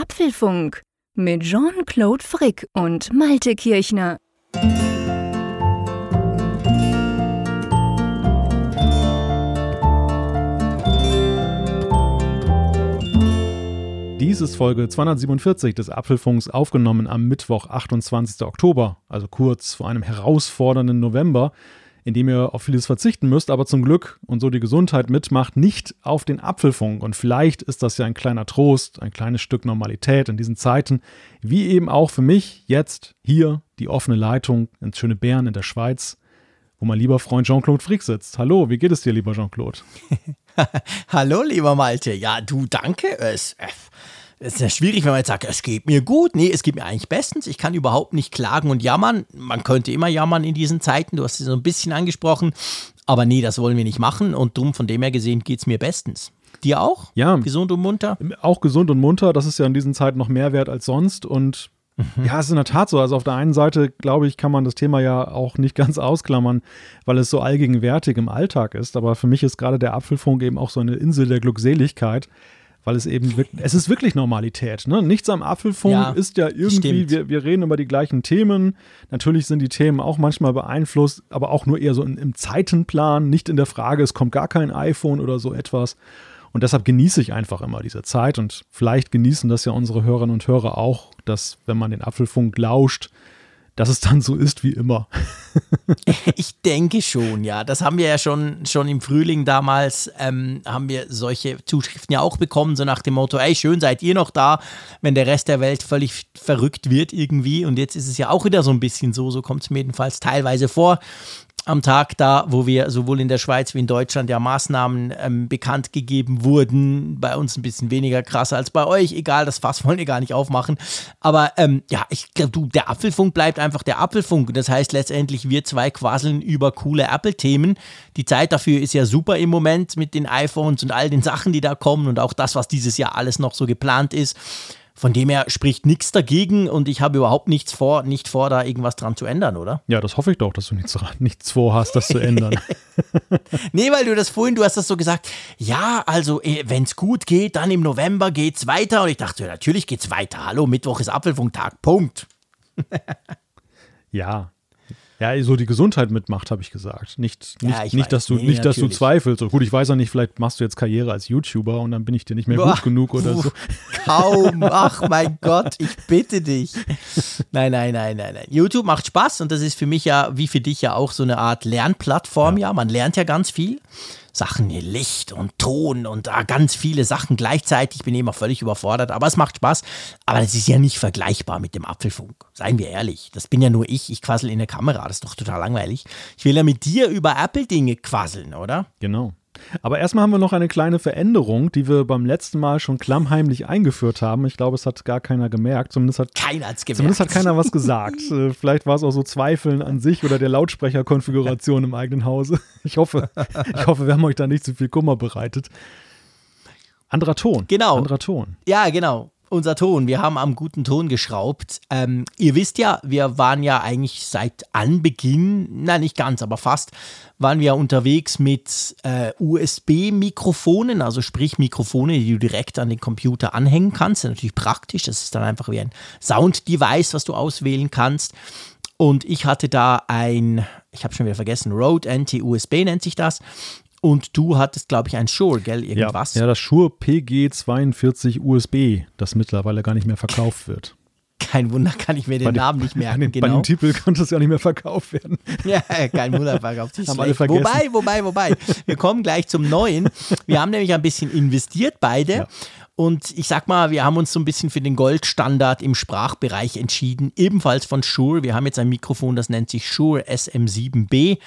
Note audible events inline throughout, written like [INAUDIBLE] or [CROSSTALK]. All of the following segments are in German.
Apfelfunk mit Jean-Claude Frick und Malte Kirchner. Dies ist Folge 247 des Apfelfunks aufgenommen am Mittwoch, 28. Oktober, also kurz vor einem herausfordernden November in dem ihr auf vieles verzichten müsst, aber zum Glück und so die Gesundheit mitmacht, nicht auf den Apfelfunk. Und vielleicht ist das ja ein kleiner Trost, ein kleines Stück Normalität in diesen Zeiten, wie eben auch für mich jetzt hier die offene Leitung ins schöne Bern in der Schweiz, wo mein lieber Freund Jean-Claude Frick sitzt. Hallo, wie geht es dir, lieber Jean-Claude? [LAUGHS] Hallo, lieber Malte. Ja, du, danke. Es, äh, es ist ja schwierig, wenn man jetzt sagt, es geht mir gut. Nee, es geht mir eigentlich bestens. Ich kann überhaupt nicht klagen und jammern. Man könnte immer jammern in diesen Zeiten. Du hast es so ein bisschen angesprochen. Aber nee, das wollen wir nicht machen. Und drum, von dem her gesehen, geht es mir bestens. Dir auch? Ja. Gesund und munter? Auch gesund und munter. Das ist ja in diesen Zeiten noch mehr wert als sonst. Und mhm. ja, es ist in der Tat so. Also auf der einen Seite, glaube ich, kann man das Thema ja auch nicht [LAUGHS] ganz ausklammern, weil es so allgegenwärtig im Alltag ist. Aber für mich ist gerade der Apfelfunk eben auch so eine Insel der Glückseligkeit weil es eben wirklich, es ist wirklich Normalität. Ne? Nichts am Apfelfunk ja, ist ja irgendwie, wir, wir reden über die gleichen Themen. Natürlich sind die Themen auch manchmal beeinflusst, aber auch nur eher so in, im Zeitenplan, nicht in der Frage, es kommt gar kein iPhone oder so etwas. Und deshalb genieße ich einfach immer diese Zeit und vielleicht genießen das ja unsere Hörerinnen und Hörer auch, dass wenn man den Apfelfunk lauscht, dass es dann so ist wie immer. [LAUGHS] ich denke schon, ja. Das haben wir ja schon, schon im Frühling damals, ähm, haben wir solche Zuschriften ja auch bekommen, so nach dem Motto, ey, schön seid ihr noch da, wenn der Rest der Welt völlig verrückt wird irgendwie. Und jetzt ist es ja auch wieder so ein bisschen so, so kommt es mir jedenfalls teilweise vor am Tag da, wo wir sowohl in der Schweiz wie in Deutschland ja Maßnahmen ähm, bekannt gegeben wurden. Bei uns ein bisschen weniger krass als bei euch. Egal, das Fass [LAUGHS] wollen wir gar nicht aufmachen. Aber ähm, ja, ich glaube, du, der Apfelfunk bleibt einfach der Apfelfunk. Das heißt letztendlich, wir zwei quasseln über coole Apple-Themen. Die Zeit dafür ist ja super im Moment mit den iPhones und all den Sachen, die da kommen und auch das, was dieses Jahr alles noch so geplant ist. Von dem her spricht nichts dagegen und ich habe überhaupt nichts vor, nicht vor, da irgendwas dran zu ändern, oder? Ja, das hoffe ich doch, dass du nichts, nichts vorhast, das zu ändern. [LAUGHS] nee, weil du das vorhin, du hast das so gesagt, ja, also eh, wenn es gut geht, dann im November geht's weiter. Und ich dachte, ja, natürlich geht's weiter. Hallo, Mittwoch ist Apfelfunktag. Punkt. ja, ja, so die Gesundheit mitmacht, habe ich gesagt. Nicht, nicht, ja, nicht dass du, nee, nicht, dass du zweifelst. Gut, ich weiß ja nicht, vielleicht machst du jetzt Karriere als YouTuber und dann bin ich dir nicht mehr Boah, gut genug oder so. Kaum, [LAUGHS] ach mein Gott, ich bitte dich. Nein, nein, nein, nein, nein. YouTube macht Spaß und das ist für mich ja, wie für dich ja auch so eine Art Lernplattform, ja. ja. Man lernt ja ganz viel. Sachen, Licht und Ton und ah, ganz viele Sachen gleichzeitig. Ich bin immer völlig überfordert, aber es macht Spaß. Aber das ist ja nicht vergleichbar mit dem Apfelfunk. Seien wir ehrlich. Das bin ja nur ich. Ich quassel in der Kamera. Das ist doch total langweilig. Ich will ja mit dir über Apple-Dinge quasseln, oder? Genau. Aber erstmal haben wir noch eine kleine Veränderung, die wir beim letzten Mal schon klammheimlich eingeführt haben. Ich glaube, es hat gar keiner gemerkt. Zumindest hat, keiner gemerkt. Zumindest hat keiner was gesagt. Äh, vielleicht war es auch so Zweifeln an sich oder der Lautsprecherkonfiguration im eigenen Hause. Ich hoffe, ich hoffe, wir haben euch da nicht zu viel Kummer bereitet. Anderer Ton. Genau. Anderer Ton. Ja, genau unser Ton. Wir haben am guten Ton geschraubt. Ähm, ihr wisst ja, wir waren ja eigentlich seit Anbeginn, nein, nicht ganz, aber fast, waren wir unterwegs mit äh, USB-Mikrofonen, also sprich Mikrofone, die du direkt an den Computer anhängen kannst. Das ist natürlich praktisch. Das ist dann einfach wie ein Sound-Device, was du auswählen kannst. Und ich hatte da ein, ich habe schon wieder vergessen, Rode NT-USB nennt sich das. Und du hattest, glaube ich, ein Shure, gell? Irgendwas? Ja, ja das Shure PG42 USB, das mittlerweile gar nicht mehr verkauft wird. Kein Wunder, kann ich mir den, den Namen nicht [LAUGHS] merken. Bei den, genau. bei dem Titel konnte es ja nicht mehr verkauft werden. [LAUGHS] Ja, kein Wunder, verkauft sich Haben alle vergessen. Wobei, wobei, wobei. Wir kommen gleich zum Neuen. Wir haben nämlich ein bisschen investiert, beide. Ja. Und ich sag mal, wir haben uns so ein bisschen für den Goldstandard im Sprachbereich entschieden, ebenfalls von Shure. Wir haben jetzt ein Mikrofon, das nennt sich Shure SM7B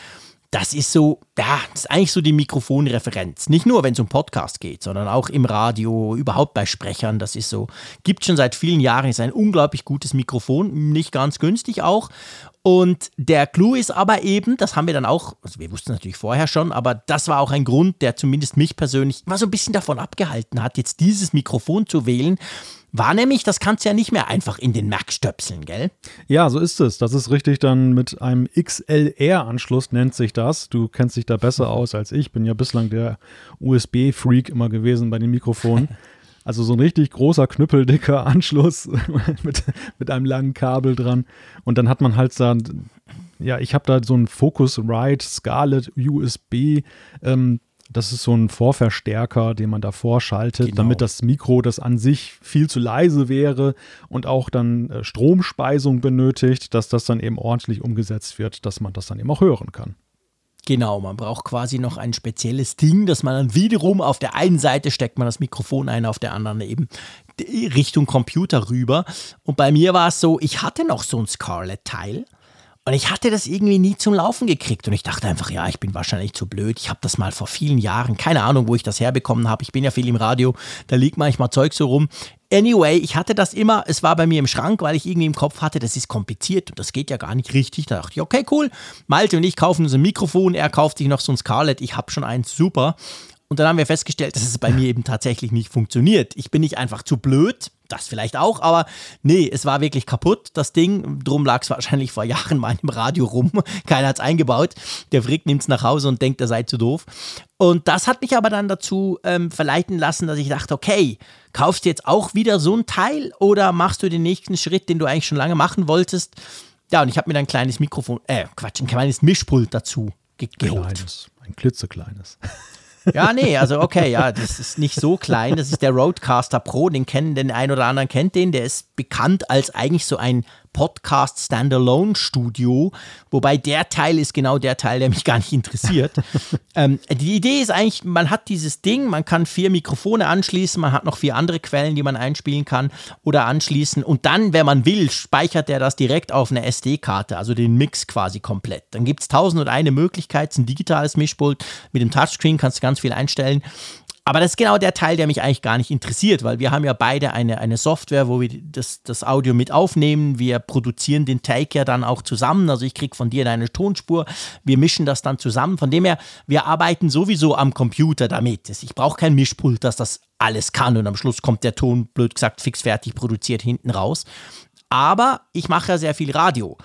das ist so, ja, das ist eigentlich so die Mikrofonreferenz. Nicht nur, wenn es um Podcast geht, sondern auch im Radio, überhaupt bei Sprechern. Das ist so, gibt schon seit vielen Jahren, ist ein unglaublich gutes Mikrofon, nicht ganz günstig auch. Und der Clou ist aber eben, das haben wir dann auch, also wir wussten natürlich vorher schon, aber das war auch ein Grund, der zumindest mich persönlich immer so ein bisschen davon abgehalten hat, jetzt dieses Mikrofon zu wählen war nämlich, das kannst du ja nicht mehr einfach in den Mac stöpseln, gell? Ja, so ist es. Das ist richtig dann mit einem XLR-Anschluss nennt sich das. Du kennst dich da besser aus als ich. Bin ja bislang der USB-Freak immer gewesen bei den Mikrofonen. [LAUGHS] Also so ein richtig großer, knüppeldicker Anschluss [LAUGHS] mit, mit einem langen Kabel dran. Und dann hat man halt da, ja, ich habe da so ein Focusrite Scarlett USB. Ähm, das ist so ein Vorverstärker, den man da vorschaltet, genau. damit das Mikro, das an sich viel zu leise wäre und auch dann äh, Stromspeisung benötigt, dass das dann eben ordentlich umgesetzt wird, dass man das dann eben auch hören kann. Genau, man braucht quasi noch ein spezielles Ding, das man dann wiederum auf der einen Seite steckt man das Mikrofon ein, auf der anderen eben Richtung Computer rüber. Und bei mir war es so, ich hatte noch so ein Scarlett-Teil. Und ich hatte das irgendwie nie zum Laufen gekriegt. Und ich dachte einfach, ja, ich bin wahrscheinlich zu blöd. Ich habe das mal vor vielen Jahren, keine Ahnung, wo ich das herbekommen habe. Ich bin ja viel im Radio, da liegt manchmal Zeug so rum. Anyway, ich hatte das immer, es war bei mir im Schrank, weil ich irgendwie im Kopf hatte, das ist kompliziert und das geht ja gar nicht richtig. Da dachte ich, okay, cool. Malte und ich kaufen uns ein Mikrofon, er kauft sich noch so ein Scarlett, ich habe schon eins, super. Und dann haben wir festgestellt, dass es bei mir eben tatsächlich nicht funktioniert. Ich bin nicht einfach zu blöd, das vielleicht auch, aber nee, es war wirklich kaputt, das Ding. Drum lag es wahrscheinlich vor Jahren mal im Radio rum. [LAUGHS] Keiner hat es eingebaut. Der Frick nimmt es nach Hause und denkt, er sei zu doof. Und das hat mich aber dann dazu ähm, verleiten lassen, dass ich dachte, okay, kaufst du jetzt auch wieder so ein Teil oder machst du den nächsten Schritt, den du eigentlich schon lange machen wolltest? Ja, und ich habe mir dann ein kleines Mikrofon, äh, Quatsch, ein kleines Mischpult dazu geholt. Kleines, ein klitzekleines. [LAUGHS] Ja, nee, also okay, ja, das ist nicht so klein. Das ist der Roadcaster Pro, den kennen den ein oder anderen kennt den. Der ist bekannt als eigentlich so ein Podcast Standalone Studio, wobei der Teil ist genau der Teil, der mich [LAUGHS] gar nicht interessiert. [LAUGHS] ähm, die Idee ist eigentlich, man hat dieses Ding, man kann vier Mikrofone anschließen, man hat noch vier andere Quellen, die man einspielen kann oder anschließen und dann, wenn man will, speichert er das direkt auf eine SD-Karte, also den Mix quasi komplett. Dann gibt es tausend und eine Möglichkeit, ein digitales Mischpult mit dem Touchscreen kannst du ganz viel einstellen aber das ist genau der Teil, der mich eigentlich gar nicht interessiert, weil wir haben ja beide eine, eine Software, wo wir das, das Audio mit aufnehmen. Wir produzieren den Take ja dann auch zusammen. Also ich kriege von dir deine Tonspur. Wir mischen das dann zusammen. Von dem her, wir arbeiten sowieso am Computer damit. Ich brauche kein Mischpult, das das alles kann und am Schluss kommt der Ton, blöd gesagt, fixfertig produziert hinten raus. Aber ich mache ja sehr viel Radio.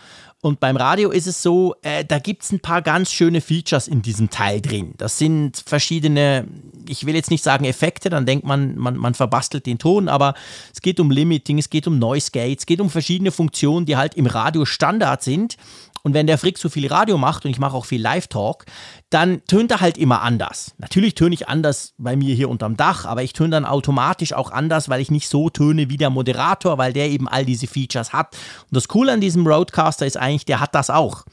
Und beim Radio ist es so, äh, da gibt es ein paar ganz schöne Features in diesem Teil drin. Das sind verschiedene, ich will jetzt nicht sagen Effekte, dann denkt man, man, man verbastelt den Ton, aber es geht um Limiting, es geht um Noise Gate, es geht um verschiedene Funktionen, die halt im Radio Standard sind und wenn der Frick so viel Radio macht und ich mache auch viel Live-Talk, dann tönt er halt immer anders. Natürlich töne ich anders bei mir hier unterm Dach, aber ich töne dann automatisch auch anders, weil ich nicht so töne wie der Moderator, weil der eben all diese Features hat. Und das Coole an diesem Roadcaster ist eigentlich, der hat das auch.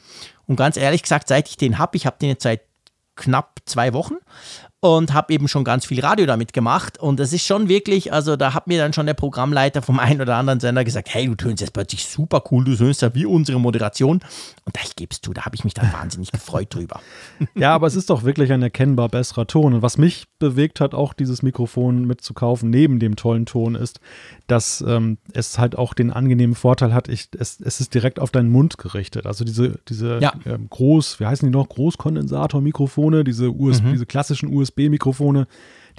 Und ganz ehrlich gesagt, seit ich den habe, ich habe den jetzt seit knapp zwei Wochen und habe eben schon ganz viel Radio damit gemacht. Und es ist schon wirklich, also da hat mir dann schon der Programmleiter vom einen oder anderen Sender gesagt, hey, du tönst jetzt plötzlich super cool, du tönst ja wie unsere Moderation. Und ich gebe es zu, da habe ich mich dann wahnsinnig gefreut drüber. [LAUGHS] Ja, aber es ist doch wirklich ein erkennbar besserer Ton. Und was mich bewegt hat, auch dieses Mikrofon mitzukaufen, neben dem tollen Ton, ist, dass ähm, es halt auch den angenehmen Vorteil hat, ich, es, es ist direkt auf deinen Mund gerichtet. Also diese, diese ja. ähm, Groß, wie heißen die noch, Großkondensator-Mikrofone, diese, mhm. diese klassischen USB USB-Mikrofone,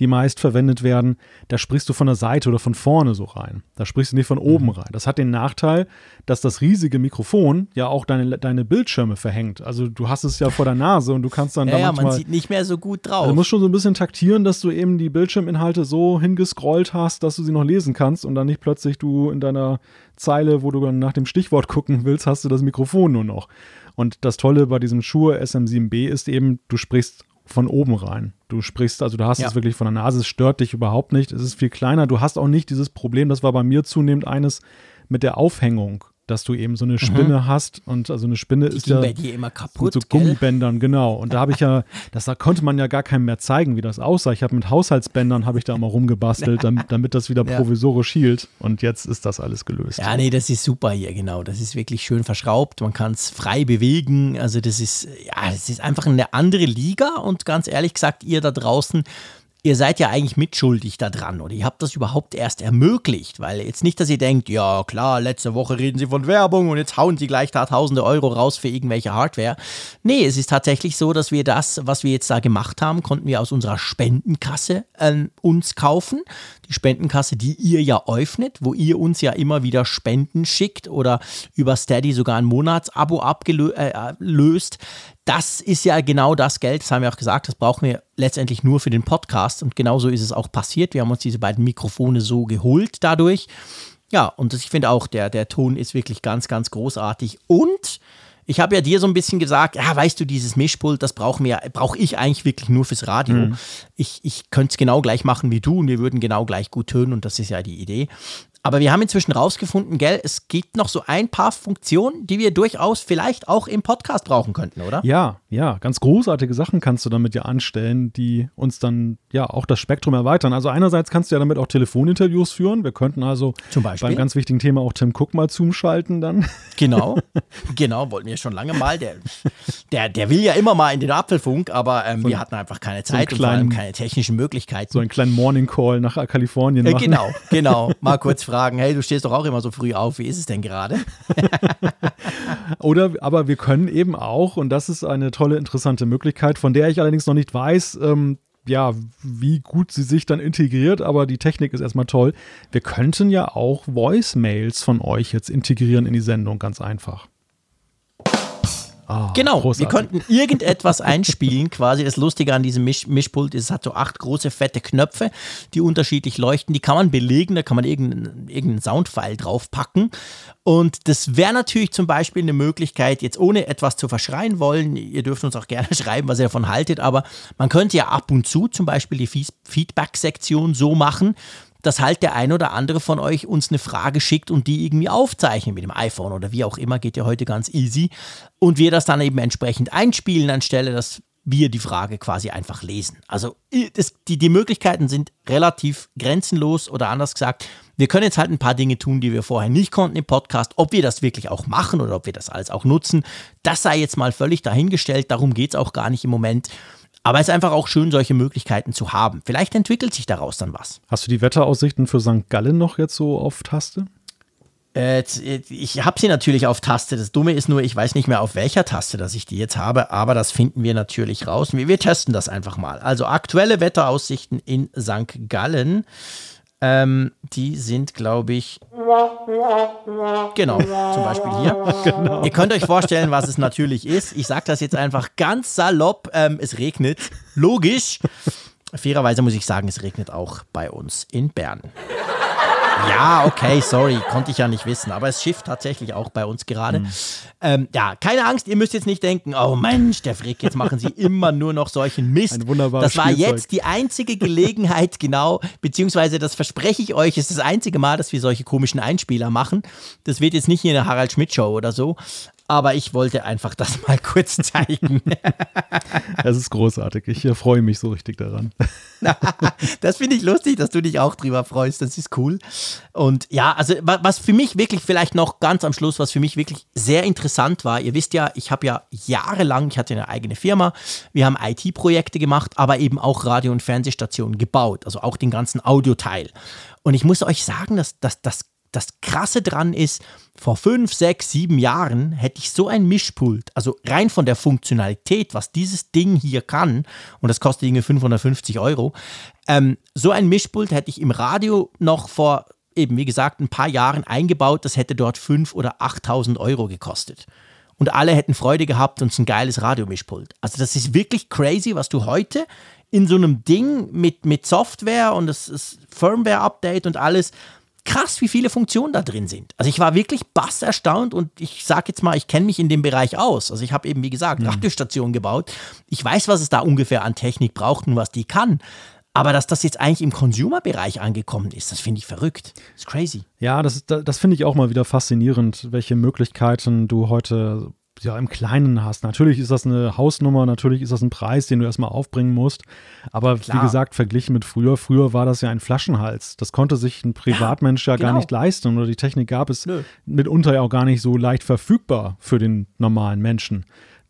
die meist verwendet werden, da sprichst du von der Seite oder von vorne so rein. Da sprichst du nicht von oben mhm. rein. Das hat den Nachteil, dass das riesige Mikrofon ja auch deine, deine Bildschirme verhängt. Also du hast es ja vor der Nase und du kannst dann ja, da ja, man sieht nicht mehr so gut drauf. Also du musst schon so ein bisschen taktieren, dass du eben die Bildschirminhalte so hingescrollt hast, dass du sie noch lesen kannst und dann nicht plötzlich du in deiner Zeile, wo du dann nach dem Stichwort gucken willst, hast du das Mikrofon nur noch. Und das Tolle bei diesem Shure SM7B ist eben, du sprichst von oben rein. Du sprichst, also du hast ja. es wirklich von der Nase, es stört dich überhaupt nicht. Es ist viel kleiner. Du hast auch nicht dieses Problem, das war bei mir zunehmend eines mit der Aufhängung dass du eben so eine Spinne mhm. hast und also eine Spinne die ist ja kaputt, so Gummibändern genau. Und da habe ich ja das da konnte man ja gar keinem mehr zeigen wie das aussah. Ich habe mit Haushaltsbändern habe ich da immer rumgebastelt [LAUGHS] damit, damit das wieder provisorisch hielt. Und jetzt ist das alles gelöst. Ja nee das ist super hier genau. Das ist wirklich schön verschraubt. Man kann es frei bewegen. Also das ist ja es ist einfach eine andere Liga. Und ganz ehrlich gesagt ihr da draußen ihr seid ja eigentlich mitschuldig daran oder ihr habt das überhaupt erst ermöglicht, weil jetzt nicht, dass ihr denkt, ja klar, letzte Woche reden sie von Werbung und jetzt hauen sie gleich da tausende Euro raus für irgendwelche Hardware. Nee, es ist tatsächlich so, dass wir das, was wir jetzt da gemacht haben, konnten wir aus unserer Spendenkasse äh, uns kaufen. Die Spendenkasse, die ihr ja öffnet, wo ihr uns ja immer wieder Spenden schickt oder über Steady sogar ein Monatsabo abgelöst. Äh, das ist ja genau das Geld, das haben wir auch gesagt, das brauchen wir letztendlich nur für den Podcast. Und genauso ist es auch passiert. Wir haben uns diese beiden Mikrofone so geholt dadurch. Ja, und ich finde auch, der, der Ton ist wirklich ganz, ganz großartig. Und ich habe ja dir so ein bisschen gesagt, ja, weißt du, dieses Mischpult, das brauchen wir, brauche ich eigentlich wirklich nur fürs Radio. Mhm. Ich, ich könnte es genau gleich machen wie du und wir würden genau gleich gut tönen und das ist ja die Idee. Aber wir haben inzwischen rausgefunden, gell, es gibt noch so ein paar Funktionen, die wir durchaus vielleicht auch im Podcast brauchen könnten, oder? Ja, ja, ganz großartige Sachen kannst du damit ja anstellen, die uns dann ja auch das Spektrum erweitern. Also einerseits kannst du ja damit auch Telefoninterviews führen. Wir könnten also Zum Beispiel? beim ganz wichtigen Thema auch Tim Cook mal zuschalten dann. [LAUGHS] Genau, genau, wollten wir schon lange mal. Der, der, der will ja immer mal in den Apfelfunk, aber ähm, so wir hatten einfach keine Zeit so und vor allem keine technischen Möglichkeiten. So einen kleinen Morning Call nach Kalifornien äh, machen. Genau, genau. Mal [LAUGHS] kurz fragen fragen, hey, du stehst doch auch immer so früh auf, wie ist es denn gerade? [LAUGHS] Oder, aber wir können eben auch, und das ist eine tolle, interessante Möglichkeit, von der ich allerdings noch nicht weiß, ähm, ja, wie gut sie sich dann integriert, aber die Technik ist erstmal toll. Wir könnten ja auch Voicemails von euch jetzt integrieren in die Sendung, ganz einfach. Oh, genau, großartig. wir könnten irgendetwas einspielen, quasi. Das Lustige an diesem Misch Mischpult ist, es hat so acht große, fette Knöpfe, die unterschiedlich leuchten. Die kann man belegen, da kann man irgendeinen, irgendeinen Soundfile draufpacken. Und das wäre natürlich zum Beispiel eine Möglichkeit, jetzt ohne etwas zu verschreien wollen, ihr dürft uns auch gerne [LAUGHS] schreiben, was ihr davon haltet, aber man könnte ja ab und zu zum Beispiel die Feedback-Sektion so machen, dass halt der ein oder andere von euch uns eine Frage schickt und die irgendwie aufzeichnet mit dem iPhone oder wie auch immer, geht ja heute ganz easy. Und wir das dann eben entsprechend einspielen, anstelle, dass wir die Frage quasi einfach lesen. Also das, die, die Möglichkeiten sind relativ grenzenlos oder anders gesagt, wir können jetzt halt ein paar Dinge tun, die wir vorher nicht konnten im Podcast. Ob wir das wirklich auch machen oder ob wir das alles auch nutzen, das sei jetzt mal völlig dahingestellt. Darum geht es auch gar nicht im Moment. Aber es ist einfach auch schön, solche Möglichkeiten zu haben. Vielleicht entwickelt sich daraus dann was. Hast du die Wetteraussichten für St. Gallen noch jetzt so auf Taste? Äh, ich habe sie natürlich auf Taste. Das Dumme ist nur, ich weiß nicht mehr auf welcher Taste, dass ich die jetzt habe, aber das finden wir natürlich raus. Wir, wir testen das einfach mal. Also aktuelle Wetteraussichten in St. Gallen. Ähm, die sind, glaube ich, genau, zum Beispiel hier. [LAUGHS] Genau. Ihr könnt euch vorstellen, was es natürlich ist. Ich sage das jetzt einfach ganz salopp. Ähm, es regnet. Logisch. Fairerweise muss ich sagen, es regnet auch bei uns in Bern. Ja, okay, sorry, konnte ich ja nicht wissen. Aber es schifft tatsächlich auch bei uns gerade. Mhm. Ähm, ja, keine Angst, ihr müsst jetzt nicht denken, oh Mensch, der Frick, jetzt machen sie immer nur noch solchen Mist. Ein wunderbares Das war Spielzeug. jetzt die einzige Gelegenheit, [LAUGHS] genau, beziehungsweise das verspreche ich euch, ist das einzige Mal, dass wir solche komischen Einspieler machen. Das wird jetzt nicht hier eine Harald Schmidt Show oder so, aber ich wollte einfach das mal kurz zeigen. [LAUGHS] Es ist großartig. Ich äh, freue mich so richtig daran. [LAUGHS] das finde ich lustig, dass du dich auch drüber freust. Das ist cool. Und ja, also was für mich wirklich vielleicht noch ganz am Schluss, was für mich wirklich sehr interessant war, ihr wisst ja, ich habe ja jahrelang, ich hatte eine eigene Firma, wir haben IT-Projekte gemacht, aber eben auch Radio- und Fernsehstationen gebaut, also auch den ganzen Audioteil. Und ich muss euch sagen, dass, dass das das Krasse dran ist, vor fünf, sechs, sieben Jahren hätte ich so ein Mischpult, also rein von der Funktionalität, was dieses Ding hier kann, und das kostet irgendwie 550 Euro, ähm, so ein Mischpult hätte ich im Radio noch vor eben, wie gesagt, ein paar Jahren eingebaut, das hätte dort 5.000 oder 8.000 Euro gekostet. Und alle hätten Freude gehabt und ein geiles Radiomischpult. Also das ist wirklich crazy, was du heute in so einem Ding mit, mit Software und das ist Firmware-Update und alles, krass, wie viele Funktionen da drin sind. Also ich war wirklich bass erstaunt und ich sage jetzt mal, ich kenne mich in dem Bereich aus. Also ich habe eben, wie gesagt, mhm. Radiostationen gebaut. Ich weiß, was es da ungefähr an Technik braucht und was die kann. Aber dass das jetzt eigentlich im Consumer-Bereich angekommen ist, das finde ich verrückt. Das ist crazy. Ja, das, das, das finde ich auch mal wieder faszinierend, welche Möglichkeiten du heute ja, im Kleinen hast. Natürlich ist das eine Hausnummer, natürlich ist das ein Preis, den du erstmal aufbringen musst. Aber Klar. wie gesagt, verglichen mit früher, früher war das ja ein Flaschenhals. Das konnte sich ein Privatmensch ja, ja genau. gar nicht leisten oder die Technik gab es Nö. mitunter ja auch gar nicht so leicht verfügbar für den normalen Menschen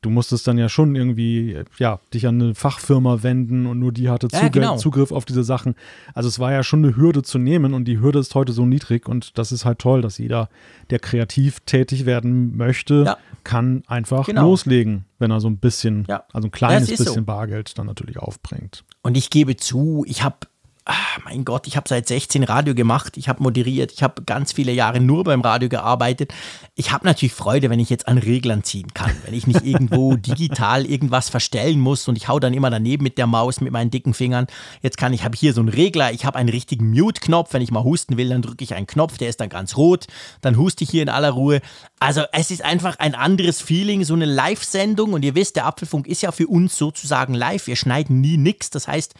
du musstest dann ja schon irgendwie, ja, dich an eine Fachfirma wenden und nur die hatte Zugriff, ja, genau. Zugriff auf diese Sachen. Also es war ja schon eine Hürde zu nehmen und die Hürde ist heute so niedrig und das ist halt toll, dass jeder, der kreativ tätig werden möchte, ja. kann einfach genau. loslegen, wenn er so ein bisschen, ja. also ein kleines bisschen so. Bargeld dann natürlich aufbringt. Und ich gebe zu, ich habe ach, mein Gott, ich habe seit 16 Radio gemacht, ich habe moderiert, ich habe ganz viele Jahre nur beim Radio gearbeitet. Ich habe natürlich Freude, wenn ich jetzt an Reglern ziehen kann, wenn ich nicht [LAUGHS] irgendwo digital irgendwas verstellen muss und ich hau dann immer daneben mit der Maus mit meinen dicken Fingern. Jetzt kann ich habe hier so einen Regler, ich habe einen richtigen Mute-Knopf, wenn ich mal husten will, dann drücke ich einen Knopf, der ist dann ganz rot, dann huste ich hier in aller Ruhe. Also es ist einfach ein anderes Feeling, so eine Live-Sendung und ihr wisst, der Apfelfunk ist ja für uns sozusagen live. Wir schneiden nie nichts, das heißt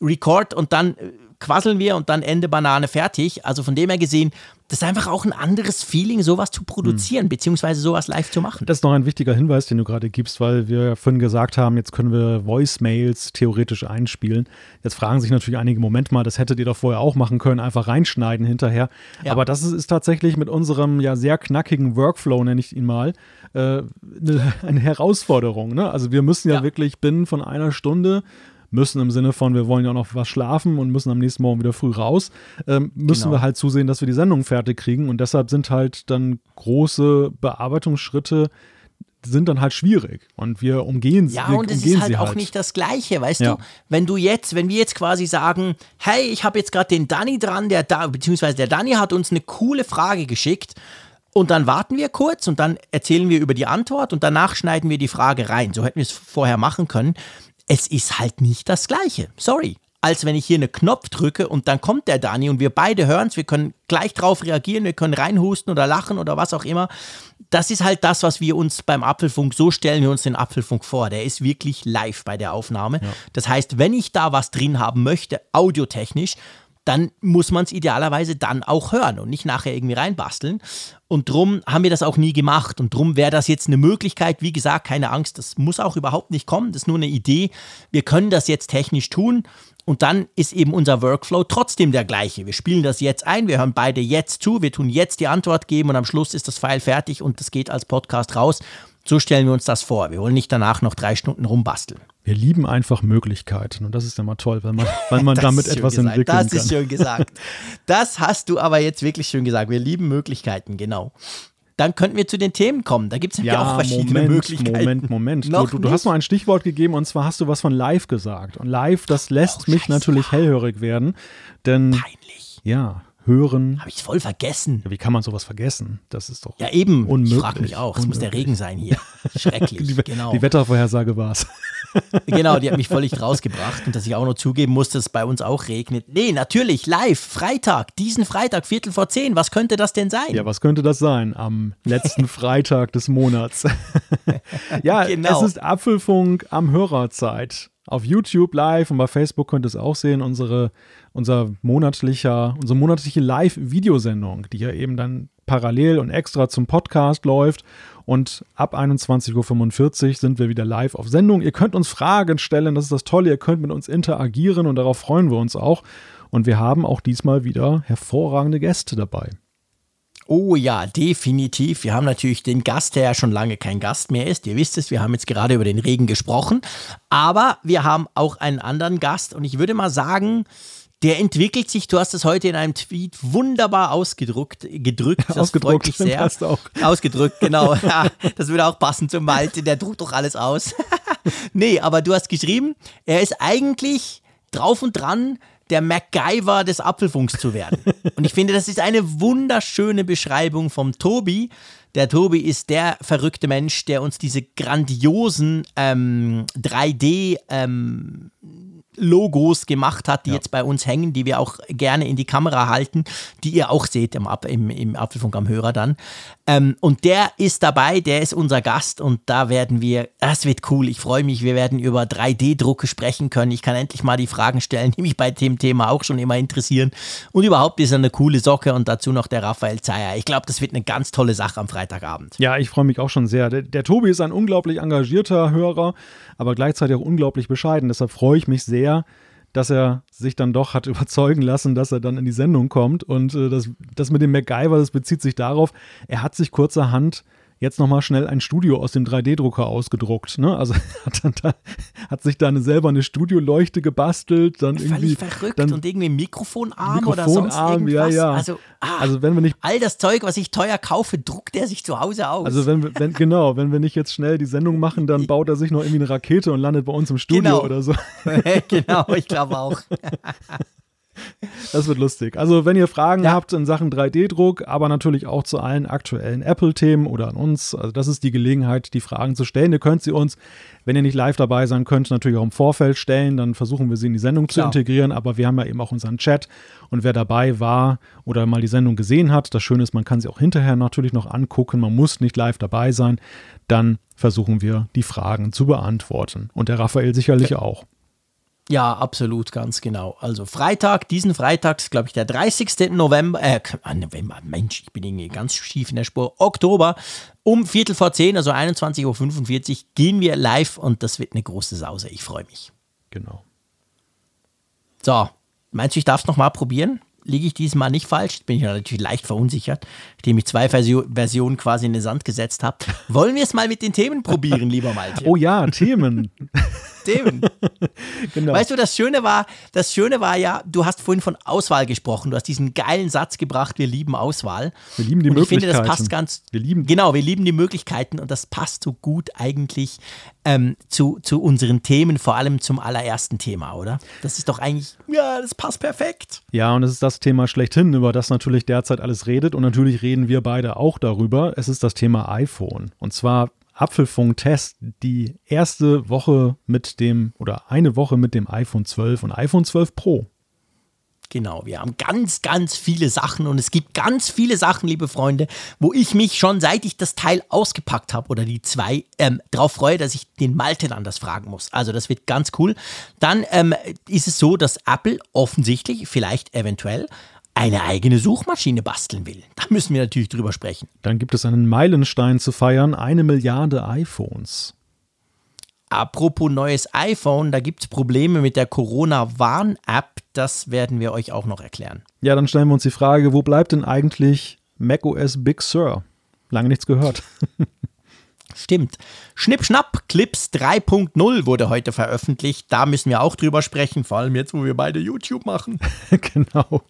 Record und dann äh, quasseln wir und dann Ende Banane fertig. Also von dem her gesehen, das ist einfach auch ein anderes Feeling, sowas zu produzieren, hm. beziehungsweise sowas live zu machen. Das ist noch ein wichtiger Hinweis, den du gerade gibst, weil wir ja vorhin gesagt haben, jetzt können wir Voicemails theoretisch einspielen. Jetzt fragen sich natürlich einige, Moment mal, das hättet ihr doch vorher auch machen können, einfach reinschneiden hinterher. Ja. Aber das ist, ist, tatsächlich mit unserem ja sehr knackigen Workflow, nenne ich ihn mal, äh, eine, [LAUGHS] eine, Herausforderung. Ne? Also wir müssen ja, ja wirklich binnen von einer Stunde müssen im Sinne von, wir wollen ja auch noch was schlafen und müssen am nächsten Morgen wieder früh raus, ähm, müssen genau. wir halt zusehen, dass wir die Sendung fertig kriegen. Und deshalb sind halt dann große Bearbeitungsschritte sind dann halt schwierig und wir umgehen sie. Ja, und es ist halt auch halt. nicht das Gleiche, weißt ja. du? Wenn du jetzt, wenn wir jetzt quasi sagen, hey, ich habe jetzt gerade den Danny dran, der da, beziehungsweise der Danny hat uns eine coole Frage geschickt und dann warten wir kurz und dann erzählen wir über die Antwort und danach schneiden wir die Frage rein. So hätten wir es vorher machen können es ist halt nicht das Gleiche. Sorry. Als wenn ich hier einen Knopf drücke und dann kommt der Dani und wir beide hören es, wir können gleich drauf reagieren, wir können reinhusten oder lachen oder was auch immer. Das ist halt das, was wir uns beim Apfelfunk, so stellen wir uns den Apfelfunk vor. Der ist wirklich live bei der Aufnahme. Ja. Das heißt, wenn ich da was drin haben möchte, audiotechnisch, dann muss man es idealerweise dann auch hören und nicht nachher irgendwie reinbasteln. Und drum haben wir das auch nie gemacht. Und drum wäre das jetzt eine Möglichkeit. Wie gesagt, keine Angst, das muss auch überhaupt nicht kommen. Das ist nur eine Idee. Wir können das jetzt technisch tun. Und dann ist eben unser Workflow trotzdem der gleiche. Wir spielen das jetzt ein, wir hören beide jetzt zu, wir tun jetzt die Antwort geben und am Schluss ist das File fertig und das geht als Podcast raus. So stellen wir uns das vor. Wir wollen nicht danach noch drei Stunden rumbasteln. Wir lieben einfach Möglichkeiten und das ist immer toll, weil man, weil man [LAUGHS] damit etwas gesagt. entwickeln kann. Das ist schön gesagt. Das hast du aber jetzt wirklich schön gesagt. Wir lieben Möglichkeiten, genau. Dann könnten wir zu den Themen kommen. Da gibt es ja auch verschiedene Moment, Möglichkeiten. Moment, Moment. Du, du, du, hast noch ein Stichwort gegeben und zwar hast du was von live gesagt. Und live, das lässt oh, mich natürlich hellhörig werden. Denn, Peinlich. Ja, hören. Habe ich voll vergessen. Ja, wie kann man sowas vergessen? Das ist doch Ja, eben. Unmöglich. Ich frage mich auch. Es muss der Regen sein hier. Schrecklich. [LAUGHS] die, genau. die Wettervorhersage war es. Genau, die hat mich völlig rausgebracht. Und dass ich auch noch zugeben muss, dass es bei uns auch regnet. Nee, natürlich, live, Freitag, diesen Freitag, Viertel vor zehn. Was könnte das denn sein? Ja, was könnte das sein? Am letzten [LAUGHS] Freitag des Monats. [LAUGHS] ja, genau. es ist Apfelfunk am Hörerzeit auf YouTube live und bei Facebook könnt ihr es auch sehen, unsere, unser monatlicher, unsere monatliche Live-Videosendung, die ja eben dann parallel und extra zum Podcast läuft. Und ab 21.45 Uhr sind wir wieder live auf Sendung. Ihr könnt uns Fragen stellen, das ist das Tolle, ihr könnt mit uns interagieren und darauf freuen wir uns auch. Und wir haben auch diesmal wieder hervorragende Gäste dabei. Oh ja, definitiv. Wir haben natürlich den Gast, der ja schon lange kein Gast mehr ist. Ihr wisst es, wir haben jetzt gerade über den Regen gesprochen. Aber wir haben auch einen anderen Gast und ich würde mal sagen, der entwickelt sich, du hast es heute in einem Tweet wunderbar ausgedruckt, gedrückt. Das ausgedruckt, freut mich sehr. Passt auch. Ausgedrückt, genau. [LAUGHS] Ja, das würde auch passen zum Malte, der druckt doch alles aus. [LAUGHS] nee, aber du hast geschrieben, er ist eigentlich drauf und dran, der MacGyver des Apfelfunks zu werden. Und ich finde, das ist eine wunderschöne Beschreibung vom Tobi. Der Tobi ist der verrückte Mensch, der uns diese grandiosen ähm, 3D ähm, Logos gemacht hat, die ja. jetzt bei uns hängen, die wir auch gerne in die Kamera halten, die ihr auch seht im, im, im Apfelfunk am Hörer dann. Ähm, und der ist dabei, der ist unser Gast und da werden wir, das wird cool, ich freue mich, wir werden über 3D-Drucke sprechen können. Ich kann endlich mal die Fragen stellen, die mich bei dem Thema auch schon immer interessieren. Und überhaupt ist er eine coole Socke und dazu noch der Raphael Zeyer. Ich glaube, das wird eine ganz tolle Sache am Freitagabend. Ja, ich freue mich auch schon sehr. Der, der Tobi ist ein unglaublich engagierter Hörer, aber gleichzeitig auch unglaublich bescheiden. Deshalb freue ich mich sehr, dass er sich dann doch hat [LAUGHS] überzeugen lassen, dass er dann in die Sendung kommt. Und äh, das, das mit dem MacGyver, das bezieht sich darauf, er hat sich kurzerhand jetzt nochmal schnell ein Studio aus dem 3D-Drucker ausgedruckt. Ne? Also [LAUGHS] hat, da, hat sich dann selber eine Studioleuchte gebastelt. Dann Völlig irgendwie, verrückt dann und irgendwie Mikrofonarm, Mikrofonarm oder sonst irgendwas. Ja, ja. Also, ah, also wenn wir nicht all das Zeug, was ich teuer kaufe, druckt er sich zu Hause aus. Also wenn, wenn genau, wenn wir nicht jetzt schnell die Sendung machen, dann baut er sich noch irgendwie eine Rakete und landet bei uns im Studio genau. oder so. [LAUGHS] genau, ich glaube auch. Das wird lustig. Also, wenn ihr Fragen ja. habt in Sachen 3D-Druck, aber natürlich auch zu allen aktuellen Apple-Themen oder an uns, also das ist die Gelegenheit, die Fragen zu stellen. Ihr könnt sie uns, wenn ihr nicht live dabei sein könnt, natürlich auch im Vorfeld stellen. Dann versuchen wir sie in die Sendung Klar. zu integrieren. Aber wir haben ja eben auch unseren Chat. Und wer dabei war oder mal die Sendung gesehen hat, das Schöne ist, man kann sie auch hinterher natürlich noch angucken. Man muss nicht live dabei sein. Dann versuchen wir, die Fragen zu beantworten. Und der Raphael sicherlich ja. auch. Ja, absolut, ganz genau. Also Freitag, diesen Freitag, glaube ich, der 30. November, äh, ah, November, Mensch, ich bin irgendwie ganz schief in der Spur, Oktober, um Viertel vor zehn, also 21.45 Uhr, gehen wir live und das wird eine große Sause. Ich freue mich. Genau. So, meinst du, ich darf es nochmal probieren? Liege ich diesmal nicht falsch. Bin ich natürlich leicht verunsichert, indem ich zwei Versionen quasi in den Sand gesetzt habe. Wollen wir es mal mit den Themen probieren, lieber Malte? Oh ja, Themen. Themen. [LAUGHS] genau. Weißt du, das Schöne war, das Schöne war ja, du hast vorhin von Auswahl gesprochen. Du hast diesen geilen Satz gebracht, wir lieben Auswahl. Wir lieben die und Möglichkeiten. Ich finde, das passt ganz. Wir lieben. Genau, wir lieben die Möglichkeiten und das passt so gut eigentlich ähm, zu, zu unseren Themen, vor allem zum allerersten Thema, oder? Das ist doch eigentlich, ja, das passt perfekt. Ja, und es ist das Thema schlechthin, über das natürlich derzeit alles redet. Und natürlich reden wir beide auch darüber. Es ist das Thema iPhone. Und zwar Apfelfunk-Test die erste Woche mit dem oder eine Woche mit dem iPhone 12 und iPhone 12 Pro. Genau, wir haben ganz, ganz viele Sachen und es gibt ganz viele Sachen, liebe Freunde, wo ich mich schon seit ich das Teil ausgepackt habe oder die zwei ähm, darauf freue, dass ich den Malte dann das fragen muss. Also das wird ganz cool. Dann ähm, ist es so, dass Apple offensichtlich, vielleicht eventuell, eine eigene Suchmaschine basteln will. Da müssen wir natürlich drüber sprechen. Dann gibt es einen Meilenstein zu feiern, eine Milliarde iPhones. Apropos neues iPhone, da gibt es Probleme mit der Corona-Warn-App. Das werden wir euch auch noch erklären. Ja, dann stellen wir uns die Frage, wo bleibt denn eigentlich macOS Big Sur? Lange nichts gehört. [LAUGHS] Stimmt. Schnipp, schnapp, Clips 3.0 wurde heute veröffentlicht. Da müssen wir auch drüber sprechen, vor allem jetzt, wo wir beide YouTube machen. [LAUGHS] genau.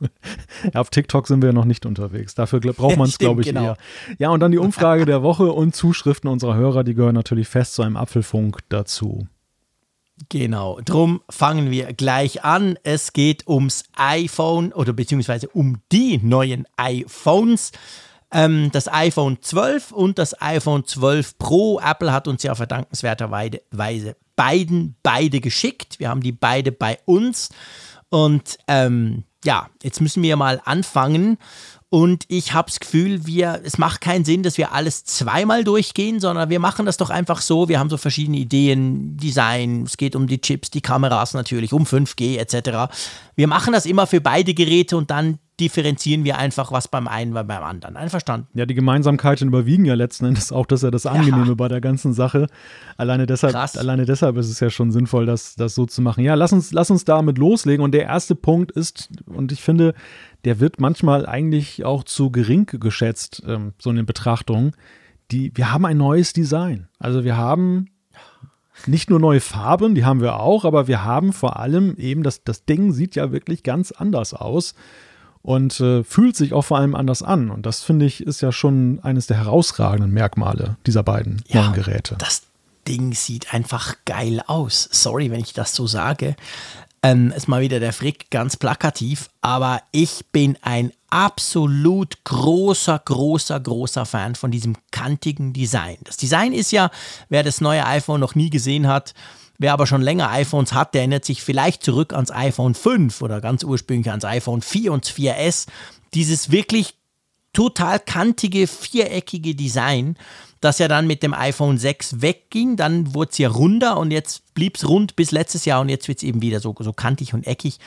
Ja, auf TikTok sind wir noch nicht unterwegs. Dafür braucht [LAUGHS] man es, glaube ich, genau. eher. Ja, und dann die Umfrage der Woche und Zuschriften unserer Hörer, die gehören natürlich fest zu einem Apfelfunk dazu. Genau, drum fangen wir gleich an. Es geht ums iPhone oder beziehungsweise um die neuen iPhones ähm, das iPhone 12 und das iPhone 12 Pro. Apple hat uns ja verdankenswerterweise beiden beide geschickt. Wir haben die beide bei uns. Und ähm, ja, jetzt müssen wir mal anfangen. Und ich habe das Gefühl, wir, es macht keinen Sinn, dass wir alles zweimal durchgehen, sondern wir machen das doch einfach so. Wir haben so verschiedene Ideen, Design, es geht um die Chips, die Kameras natürlich, um 5G etc. Wir machen das immer für beide Geräte und dann differenzieren wir einfach, was beim einen war beim anderen. Einverstanden? Ja, die Gemeinsamkeiten überwiegen ja letzten Endes auch, das ist ja das Angenehme ja. bei der ganzen Sache. Alleine deshalb, alleine deshalb ist es ja schon sinnvoll, das, das so zu machen. Ja, lass uns, lass uns damit loslegen. Und der erste Punkt ist, und ich finde, der wird manchmal eigentlich auch zu gering geschätzt, ähm, so in den Betrachtungen. Die, wir haben ein neues Design. Also wir haben nicht nur neue Farben, die haben wir auch, aber wir haben vor allem eben, das, das Ding sieht ja wirklich ganz anders aus und äh, fühlt sich auch vor allem anders an. Und das finde ich ist ja schon eines der herausragenden Merkmale dieser beiden ja, neuen Geräte. Das Ding sieht einfach geil aus. Sorry, wenn ich das so sage. Ähm, ist mal wieder der Frick ganz plakativ, aber ich bin ein absolut großer, großer, großer Fan von diesem kantigen Design. Das Design ist ja, wer das neue iPhone noch nie gesehen hat, Wer aber schon länger iPhones hat, der erinnert sich vielleicht zurück ans iPhone 5 oder ganz ursprünglich ans iPhone 4 und 4S. Dieses wirklich total kantige, viereckige Design, das ja dann mit dem iPhone 6 wegging. Dann wurde es ja runder und jetzt blieb es rund bis letztes Jahr und jetzt wird es eben wieder so, so kantig und eckig.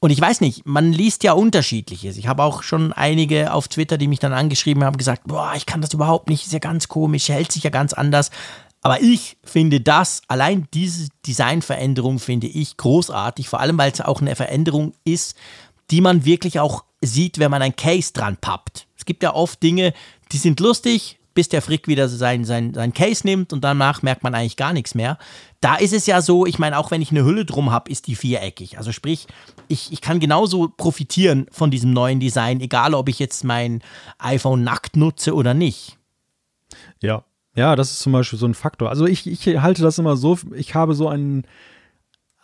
Und ich weiß nicht, man liest ja unterschiedliches. Ich habe auch schon einige auf Twitter, die mich dann angeschrieben haben, gesagt, boah, ich kann das überhaupt nicht, ist ja ganz komisch, hält sich ja ganz anders. Aber ich finde das, allein diese Designveränderung finde ich großartig, vor allem weil es auch eine Veränderung ist, die man wirklich auch sieht, wenn man ein Case dran pappt. Es gibt ja oft Dinge, die sind lustig, bis der Frick wieder sein, sein, sein Case nimmt und danach merkt man eigentlich gar nichts mehr. Da ist es ja so, ich meine, auch wenn ich eine Hülle drum habe, ist die viereckig. Also sprich, ich, ich kann genauso profitieren von diesem neuen Design, egal ob ich jetzt mein iPhone nackt nutze oder nicht. Ja, ja, das ist zum Beispiel so ein Faktor. Also ich, ich halte das immer so, ich habe so einen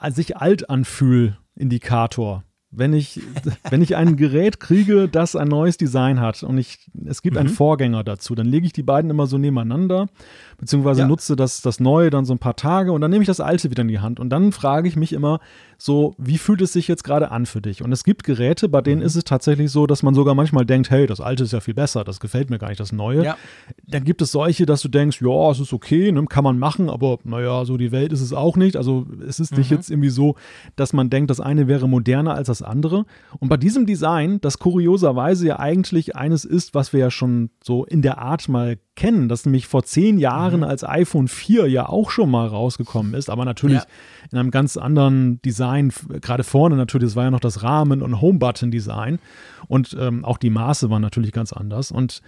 sich alt anfühl Indikator. wenn ich, [LAUGHS] wenn ich ein Gerät kriege, das ein neues Design hat und ich, es gibt mhm. einen Vorgänger dazu, dann lege ich die beiden immer so nebeneinander, beziehungsweise ja. nutze das, das Neue dann so ein paar Tage und dann nehme ich das Alte wieder in die Hand. Und dann frage ich mich immer so, wie fühlt es sich jetzt gerade an für dich? Und es gibt Geräte, bei denen mhm. ist es tatsächlich so, dass man sogar manchmal denkt, hey, das Alte ist ja viel besser, das gefällt mir gar nicht, das Neue. Ja. Dann gibt es solche, dass du denkst, ja, es ist okay, ne, kann man machen, aber naja, so die Welt ist es auch nicht. Also es ist mhm. nicht jetzt irgendwie so, dass man denkt, das eine wäre moderner als das andere. Und bei diesem Design, das kurioserweise ja eigentlich eines ist, was wir ja schon so in der Art mal kennen, das nämlich vor zehn Jahren mhm. als iPhone 4 ja auch schon mal rausgekommen ist, aber natürlich ja. in einem ganz anderen Design, gerade vorne natürlich, das war ja noch das Rahmen- und Home-Button-Design und ähm, auch die Maße waren natürlich ganz anders. Und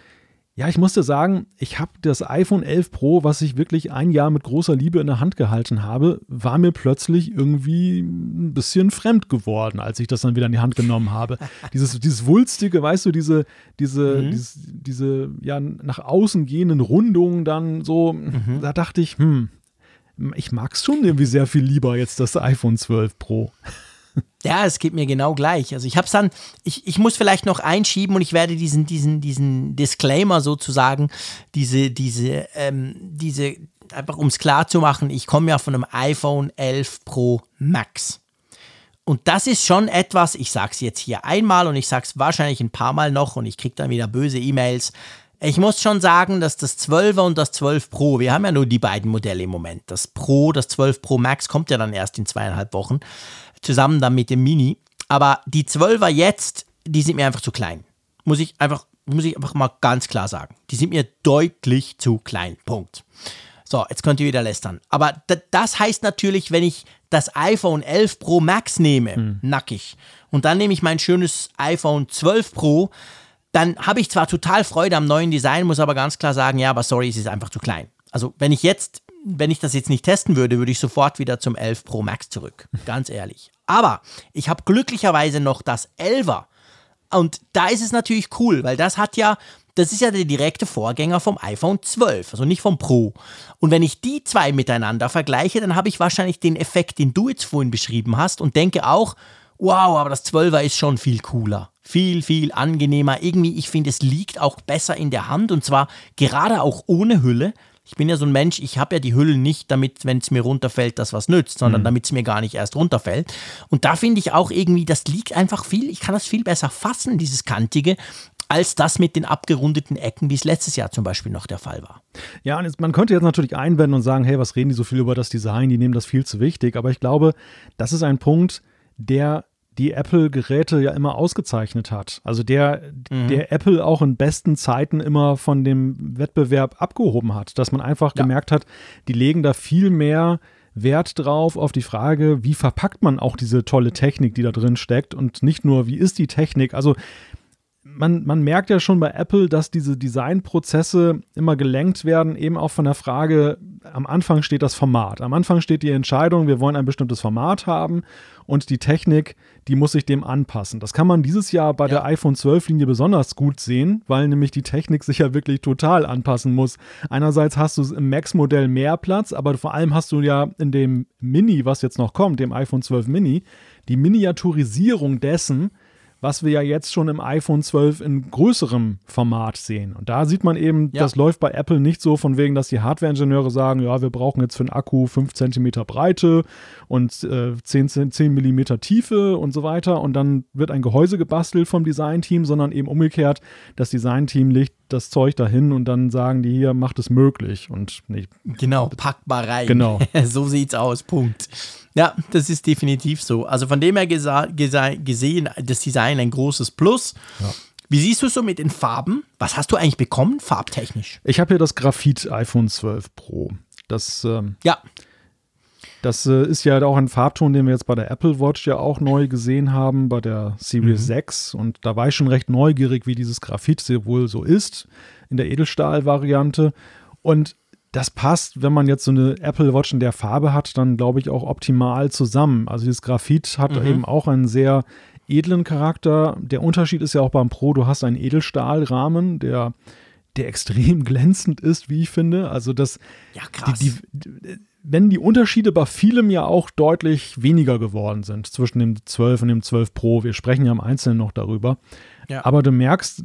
ja, ich musste sagen, ich habe das iPhone 11 Pro, was ich wirklich ein Jahr mit großer Liebe in der Hand gehalten habe, war mir plötzlich irgendwie ein bisschen fremd geworden, als ich das dann wieder in die Hand genommen habe. [LAUGHS] dieses, dieses wulstige, weißt du, diese, diese, mhm. dieses, diese ja, nach außen gehenden Rundungen dann so, mhm. da dachte ich, hm, ich mag es schon irgendwie sehr viel lieber jetzt das iPhone 12 Pro. Ja, es geht mir genau gleich. Also ich habe es dann, ich, ich muss vielleicht noch einschieben und ich werde diesen, diesen, diesen Disclaimer sozusagen, diese, diese, ähm, diese, einfach um es klar zu machen, ich komme ja von einem iPhone 11 Pro Max. Und das ist schon etwas, ich sage es jetzt hier einmal und ich sage es wahrscheinlich ein paar Mal noch und ich kriege dann wieder böse E-Mails. Ich muss schon sagen, dass das 12er und das 12 Pro, wir haben ja nur die beiden Modelle im Moment. Das Pro, das 12 Pro Max kommt ja dann erst in zweieinhalb Wochen zusammen dann mit dem Mini. Aber die 12er jetzt, die sind mir einfach zu klein. Muss ich einfach, muss ich einfach mal ganz klar sagen. Die sind mir deutlich zu klein. Punkt. So, jetzt könnt ihr wieder lästern. Aber das heißt natürlich, wenn ich das iPhone 11 Pro Max nehme, hm. nackig, und dann nehme ich mein schönes iPhone 12 Pro, dann habe ich zwar total Freude am neuen Design, muss aber ganz klar sagen, ja, aber sorry, es ist einfach zu klein. Also wenn ich jetzt wenn ich das jetzt nicht testen würde, würde ich sofort wieder zum 11 Pro Max zurück. [LAUGHS] Ganz ehrlich. Aber ich habe glücklicherweise noch das 11er. Und da ist es natürlich cool, weil das hat ja, das ist ja der direkte Vorgänger vom iPhone 12, also nicht vom Pro. Und wenn ich die zwei miteinander vergleiche, dann habe ich wahrscheinlich den Effekt, den du jetzt vorhin beschrieben hast und denke auch, wow, aber das 12er ist schon viel cooler. Viel, viel angenehmer. Irgendwie, ich finde, es liegt auch besser in der Hand und zwar gerade auch ohne Hülle. Ich bin ja so ein Mensch, ich habe ja die Hüllen nicht, damit, wenn es mir runterfällt, das was nützt, sondern mhm. damit es mir gar nicht erst runterfällt. Und da finde ich auch irgendwie, das liegt einfach viel, ich kann das viel besser fassen, dieses Kantige, als das mit den abgerundeten Ecken, wie es letztes Jahr zum Beispiel noch der Fall war. Ja, und jetzt, man könnte jetzt natürlich einwenden und sagen, hey, was reden die so viel über das Design, die nehmen das viel zu wichtig. Aber ich glaube, das ist ein Punkt, der die Apple-Geräte ja immer ausgezeichnet hat. Also der, mhm. der Apple auch in besten Zeiten immer von dem Wettbewerb abgehoben hat. Dass man einfach ja. gemerkt hat, die legen da viel mehr Wert drauf auf die Frage, wie verpackt man auch diese tolle Technik, die da drin steckt und nicht nur, wie ist die Technik. Also man, man merkt ja schon bei Apple, dass diese Designprozesse immer gelenkt werden, eben auch von der Frage, am Anfang steht das Format. Am Anfang steht die Entscheidung, wir wollen ein bestimmtes Format haben und die Technik, die muss sich dem anpassen. Das kann man dieses Jahr bei ja. der iPhone 12 Linie besonders gut sehen, weil nämlich die Technik sich ja wirklich total anpassen muss. Einerseits hast du im Max-Modell mehr Platz, aber vor allem hast du ja in dem Mini, was jetzt noch kommt, dem iPhone 12 Mini, die Miniaturisierung dessen, was wir ja jetzt schon im iPhone 12 in größerem Format sehen. Und da sieht man eben, ja. das läuft bei Apple nicht so von wegen, dass die Hardware-Ingenieure sagen, ja, wir brauchen jetzt für einen Akku 5 cm Breite und äh, 10, 10 mm Tiefe und so weiter. Und dann wird ein Gehäuse gebastelt vom Designteam, sondern eben umgekehrt, das Designteam legt das Zeug dahin und dann sagen die hier, macht es möglich. Und nicht. Genau, packt mal rein. Genau. [LAUGHS] so sieht's aus. Punkt. Ja, das ist definitiv so. Also von dem her gesehen, das Design ein großes Plus. Ja. Wie siehst du es so mit den Farben? Was hast du eigentlich bekommen, farbtechnisch? Ich habe hier das Graphit iPhone 12 Pro. Das, ähm, ja. Das äh, ist ja auch ein Farbton, den wir jetzt bei der Apple Watch ja auch neu gesehen haben, bei der Series mhm. 6. Und da war ich schon recht neugierig, wie dieses Graphit wohl so ist in der Edelstahl-Variante. Und das passt, wenn man jetzt so eine Apple Watch in der Farbe hat, dann glaube ich auch optimal zusammen. Also dieses Graphit hat mhm. eben auch einen sehr edlen Charakter. Der Unterschied ist ja auch beim Pro, du hast einen Edelstahlrahmen, der der extrem [LAUGHS] glänzend ist, wie ich finde. Also das, ja, krass. Die, die, wenn die Unterschiede bei vielem ja auch deutlich weniger geworden sind zwischen dem 12 und dem 12 Pro, wir sprechen ja im Einzelnen noch darüber, ja. aber du merkst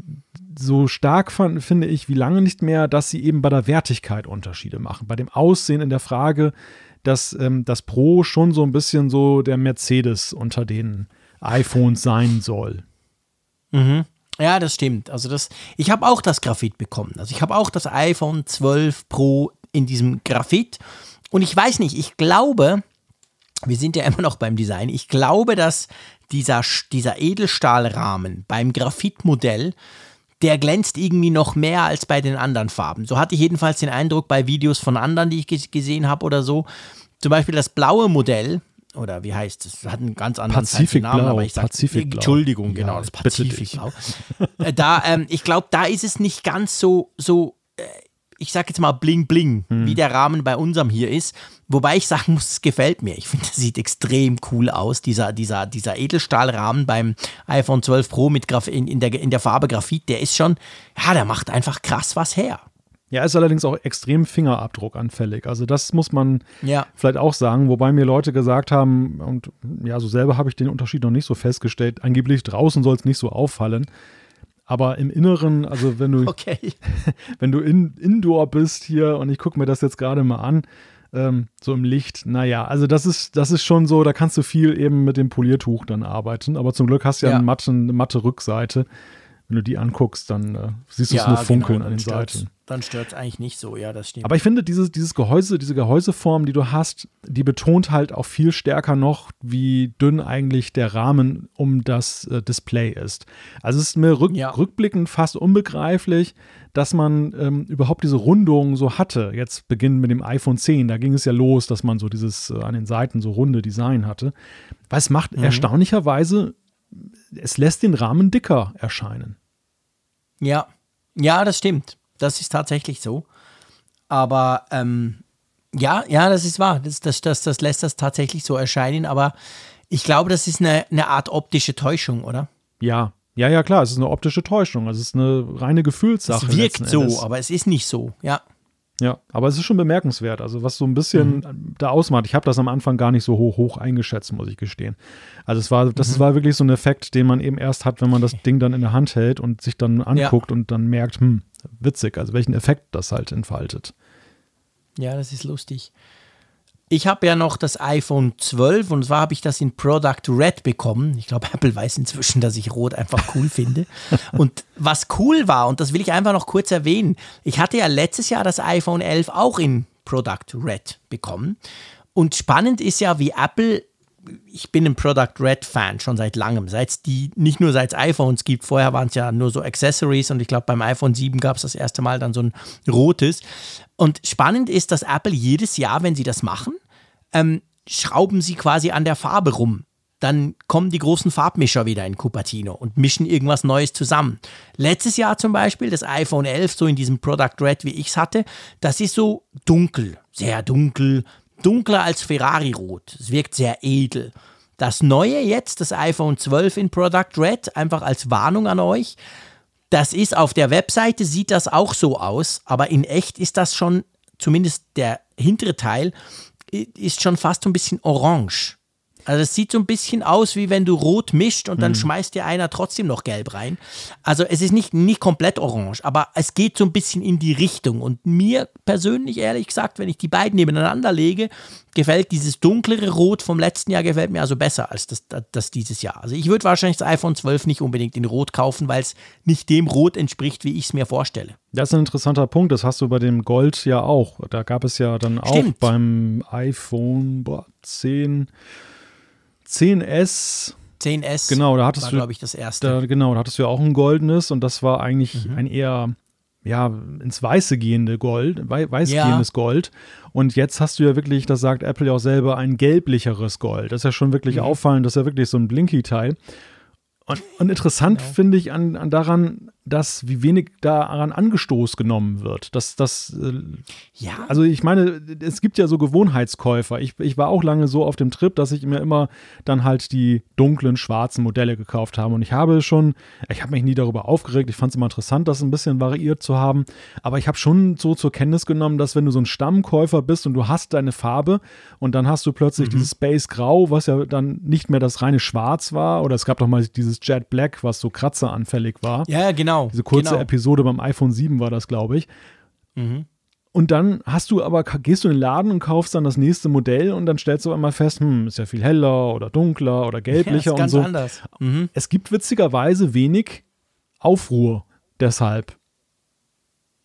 so stark, fand, finde ich, wie lange nicht mehr, dass sie eben bei der Wertigkeit Unterschiede machen, bei dem Aussehen in der Frage, dass ähm, das Pro schon so ein bisschen so der Mercedes unter den iPhones sein soll. Mhm. Ja, das stimmt. Also das, ich habe auch das Graphit bekommen. Also ich habe auch das iPhone 12 Pro in diesem Graphit. Und ich weiß nicht, ich glaube, wir sind ja [LAUGHS] immer noch beim Design, ich glaube, dass dieser, dieser Edelstahlrahmen beim Graphitmodell, der glänzt irgendwie noch mehr als bei den anderen Farben. So hatte ich jedenfalls den Eindruck bei Videos von anderen, die ich gesehen habe oder so. Zum Beispiel das blaue Modell, oder wie heißt es? Hat einen ganz anderen Namen, aber ich sage Entschuldigung, genau, ja, das Pazifikblau. Äh, da, ähm, ich glaube, da ist es nicht ganz so, so ich sage jetzt mal bling bling, hm. wie der Rahmen bei unserem hier ist. Wobei ich sagen muss, es gefällt mir. Ich finde, das sieht extrem cool aus, dieser, dieser, dieser Edelstahlrahmen beim iPhone 12 Pro mit Graf in, in, der, in der Farbe Graphit. Der ist schon, ja, der macht einfach krass was her. Ja, ist allerdings auch extrem fingerabdruckanfällig. Also das muss man ja. vielleicht auch sagen, wobei mir Leute gesagt haben, und ja, so selber habe ich den Unterschied noch nicht so festgestellt, angeblich draußen soll es nicht so auffallen. Aber im Inneren, also wenn du, [LAUGHS] okay. [LAUGHS] wenn du in, indoor bist hier und ich gucke mir das jetzt gerade mal an, ähm, so im Licht, naja, also das ist, das ist schon so, da kannst du viel eben mit dem Poliertuch dann arbeiten. Aber zum Glück hast du ja, ja. Eine, matte, eine matte Rückseite. Wenn du die anguckst, dann äh, siehst du ja, es nur funkeln genau, an den Seiten dann stört es eigentlich nicht so, ja, das stimmt. Aber ich finde, dieses, dieses Gehäuse, diese Gehäuseform, die du hast, die betont halt auch viel stärker noch, wie dünn eigentlich der Rahmen um das äh, Display ist. Also es ist mir rück, ja. rückblickend fast unbegreiflich, dass man ähm, überhaupt diese Rundung so hatte. Jetzt beginnend mit dem iPhone 10, da ging es ja los, dass man so dieses äh, an den Seiten so runde Design hatte. Weil es macht mhm. erstaunlicherweise, es lässt den Rahmen dicker erscheinen. Ja, ja, das stimmt. Das ist tatsächlich so. Aber ähm, ja, ja, das ist wahr. Das, das, das, das lässt das tatsächlich so erscheinen. Aber ich glaube, das ist eine, eine Art optische Täuschung, oder? Ja, ja, ja, klar. Es ist eine optische Täuschung. Es ist eine reine Gefühlssache. Es wirkt so, aber es ist nicht so, ja. Ja, aber es ist schon bemerkenswert. Also, was so ein bisschen mhm. da ausmacht. Ich habe das am Anfang gar nicht so hoch, hoch eingeschätzt, muss ich gestehen. Also, es war, das mhm. war wirklich so ein Effekt, den man eben erst hat, wenn man das [LAUGHS] Ding dann in der Hand hält und sich dann anguckt ja. und dann merkt, hm, witzig, also welchen Effekt das halt entfaltet. Ja, das ist lustig. Ich habe ja noch das iPhone 12 und zwar habe ich das in Product Red bekommen. Ich glaube, [LAUGHS] Apple weiß inzwischen, dass ich Rot einfach cool finde. [LAUGHS] Und was cool war, und das will ich einfach noch kurz erwähnen, ich hatte ja letztes Jahr das iPhone 11 auch in Product Red bekommen. Und spannend ist ja, wie Apple ich bin ein Product Red Fan schon seit langem. Seit die, nicht nur seit es iPhones gibt, vorher waren es ja nur so Accessories und ich glaube beim iPhone 7 gab es das erste Mal dann so ein rotes. Und spannend ist, dass Apple jedes Jahr, wenn sie das machen, ähm, schrauben sie quasi an der Farbe rum. Dann kommen die großen Farbmischer wieder in Cupertino und mischen irgendwas Neues zusammen. Letztes Jahr zum Beispiel, das iPhone 11, so in diesem Product Red, wie ich es hatte, das ist so dunkel, sehr dunkel, dunkler als Ferrari-Rot. Es wirkt sehr edel. Das neue jetzt, das iPhone 12 in Product Red, einfach als Warnung an euch. Das ist auf der Webseite, sieht das auch so aus, aber in echt ist das schon, zumindest der hintere Teil, ist schon fast ein bisschen orange. Also es sieht so ein bisschen aus, wie wenn du rot mischt und dann mhm. schmeißt dir einer trotzdem noch gelb rein. Also es ist nicht, nicht komplett orange, aber es geht so ein bisschen in die Richtung. Und mir persönlich, ehrlich gesagt, wenn ich die beiden nebeneinander lege, gefällt dieses dunklere Rot vom letzten Jahr gefällt mir also besser als das, das, das dieses Jahr. Also ich würde wahrscheinlich das iPhone 12 nicht unbedingt in Rot kaufen, weil es nicht dem Rot entspricht, wie ich es mir vorstelle. Das ist ein interessanter Punkt. Das hast du bei dem Gold ja auch. Da gab es ja dann Stimmt. auch beim iPhone 10 10S. 10S. Genau, da hattest war, du, glaube ich, das erste. Da, genau, da hattest du ja auch ein goldenes und das war eigentlich mhm. ein eher ja, ins Weiße gehende Gold, weiß ja. gehendes Gold. Und jetzt hast du ja wirklich, das sagt Apple ja auch selber, ein gelblicheres Gold. Das ist ja schon wirklich mhm. auffallend, das ist ja wirklich so ein Blinky-Teil. Und, und, interessant genau. finde ich an, an daran, dass wie wenig daran Angestoß genommen wird. Dass das, äh, Ja. also ich meine, es gibt ja so Gewohnheitskäufer. Ich, ich war auch lange so auf dem Trip, dass ich mir immer dann halt die dunklen, schwarzen Modelle gekauft habe. Und ich habe schon, ich habe mich nie darüber aufgeregt. Ich fand es immer interessant, das ein bisschen variiert zu haben. Aber ich habe schon so zur Kenntnis genommen, dass wenn du so ein Stammkäufer bist und du hast deine Farbe und dann hast du plötzlich dieses Space Grau, was ja dann nicht mehr das reine Schwarz war, oder es gab doch mal dieses Jet Black, was so kratzeranfällig war. ja, ja, genau. Diese kurze genau. Episode beim iPhone 7 war das, glaube ich. Mhm. Und dann hast du aber, gehst du in den Laden und kaufst dann das nächste Modell und dann stellst du einmal fest, hm, ist ja viel heller oder dunkler oder [LAUGHS] Ja, gelblicher ist ganz und so. anders. Mhm. Es gibt witzigerweise wenig Aufruhr deshalb.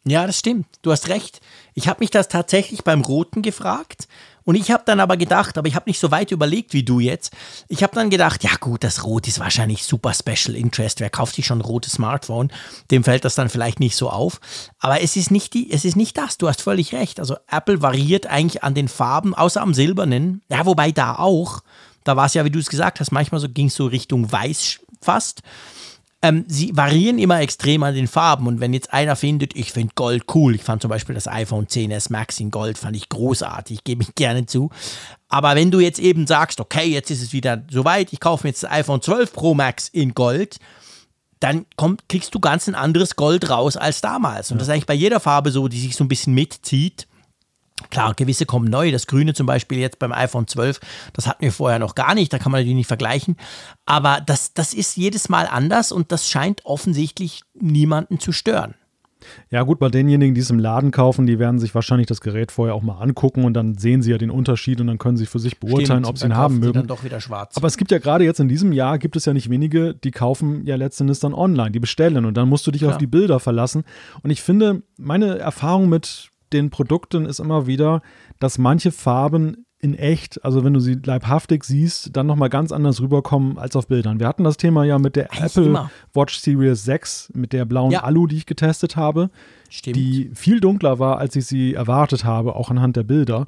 Ja, das stimmt. Du hast recht. Ich habe mich das tatsächlich beim Roten gefragt und ich habe dann aber gedacht, aber ich habe nicht so weit überlegt wie du jetzt. Ich habe dann gedacht, ja gut, das Rot ist wahrscheinlich super Special Interest. Wer kauft sich schon ein rotes Smartphone? Dem fällt das dann vielleicht nicht so auf. Aber es ist nicht die, es ist nicht das. Du hast völlig recht. Also Apple variiert eigentlich an den Farben, außer am silbernen. Ja, wobei da auch. Da war es ja, wie du es gesagt hast, manchmal so ging es so Richtung Weiß fast ähm, sie variieren immer extrem an den Farben. Und wenn jetzt einer findet, ich finde Gold cool, ich fand zum Beispiel das iPhone 10s Max in Gold, fand ich großartig, gebe ich gerne zu. Aber wenn du jetzt eben sagst, okay, jetzt ist es wieder soweit, ich kaufe mir jetzt das iPhone 12 Pro Max in Gold, dann kommt, kriegst du ganz ein anderes Gold raus als damals. Und das ist eigentlich bei jeder Farbe so, die sich so ein bisschen mitzieht. Klar, gewisse kommen neu. Das Grüne zum Beispiel jetzt beim iPhone 12, das hatten wir vorher noch gar nicht. Da kann man natürlich nicht vergleichen. Aber das, das ist jedes Mal anders und das scheint offensichtlich niemanden zu stören. Ja, gut, bei denjenigen, die es im Laden kaufen, die werden sich wahrscheinlich das Gerät vorher auch mal angucken und dann sehen sie ja den Unterschied und dann können sie für sich beurteilen, Stimmt, ob sie ihn haben mögen. dann doch wieder schwarz. Aber es gibt ja gerade jetzt in diesem Jahr, gibt es ja nicht wenige, die kaufen ja letztendlich dann online, die bestellen und dann musst du dich Klar. auf die Bilder verlassen. Und ich finde, meine Erfahrung mit den Produkten ist immer wieder, dass manche Farben in echt, also wenn du sie leibhaftig siehst, dann nochmal ganz anders rüberkommen als auf Bildern. Wir hatten das Thema ja mit der Eigentlich Apple immer. Watch Series 6, mit der blauen Ja. Alu, die ich getestet habe Stimmt. die viel dunkler war, als ich sie erwartet habe, auch anhand der Bilder.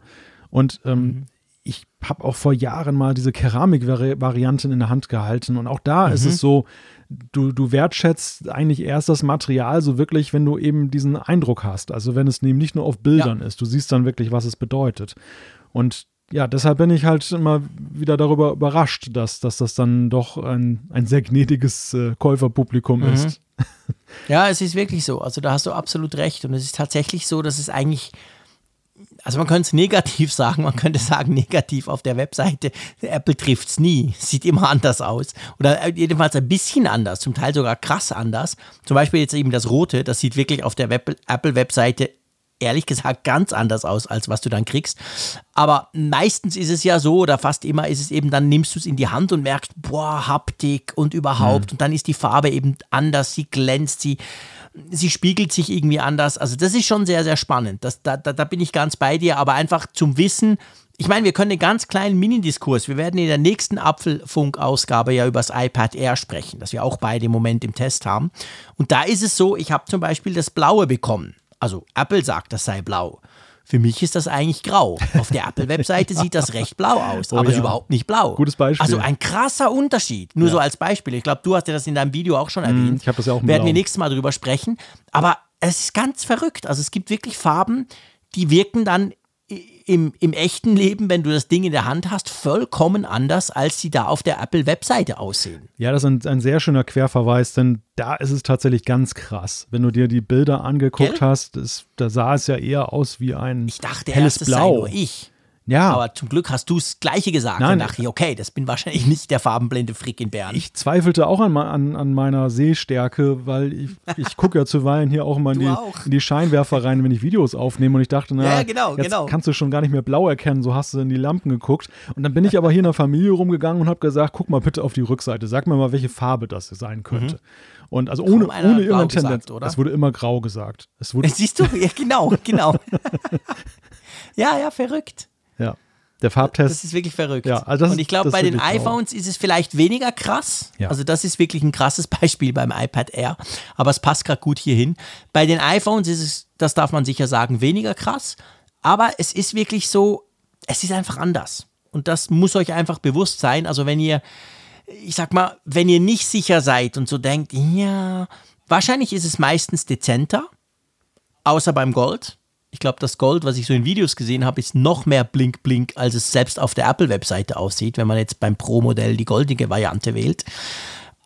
Und ähm, Mhm. ich habe auch vor Jahren mal diese Keramik-Varianten in der Hand gehalten. Und auch da ist Mhm. es so, du, du wertschätzt eigentlich erst das Material so wirklich, wenn du eben diesen Eindruck hast. Also wenn es eben nicht nur auf Bildern ist. Du siehst dann wirklich, was es bedeutet. Und ja, deshalb bin ich halt immer wieder darüber überrascht, dass, dass das dann doch ein, ein sehr gnädiges äh, Käuferpublikum Mhm. ist. [LAUGHS] Ja, es ist wirklich so. Also da hast du absolut recht. Und es ist tatsächlich so, dass es eigentlich, also man könnte es negativ [LAUGHS] sagen, man könnte sagen negativ auf der Webseite, Apple trifft es nie, sieht immer anders aus. Oder jedenfalls ein bisschen anders, zum Teil sogar krass anders. Zum Beispiel jetzt eben das Rote, das sieht wirklich auf der Web- Apple-Webseite ehrlich gesagt ganz anders aus, als was du dann kriegst. Aber meistens ist es ja so, oder fast immer ist es eben, dann nimmst du es in die Hand und merkst, boah, Haptik und überhaupt. Und dann ist die Farbe eben anders, sie glänzt, sie, sie spiegelt sich irgendwie anders. Also das ist schon sehr, sehr spannend. Das, da, da, da bin ich ganz bei dir, aber einfach zum Wissen, ich meine, wir können einen ganz kleinen Mini-Diskurs. Wir werden in der nächsten Apfelfunk-Ausgabe ja über das iPad Air sprechen, das wir auch beide im Moment im Test haben. Und da ist es so, ich habe zum Beispiel das Blaue bekommen. Also Apple sagt, das sei blau. Für mich ist das eigentlich grau. Auf der Apple-Webseite sieht das recht blau aus, Oh aber ist ja. überhaupt nicht blau. Gutes Beispiel. Also ein krasser Unterschied. Nur so als Beispiel. Ich glaube, du hast ja das in deinem Video auch schon erwähnt. Mhm, ich hab das ja auch Werden wir Blau. nächstes Mal drüber sprechen. Aber es ist ganz verrückt. Also es gibt wirklich Farben, die wirken dann im, im echten Leben, wenn du das Ding in der Hand hast, vollkommen anders, als sie da auf der Apple-Webseite aussehen. Ja, das ist ein, ein sehr schöner Querverweis, denn da ist es tatsächlich ganz krass. Wenn du dir die Bilder angeguckt Gell? hast, das, da sah es ja eher aus wie ein Ich dachte helles erst, Blau. ich. Ja, Aber zum Glück hast du das Gleiche gesagt. Nein. Dann dachte ich, okay, das bin wahrscheinlich nicht der farbenblinde Frick in Bern. ich zweifelte auch an, an, an meiner Sehstärke, weil ich, ich gucke ja zuweilen hier auch immer in die, auch. in die Scheinwerfer rein, wenn ich Videos aufnehme und ich dachte, na, Ja, genau, jetzt genau. kannst du schon gar nicht mehr blau erkennen, so hast du in die Lampen geguckt. Und dann bin ich aber hier in der Familie rumgegangen und habe gesagt, guck mal bitte auf die Rückseite, sag mir mal, welche Farbe das sein könnte. Und also ohne, Mhm. ohne irgendeine gesagt, Tendenz. oder? Es wurde immer grau gesagt. Es wurde, [LAUGHS] Siehst du? Ja, genau, genau. [LAUGHS] ja, ja, verrückt. Ja. Der Farbtest. Das ist wirklich verrückt. Ja, also und ich glaube, bei den iPhones ist es vielleicht weniger krass. Ja. Also das ist wirklich ein krasses [LAUGHS] Beispiel beim iPad Air. Aber es passt gerade gut hierhin. Bei den iPhones ist es, das darf man sicher sagen, weniger krass. Aber es ist wirklich so, es ist einfach anders. Und das muss euch einfach bewusst sein. Also wenn ihr, ich sag mal, wenn ihr nicht sicher seid und so denkt, ja, wahrscheinlich ist es meistens dezenter, außer beim Gold. Ich glaube, das Gold, was ich so in Videos gesehen habe, ist noch mehr blink blink, als es selbst auf der Apple-Webseite aussieht, wenn man jetzt beim Pro-Modell die goldige Variante wählt.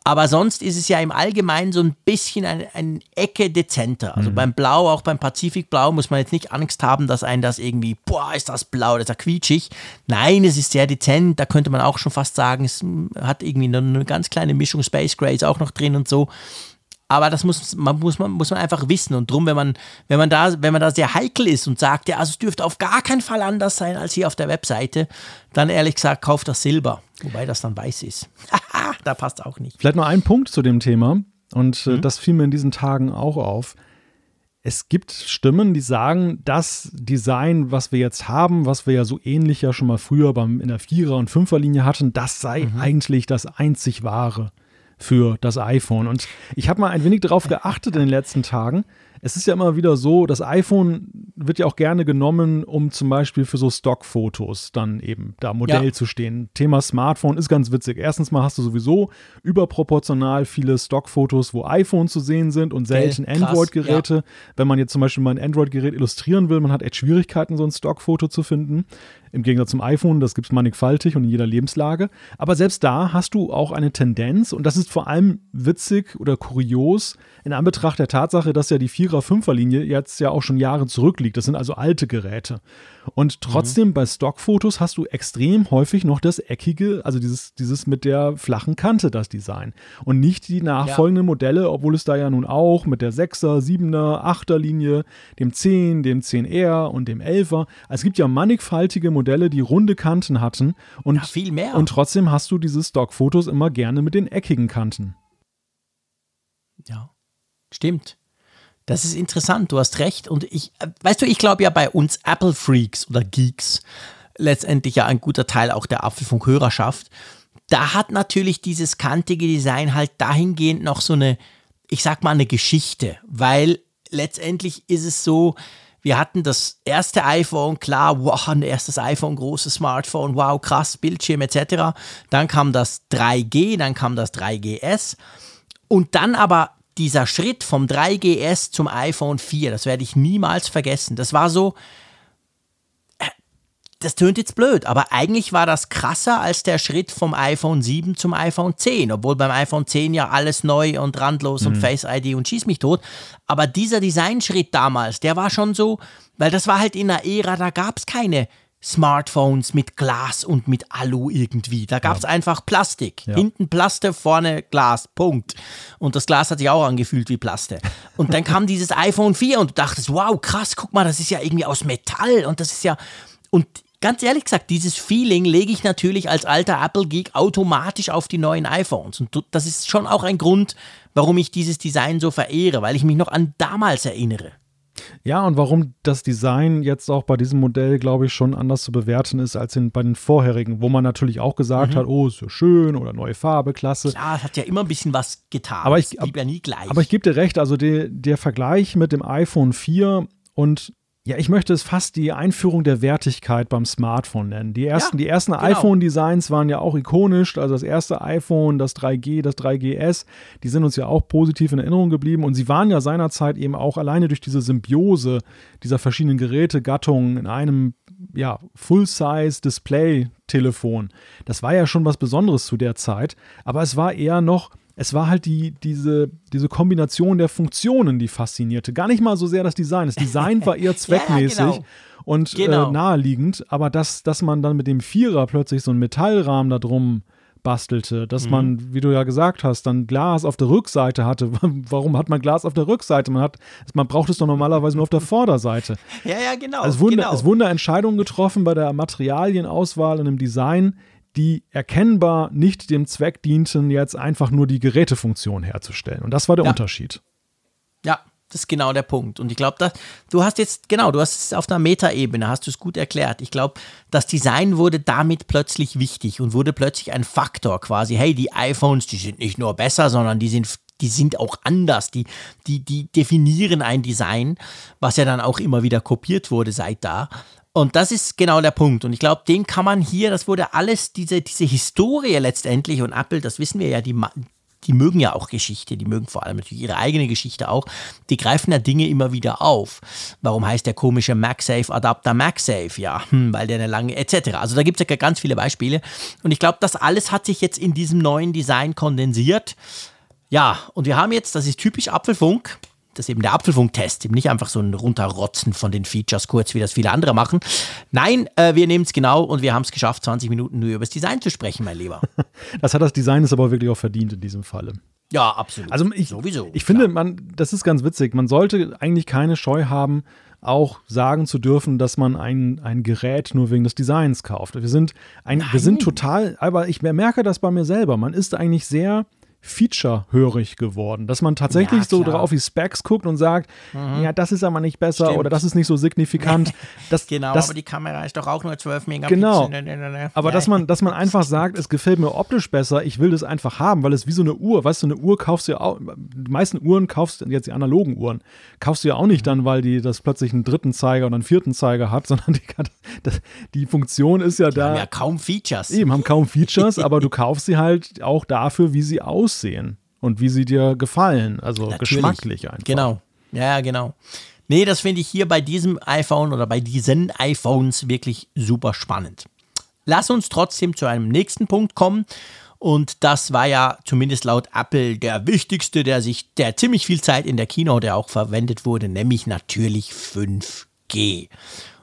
Aber sonst ist es ja im Allgemeinen so ein bisschen eine, eine Ecke dezenter. Also mhm. beim Blau, auch beim Pazifikblau, muss man jetzt nicht Angst haben, dass ein das irgendwie, boah, ist das blau, das ist ja quietschig. Nein, es ist sehr dezent. Da könnte man auch schon fast sagen, es hat irgendwie eine ganz kleine Mischung Space Grays auch noch drin und so. Aber das muss man, muss man, muss man einfach wissen. Und drum, wenn man, wenn man da, wenn man da sehr heikel ist und sagt, ja, also es dürfte auf gar keinen Fall anders sein als hier auf der Webseite, dann ehrlich gesagt, kauft das Silber. Wobei das dann weiß ist. [LAUGHS] da passt auch nicht. Vielleicht noch ein Punkt zu dem Thema. Und äh, mhm. das fiel mir in diesen Tagen auch auf. Es gibt Stimmen, die sagen, das Design, was wir jetzt haben, was wir ja so ähnlich ja schon mal früher beim, in der Vierer- und Fünferlinie hatten, das sei mhm. eigentlich das einzig wahre für das iPhone. Und ich habe mal ein wenig darauf geachtet in den letzten Tagen. Es ist ja immer wieder so, das iPhone wird ja auch gerne genommen, um zum Beispiel für so Stockfotos dann eben da Modell ja. zu stehen. Thema Smartphone ist ganz witzig. Erstens mal hast du sowieso überproportional viele Stockfotos, wo iPhone zu sehen sind und selten Android-Geräte. Ja. Wenn man jetzt zum Beispiel mal ein Android-Gerät illustrieren will, man hat echt Schwierigkeiten, so ein Stockfoto zu finden. Im Gegensatz zum iPhone, das gibt es mannigfaltig und in jeder Lebenslage. Aber selbst da hast du auch eine Tendenz, und das ist vor allem witzig oder kurios, in Anbetracht der Tatsache, dass ja die 4er, 5er Linie jetzt ja auch schon Jahre zurückliegt. Das sind also alte Geräte. Und trotzdem mhm. bei Stockfotos hast du extrem häufig noch das eckige, also dieses, dieses mit der flachen Kante, das Design. Und nicht die nachfolgenden ja. Modelle, obwohl es da ja nun auch mit der 6er, 7er, 8er Linie, dem 10, dem 10R und dem 11er. Also es gibt ja mannigfaltige Modelle, die runde Kanten hatten. Und, ja, viel mehr. Und trotzdem hast du diese Stockfotos immer gerne mit den eckigen Kanten. Ja, stimmt. Das ist interessant, du hast recht. Und ich, weißt du, ich glaube ja bei uns Apple Freaks oder Geeks, letztendlich ja ein guter Teil auch der Apfelfunk-Hörerschaft, da hat natürlich dieses kantige Design halt dahingehend noch so eine, ich sag mal, eine Geschichte, weil letztendlich ist es so, wir hatten das erste iPhone, klar, wow, ein erstes iPhone, großes Smartphone, wow, krass, Bildschirm etc. Dann kam das 3G, dann kam das 3GS und dann aber dieser Schritt vom 3GS zum iPhone 4, das werde ich niemals vergessen. Das war so, äh, das tönt jetzt blöd, aber eigentlich war das krasser als der Schritt vom iPhone 7 zum iPhone 10, obwohl beim iPhone 10 ja alles neu und randlos mhm. und Face ID und schieß mich tot. Aber dieser Designschritt damals, der war schon so, weil das war halt in einer Ära, da gab es keine Smartphones mit Glas und mit Alu irgendwie. Da gab es ja. einfach Plastik. Ja. Hinten Plaste, vorne Glas. Punkt. Und das Glas hat sich auch angefühlt wie Plaste. [LAUGHS] Und dann kam dieses iPhone 4 und du dachtest, wow, krass, guck mal, das ist ja irgendwie aus Metall und das ist ja. Und ganz ehrlich gesagt, dieses Feeling lege ich natürlich als alter Apple-Geek automatisch auf die neuen iPhones. Und das ist schon auch ein Grund, warum ich dieses Design so verehre, weil ich mich noch an damals erinnere. Ja, und warum das Design jetzt auch bei diesem Modell, glaube ich, schon anders zu bewerten ist als in, bei den vorherigen, wo man natürlich auch gesagt mhm. hat, oh, ist so schön oder neue Farbe, klasse. Klar, es hat ja immer ein bisschen was getan. Aber ich, blieb ja nie gleich. Aber ich gebe dir recht, also der, der Vergleich mit dem iPhone 4 und ja, ich möchte es fast die Einführung der Wertigkeit beim Smartphone nennen. Die ersten, ja, die ersten genau. iPhone-Designs waren ja auch ikonisch. Also das erste iPhone, das 3G, das 3GS, die sind uns ja auch positiv in Erinnerung geblieben. Und sie waren ja seinerzeit eben auch alleine durch diese Symbiose dieser verschiedenen Gerätegattungen in einem ja, Full-Size-Display-Telefon. Das war ja schon was Besonderes zu der Zeit. Aber es war eher noch es war halt die, diese, diese Kombination der Funktionen, die faszinierte. Gar nicht mal so sehr das Design. Das Design war eher [LAUGHS] zweckmäßig ja, genau. und äh, genau. Äh, naheliegend, aber dass, dass man dann mit dem Vierer plötzlich so einen Metallrahmen da drum bastelte, dass mhm. man, wie du ja gesagt hast, dann Glas auf der Rückseite hatte. [LAUGHS] Warum hat man Glas auf der Rückseite? Man, hat, man braucht es doch normalerweise nur auf der Vorderseite. [LAUGHS] Ja, ja, genau. Also es wurden, genau. es wurden da Entscheidungen getroffen bei der Materialienauswahl und im Design, die erkennbar nicht dem Zweck dienten, jetzt einfach nur die Gerätefunktion herzustellen. Und das war der ja. Unterschied. Ja, das ist genau der Punkt. Und ich glaube, du hast jetzt, genau, du hast es auf einer Metaebene, hast du es gut erklärt. Ich glaube, das Design wurde damit plötzlich wichtig und wurde plötzlich ein Faktor quasi. Hey, die iPhones, die sind nicht nur besser, sondern die sind, die sind auch anders. Die, die, die definieren ein Design, was ja dann auch immer wieder kopiert wurde seit da. Und das ist genau der Punkt. Und ich glaube, den kann man hier, das wurde alles, diese, diese Historie letztendlich, und Apple, das wissen wir ja, die, die mögen ja auch Geschichte, die mögen vor allem natürlich ihre eigene Geschichte auch. Die greifen ja Dinge immer wieder auf. Warum heißt der komische MagSafe-Adapter MagSafe? Ja, hm, weil der eine lange, etc. Also da gibt es ja ganz viele Beispiele. Und ich glaube, das alles hat sich jetzt in diesem neuen Design kondensiert. Ja, und wir haben jetzt, das ist typisch Apfelfunk, ist eben der Apfelfunk-Test, eben nicht einfach so ein Runterrotzen von den Features kurz, wie das viele andere machen. Nein, äh, wir nehmen es genau und wir haben es geschafft, 20 Minuten nur über das Design zu sprechen, mein Lieber. [LAUGHS] das hat das Design ist aber wirklich auch verdient in diesem Falle. Ja, absolut. Also ich, Sowieso, ich finde, man, das ist ganz witzig. Man sollte eigentlich keine Scheu haben, auch sagen zu dürfen, dass man ein, ein Gerät nur wegen des Designs kauft. Wir sind, ein, wir sind total, aber ich merke das bei mir selber. Man ist eigentlich sehr feature-hörig geworden, dass man tatsächlich ja, so drauf auf die Specs guckt und sagt, mhm. ja, das ist aber nicht besser Stimmt. oder das ist nicht so signifikant. [LAUGHS] Das, genau, das, aber die Kamera ist doch auch nur 12 Megapixel. Genau, aber ja. dass, man, dass man einfach sagt, es gefällt mir optisch besser, ich will das einfach haben, weil es wie so eine Uhr, weißt du, eine Uhr kaufst du ja auch, die meisten Uhren kaufst du, jetzt die analogen Uhren, kaufst du ja auch nicht mhm. dann, weil die das plötzlich einen dritten Zeiger oder einen vierten Zeiger hat, [LAUGHS] sondern die, das, die Funktion ist ja die da. Haben ja kaum Features. Eben, haben kaum Features, [LAUGHS] aber du kaufst sie halt auch dafür, wie sie aussehen aussehen und wie sie dir gefallen. Also Natürlich. geschmacklich einfach. Genau. Ja, genau. Nee, das finde ich hier bei diesem iPhone oder bei diesen iPhones wirklich super spannend. Lass uns trotzdem zu einem nächsten Punkt kommen. Und das war ja zumindest laut Apple der wichtigste, der sich, der ziemlich viel Zeit in der Keynote auch verwendet wurde, nämlich natürlich 5G.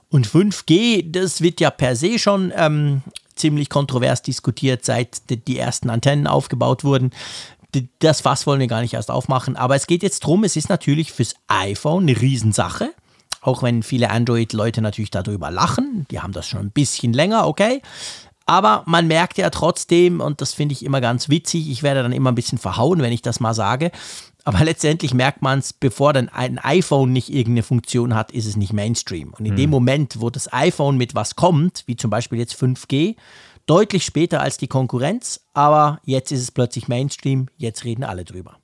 Und 5G, das wird ja per se schon ähm, ziemlich kontrovers diskutiert, seit die ersten Antennen aufgebaut wurden. Das Fass wollen wir gar nicht erst aufmachen. Aber es geht jetzt darum, es ist natürlich fürs iPhone eine Riesensache. Auch wenn viele Android-Leute natürlich darüber lachen. Die haben das schon ein bisschen länger, okay. Aber man merkt ja trotzdem, und das finde ich immer ganz witzig, ich werde dann immer ein bisschen verhauen, wenn ich das mal sage, aber letztendlich merkt man es, bevor dann ein iPhone nicht irgendeine Funktion hat, ist es nicht Mainstream. Und in mhm. dem Moment, wo das iPhone mit was kommt, wie zum Beispiel jetzt 5G, deutlich später als die Konkurrenz, aber jetzt ist es plötzlich Mainstream, jetzt reden alle drüber.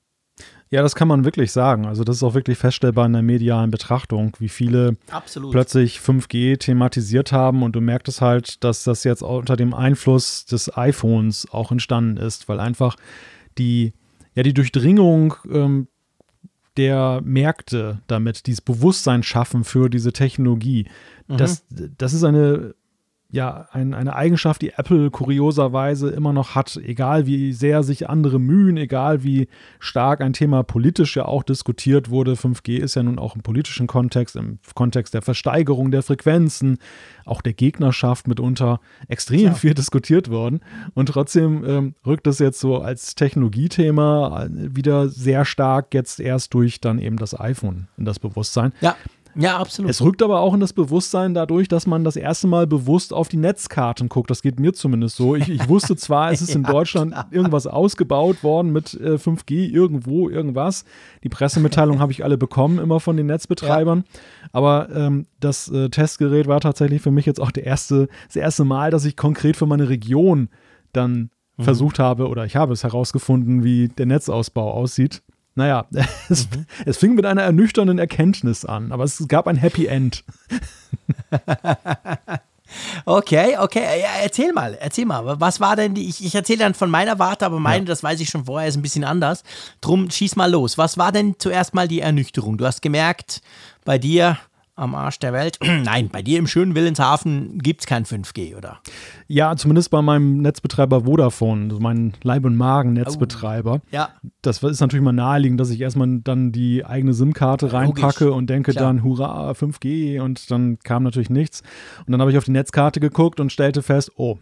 Ja, das kann man wirklich sagen. Also das ist auch wirklich feststellbar in der medialen Betrachtung, wie viele Absolut. plötzlich 5G thematisiert haben und du merkst es halt, dass das jetzt unter dem Einfluss des iPhones auch entstanden ist, weil einfach die ja die Durchdringung ähm, der Märkte damit, dieses Bewusstsein schaffen für diese Technologie. Mhm. Das, das ist eine ja ein, eine Eigenschaft, die Apple kurioserweise immer noch hat, egal wie sehr sich andere mühen, egal wie stark ein Thema politisch ja auch diskutiert wurde. 5G ist ja nun auch im politischen Kontext, im Kontext der Versteigerung der Frequenzen, auch der Gegnerschaft mitunter extrem ja. viel diskutiert worden. Und trotzdem ähm, rückt es jetzt so als Technologiethema wieder sehr stark jetzt erst durch dann eben das iPhone in das Bewusstsein. Ja. Ja, absolut. Es rückt aber auch in das Bewusstsein dadurch, dass man das erste Mal bewusst auf die Netzkarten guckt. Das geht mir zumindest so. Ich, ich wusste zwar, es ist [LAUGHS] in Deutschland irgendwas ausgebaut worden mit äh, 5G, irgendwo, irgendwas. Die Pressemitteilung habe ich alle bekommen, immer von den Netzbetreibern. Ja. Aber ähm, das äh, Testgerät war tatsächlich für mich jetzt auch der erste, das erste Mal, dass ich konkret für meine Region dann mhm. versucht habe oder ich habe es herausgefunden, wie der Netzausbau aussieht. Naja, [LAUGHS] es, mhm. es fing mit einer ernüchternden Erkenntnis an, aber es gab ein Happy End. [LAUGHS] Okay, okay, ja, erzähl mal, erzähl mal. Was war denn die, ich, ich erzähle dann von meiner Warte, aber meine, ja. das weiß ich schon vorher, ist ein bisschen anders. Drum schieß mal los. Was war denn zuerst mal die Ernüchterung? Du hast gemerkt, bei dir, am Arsch der Welt. [CLEARS THROAT] Nein, bei dir im schönen Willenshafen gibt es kein 5G, oder? Ja, zumindest bei meinem Netzbetreiber Vodafone, also mein Leib- und Magen-Netzbetreiber. Oh, ja. Das ist natürlich mal naheliegend, dass ich erstmal dann die eigene SIM-Karte reinpacke Logisch. und denke Klar. dann, hurra, 5G und dann kam natürlich nichts. Und dann habe ich auf die Netzkarte geguckt und stellte fest, oh,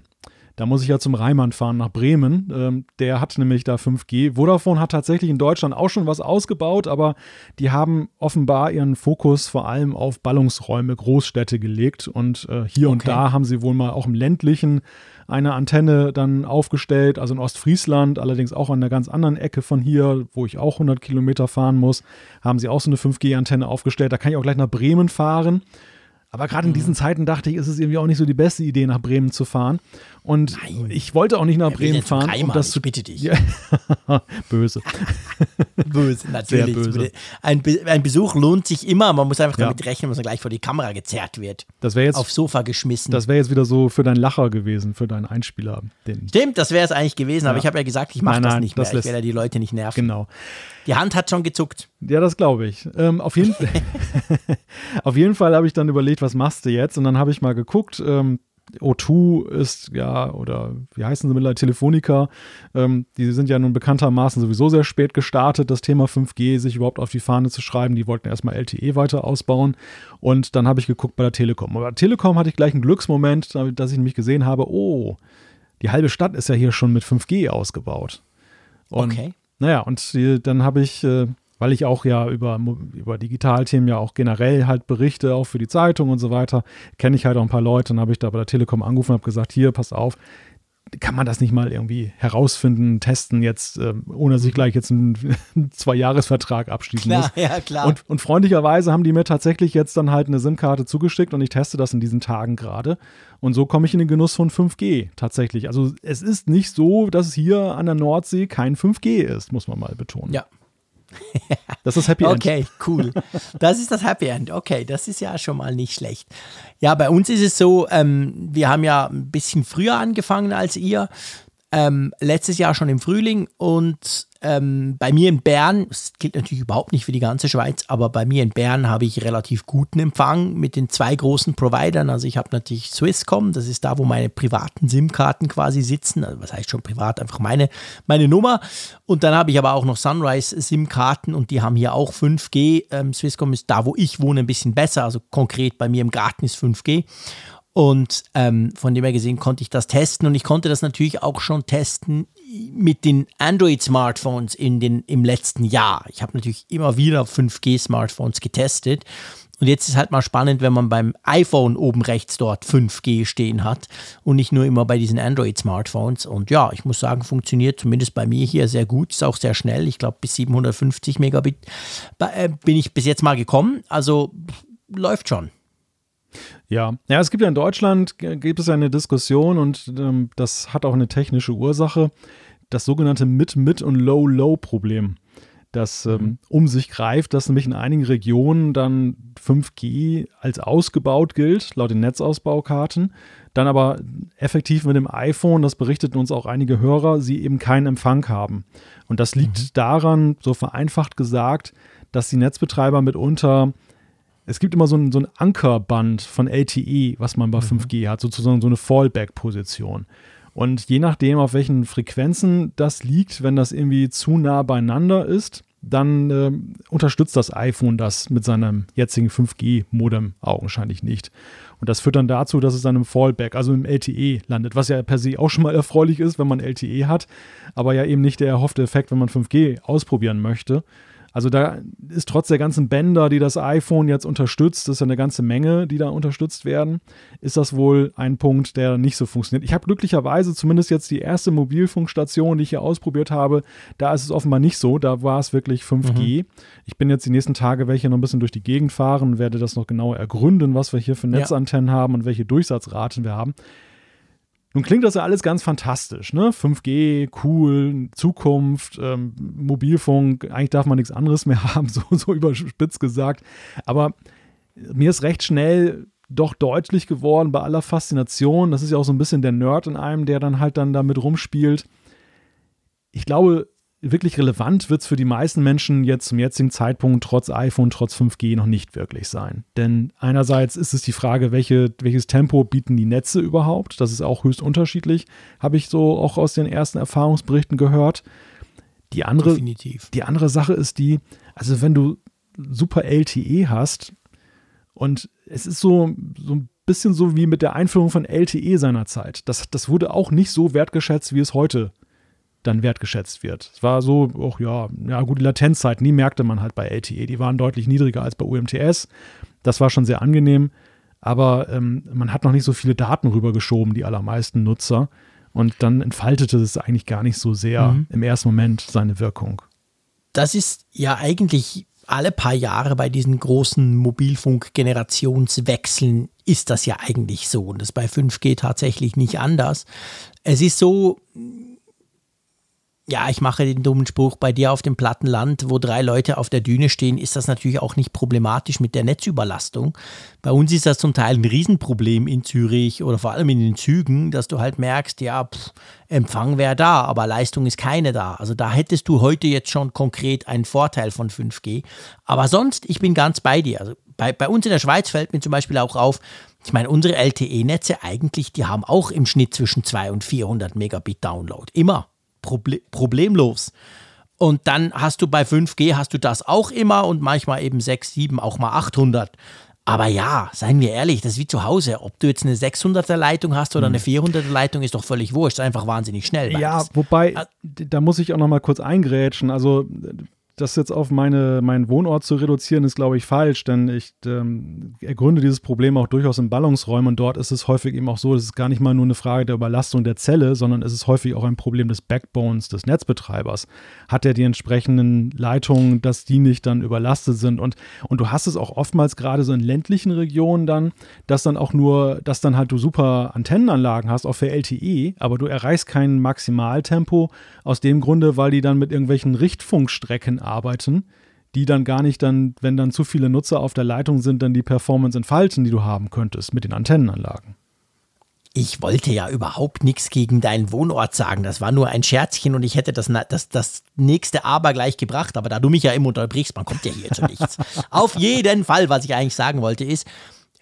da muss ich ja zum Reimann fahren nach Bremen. Ähm, der hat nämlich da 5G. Vodafone hat tatsächlich in Deutschland auch schon was ausgebaut, aber die haben offenbar ihren Fokus vor allem auf Ballungsräume, Großstädte gelegt. Und äh, hier okay. und da haben sie wohl mal auch im ländlichen eine Antenne dann aufgestellt, also in Ostfriesland, allerdings auch an einer ganz anderen Ecke von hier, wo ich auch 100 Kilometer fahren muss, haben sie auch so eine 5G-Antenne aufgestellt. Da kann ich auch gleich nach Bremen fahren. Aber gerade in diesen Zeiten dachte ich, ist es irgendwie auch nicht so die beste Idee, nach Bremen zu fahren. Und Nein. ich wollte auch nicht nach Bremen fahren. Um das ich bitte dich. [LAUGHS] Böse. [LAUGHS] böse, natürlich. Böse. Ein, Be ein, Besuch lohnt sich immer. Man muss einfach ja. damit rechnen, dass man gleich vor die Kamera gezerrt wird. Das jetzt, Aufs Sofa geschmissen. Das wäre jetzt wieder so für deinen Lacher gewesen, für deinen Einspieler. Stimmt, das wäre es eigentlich gewesen. Ja. Aber ich habe ja gesagt, ich mache das nicht mehr. Das ich werde ja die Leute nicht nerven. Genau. Die Hand hat schon gezuckt. Ja, das glaube ich. Ähm, auf, jeden [LAUGHS] [LAUGHS] auf jeden Fall habe ich dann überlegt, was machst du jetzt? Und dann habe ich mal geguckt. Ähm, O2 ist ja, oder wie heißen sie mittlerweile, Telefonica, ähm, die sind ja nun bekanntermaßen sowieso sehr spät gestartet, das Thema 5G sich überhaupt auf die Fahne zu schreiben. Die wollten erstmal LTE weiter ausbauen. Und dann habe ich geguckt bei der Telekom. Bei der Telekom hatte ich gleich einen Glücksmoment, dass ich nämlich gesehen habe, oh, die halbe Stadt ist ja hier schon mit 5G ausgebaut. Und, okay. Naja, und dann habe ich äh, weil ich auch ja über, über Digitalthemen ja auch generell halt berichte, auch für die Zeitung und so weiter, kenne ich halt auch ein paar Leute. Dann habe ich da bei der Telekom angerufen und habe gesagt, hier, pass auf, kann man das nicht mal irgendwie herausfinden, testen jetzt, äh, ohne dass ich gleich jetzt einen, [LAUGHS] einen Zwei-Jahres-Vertrag abschließen klar, muss. Ja, klar. Und, und, freundlicherweise haben die mir tatsächlich jetzt dann halt eine SIM-Karte zugeschickt und ich teste das in diesen Tagen gerade. Und so komme ich in den Genuss von 5G tatsächlich. Also es ist nicht so, dass hier an der Nordsee kein 5G ist, muss man mal betonen. Ja, [LAUGHS] das ist Happy End. Okay, cool. Das ist das Happy End. Okay, das ist ja schon mal nicht schlecht. Ja, bei uns ist es so, ähm, wir haben ja ein bisschen früher angefangen als ihr. Ähm, letztes Jahr schon im Frühling und ähm, bei mir in Bern, das gilt natürlich überhaupt nicht für die ganze Schweiz, aber bei mir in Bern habe ich relativ guten Empfang mit den zwei großen Providern. Also ich habe natürlich Swisscom, das ist da, wo meine privaten SIM-Karten quasi sitzen. Also was heißt schon privat, einfach meine, meine Nummer. Und dann habe ich aber auch noch Sunrise SIM-Karten und die haben hier auch 5G. Ähm, Swisscom ist da, wo ich wohne, ein bisschen besser. Also konkret bei mir im Garten ist 5G. Und ähm, von dem her gesehen konnte ich das testen und ich konnte das natürlich auch schon testen mit den Android-Smartphones im letzten Jahr. Ich habe natürlich immer wieder 5G-Smartphones getestet. Und jetzt ist halt mal spannend, wenn man beim iPhone oben rechts dort 5G stehen hat und nicht nur immer bei diesen Android-Smartphones. Und ja, ich muss sagen, funktioniert zumindest bei mir hier sehr gut, ist auch sehr schnell. Ich glaube, bis 750 Megabit äh, bin ich bis jetzt mal gekommen. Also läuft schon. Ja, ja, es gibt ja in Deutschland, gibt es ja eine Diskussion und ähm, das hat auch eine technische Ursache, das sogenannte Mid-Mid- und Low-Low-Problem, das ähm, mhm. um sich greift, dass nämlich in einigen Regionen dann 5G als ausgebaut gilt, laut den Netzausbaukarten, dann aber effektiv mit dem iPhone, das berichteten uns auch einige Hörer, sie eben keinen Empfang haben. Und das liegt mhm. daran, so vereinfacht gesagt, dass die Netzbetreiber mitunter es gibt immer so ein, so ein Ankerband von LTE, was man bei mhm. 5G hat, sozusagen so eine Fallback-Position. Und je nachdem, auf welchen Frequenzen das liegt, wenn das irgendwie zu nah beieinander ist, dann äh, unterstützt das iPhone das mit seinem jetzigen 5G-Modem augenscheinlich nicht. Und das führt dann dazu, dass es dann im Fallback, also im LTE landet, was ja per se auch schon mal [LAUGHS] erfreulich ist, wenn man LTE hat, aber ja eben nicht der erhoffte Effekt, wenn man 5G ausprobieren möchte. Also da ist trotz der ganzen Bänder, die das iPhone jetzt unterstützt, das ist ja eine ganze Menge, die da unterstützt werden, ist das wohl ein Punkt, der nicht so funktioniert. Ich habe glücklicherweise zumindest jetzt die erste Mobilfunkstation, die ich hier ausprobiert habe, da ist es offenbar nicht so, da war es wirklich 5G. Mhm. Ich bin jetzt die nächsten Tage, welche noch ein bisschen durch die Gegend fahren, werde das noch genauer ergründen, was wir hier für Netzantennen ja. haben und welche Durchsatzraten wir haben. Nun klingt das ja alles ganz fantastisch, ne? 5G, cool, Zukunft, ähm, Mobilfunk, eigentlich darf man nichts anderes mehr [LAUGHS] haben, so, so überspitzt gesagt. Aber mir ist recht schnell doch deutlich geworden bei aller Faszination, das ist ja auch so ein bisschen der Nerd in einem, der dann halt dann damit rumspielt. Ich glaube, wirklich relevant wird es für die meisten Menschen jetzt zum jetzigen Zeitpunkt trotz iPhone, trotz 5G noch nicht wirklich sein. Denn einerseits ist es die Frage, welche, welches Tempo bieten die Netze überhaupt? Das ist auch höchst unterschiedlich, habe ich so auch aus den ersten Erfahrungsberichten gehört. Die andere, Definitiv. die andere Sache ist die, also wenn du super LTE hast und es ist so, so ein bisschen so wie mit der Einführung von LTE seinerzeit. Das, das wurde auch nicht so wertgeschätzt, wie es heute dann wertgeschätzt wird. Es war so, auch ja, ja, gut, die Latenzzeit, nie merkte man halt bei LTE. Die waren deutlich niedriger als bei UMTS. Das war schon sehr angenehm, aber ähm, man hat noch nicht so viele Daten rübergeschoben, die allermeisten Nutzer. Und dann entfaltete es eigentlich gar nicht so sehr mhm. im ersten Moment seine Wirkung. Das ist ja eigentlich alle paar Jahre bei diesen großen Mobilfunk-Generationswechseln ist das ja eigentlich so. Und das ist bei 5G tatsächlich nicht anders. Es ist so, ja, ich mache den dummen Spruch, bei dir auf dem platten Land, wo drei Leute auf der Düne stehen, ist das natürlich auch nicht problematisch mit der Netzüberlastung. Bei uns ist das zum Teil ein Riesenproblem in Zürich oder vor allem in den Zügen, dass du halt merkst, ja, pff, Empfang wäre da, aber Leistung ist keine da. Also da hättest du heute jetzt schon konkret einen Vorteil von 5G. Aber sonst, ich bin ganz bei dir. Also bei, bei uns in der Schweiz fällt mir zum Beispiel auch auf, ich meine, unsere LTE-Netze eigentlich, die haben auch im Schnitt zwischen 200 und 400 Megabit Download. Immer. Proble problemlos. Und dann hast du bei 5G hast du das auch immer und manchmal eben 6, 7, auch mal 800. Aber ja, seien wir ehrlich, das ist wie zu Hause. Ob du jetzt eine 600er Leitung hast oder eine 400er hm. Leitung, ist doch völlig wurscht. Ist einfach wahnsinnig schnell. Beides. Ja, wobei, da muss ich auch noch mal kurz eingrätschen. Also das jetzt auf meine, meinen Wohnort zu reduzieren, ist, glaube ich, falsch, denn ich ähm, ergründe dieses Problem auch durchaus in Ballungsräumen und dort ist es häufig eben auch so, es ist gar nicht mal nur eine Frage der Überlastung der Zelle, sondern es ist häufig auch ein Problem des Backbones des Netzbetreibers. Hat er die entsprechenden Leitungen, dass die nicht dann überlastet sind und, und du hast es auch oftmals gerade so in ländlichen Regionen dann, dass dann auch nur, dass dann halt du super Antennenanlagen hast, auch für LTE, aber du erreichst kein Maximaltempo aus dem Grunde, weil die dann mit irgendwelchen Richtfunkstrecken arbeiten, die dann gar nicht dann, wenn dann zu viele Nutzer auf der Leitung sind, dann die Performance entfalten, die du haben könntest mit den Antennenanlagen. Ich wollte ja überhaupt nichts gegen deinen Wohnort sagen. Das war nur ein Scherzchen und ich hätte das, das, das nächste Aber gleich gebracht. Aber da du mich ja immer unterbrichst, man kommt ja hier zu nichts. [LAUGHS] Auf jeden Fall, was ich eigentlich sagen wollte, ist,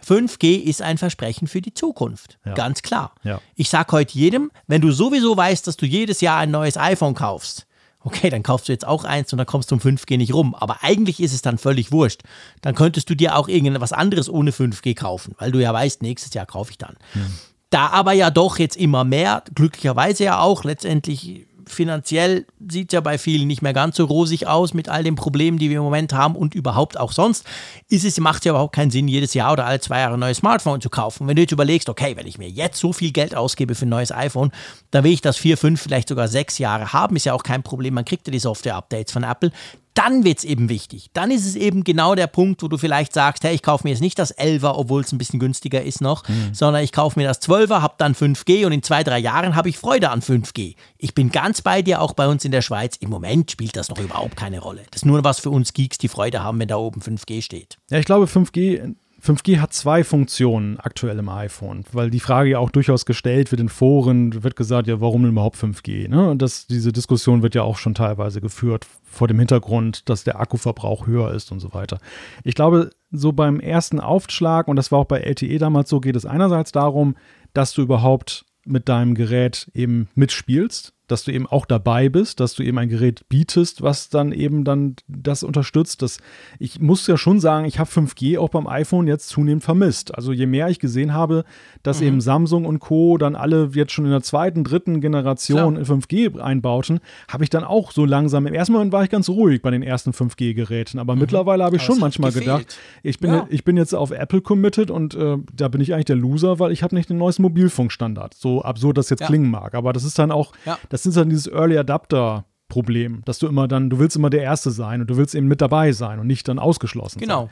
5G ist ein Versprechen für die Zukunft. Ja. Ganz klar. Ja. Ich sage heute jedem, wenn du sowieso weißt, dass du jedes Jahr ein neues iPhone kaufst, okay, dann kaufst du jetzt auch eins und dann kommst du um 5G nicht rum. Aber eigentlich ist es dann völlig wurscht. Dann könntest du dir auch irgendwas anderes ohne 5G kaufen, weil du ja weißt, nächstes Jahr kaufe ich dann. Mhm. Da aber ja doch jetzt immer mehr, glücklicherweise ja auch, letztendlich finanziell sieht es ja bei vielen nicht mehr ganz so rosig aus mit all den Problemen, die wir im Moment haben und überhaupt auch sonst, ist es, macht es ja überhaupt keinen Sinn, jedes Jahr oder alle zwei Jahre ein neues Smartphone zu kaufen. Wenn du jetzt überlegst, okay, wenn ich mir jetzt so viel Geld ausgebe für ein neues iPhone, dann will ich das vier, fünf, vielleicht sogar sechs Jahre haben, ist ja auch kein Problem. Man kriegt ja die Software-Updates von Apple dann wird es eben wichtig. Dann ist es eben genau der Punkt, wo du vielleicht sagst, hey, ich kaufe mir jetzt nicht das 11er, obwohl es ein bisschen günstiger ist noch, mhm. sondern ich kaufe mir das 12er, habe dann 5G und in zwei, drei Jahren habe ich Freude an 5G. Ich bin ganz bei dir, auch bei uns in der Schweiz. Im Moment spielt das noch überhaupt keine Rolle. Das ist nur was für uns Geeks, die Freude haben, wenn da oben 5G steht. Ja, ich glaube, 5G 5G hat zwei Funktionen aktuell im iPhone, weil die Frage ja auch durchaus gestellt wird in Foren, wird gesagt, ja, warum denn überhaupt 5G? Ne? Und das, diese Diskussion wird ja auch schon teilweise geführt vor dem Hintergrund, dass der Akkuverbrauch höher ist und so weiter. Ich glaube, so beim ersten Aufschlag, und das war auch bei LTE damals so, geht es einerseits darum, dass du überhaupt mit deinem Gerät eben mitspielst dass du eben auch dabei bist, dass du eben ein Gerät bietest, was dann eben dann das unterstützt. Das, ich muss ja schon sagen, ich habe 5G auch beim iPhone jetzt zunehmend vermisst. Also je mehr ich gesehen habe, dass mhm. eben Samsung und Co. dann alle jetzt schon in der zweiten, dritten Generation Klar. 5G einbauten, habe ich dann auch so langsam, im ersten Moment war ich ganz ruhig bei den ersten 5G-Geräten, aber mhm. mittlerweile habe ich aber schon manchmal gedacht, ich bin, ja. ich bin jetzt auf Apple committed und äh, da bin ich eigentlich der Loser, weil ich habe nicht den neuesten Mobilfunkstandard. So absurd das jetzt ja. klingen mag, aber das ist dann auch, ja das ist dann dieses Early Adapter Problem, dass du immer dann, du willst immer der Erste sein und du willst eben mit dabei sein und nicht dann ausgeschlossen genau.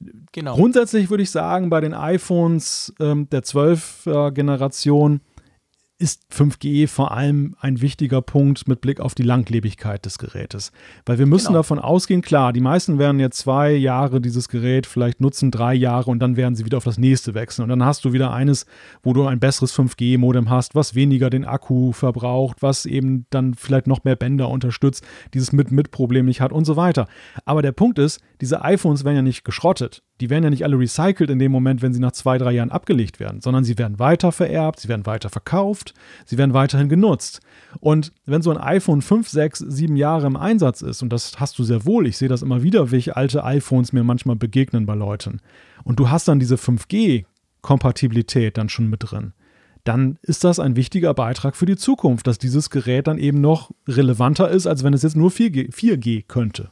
sein. Genau. Grundsätzlich würde ich sagen, bei den iPhones ähm, der 12er Generation ist 5G vor allem ein wichtiger Punkt mit Blick auf die Langlebigkeit des Gerätes. Weil wir müssen genau. davon ausgehen, klar, die meisten werden jetzt zwei Jahre dieses Gerät vielleicht nutzen, drei Jahre und dann werden sie wieder auf das nächste wechseln. Und dann hast du wieder eines, wo du ein besseres 5G-Modem hast, was weniger den Akku verbraucht, was eben dann vielleicht noch mehr Bänder unterstützt, dieses Mit-Mit-Problem nicht hat und so weiter. Aber der Punkt ist, diese iPhones werden ja nicht geschrottet die werden ja nicht alle recycelt in dem Moment, wenn sie nach zwei, drei Jahren abgelegt werden, sondern sie werden weiter vererbt, sie werden weiter verkauft, sie werden weiterhin genutzt. Und wenn so ein iPhone 5, 6, 7 Jahre im Einsatz ist, und das hast du sehr wohl, ich sehe das immer wieder, welche alte iPhones mir manchmal begegnen bei Leuten, und du hast dann diese 5G-Kompatibilität dann schon mit drin, dann ist das ein wichtiger Beitrag für die Zukunft, dass dieses Gerät dann eben noch relevanter ist, als wenn es jetzt nur 4G, 4G könnte.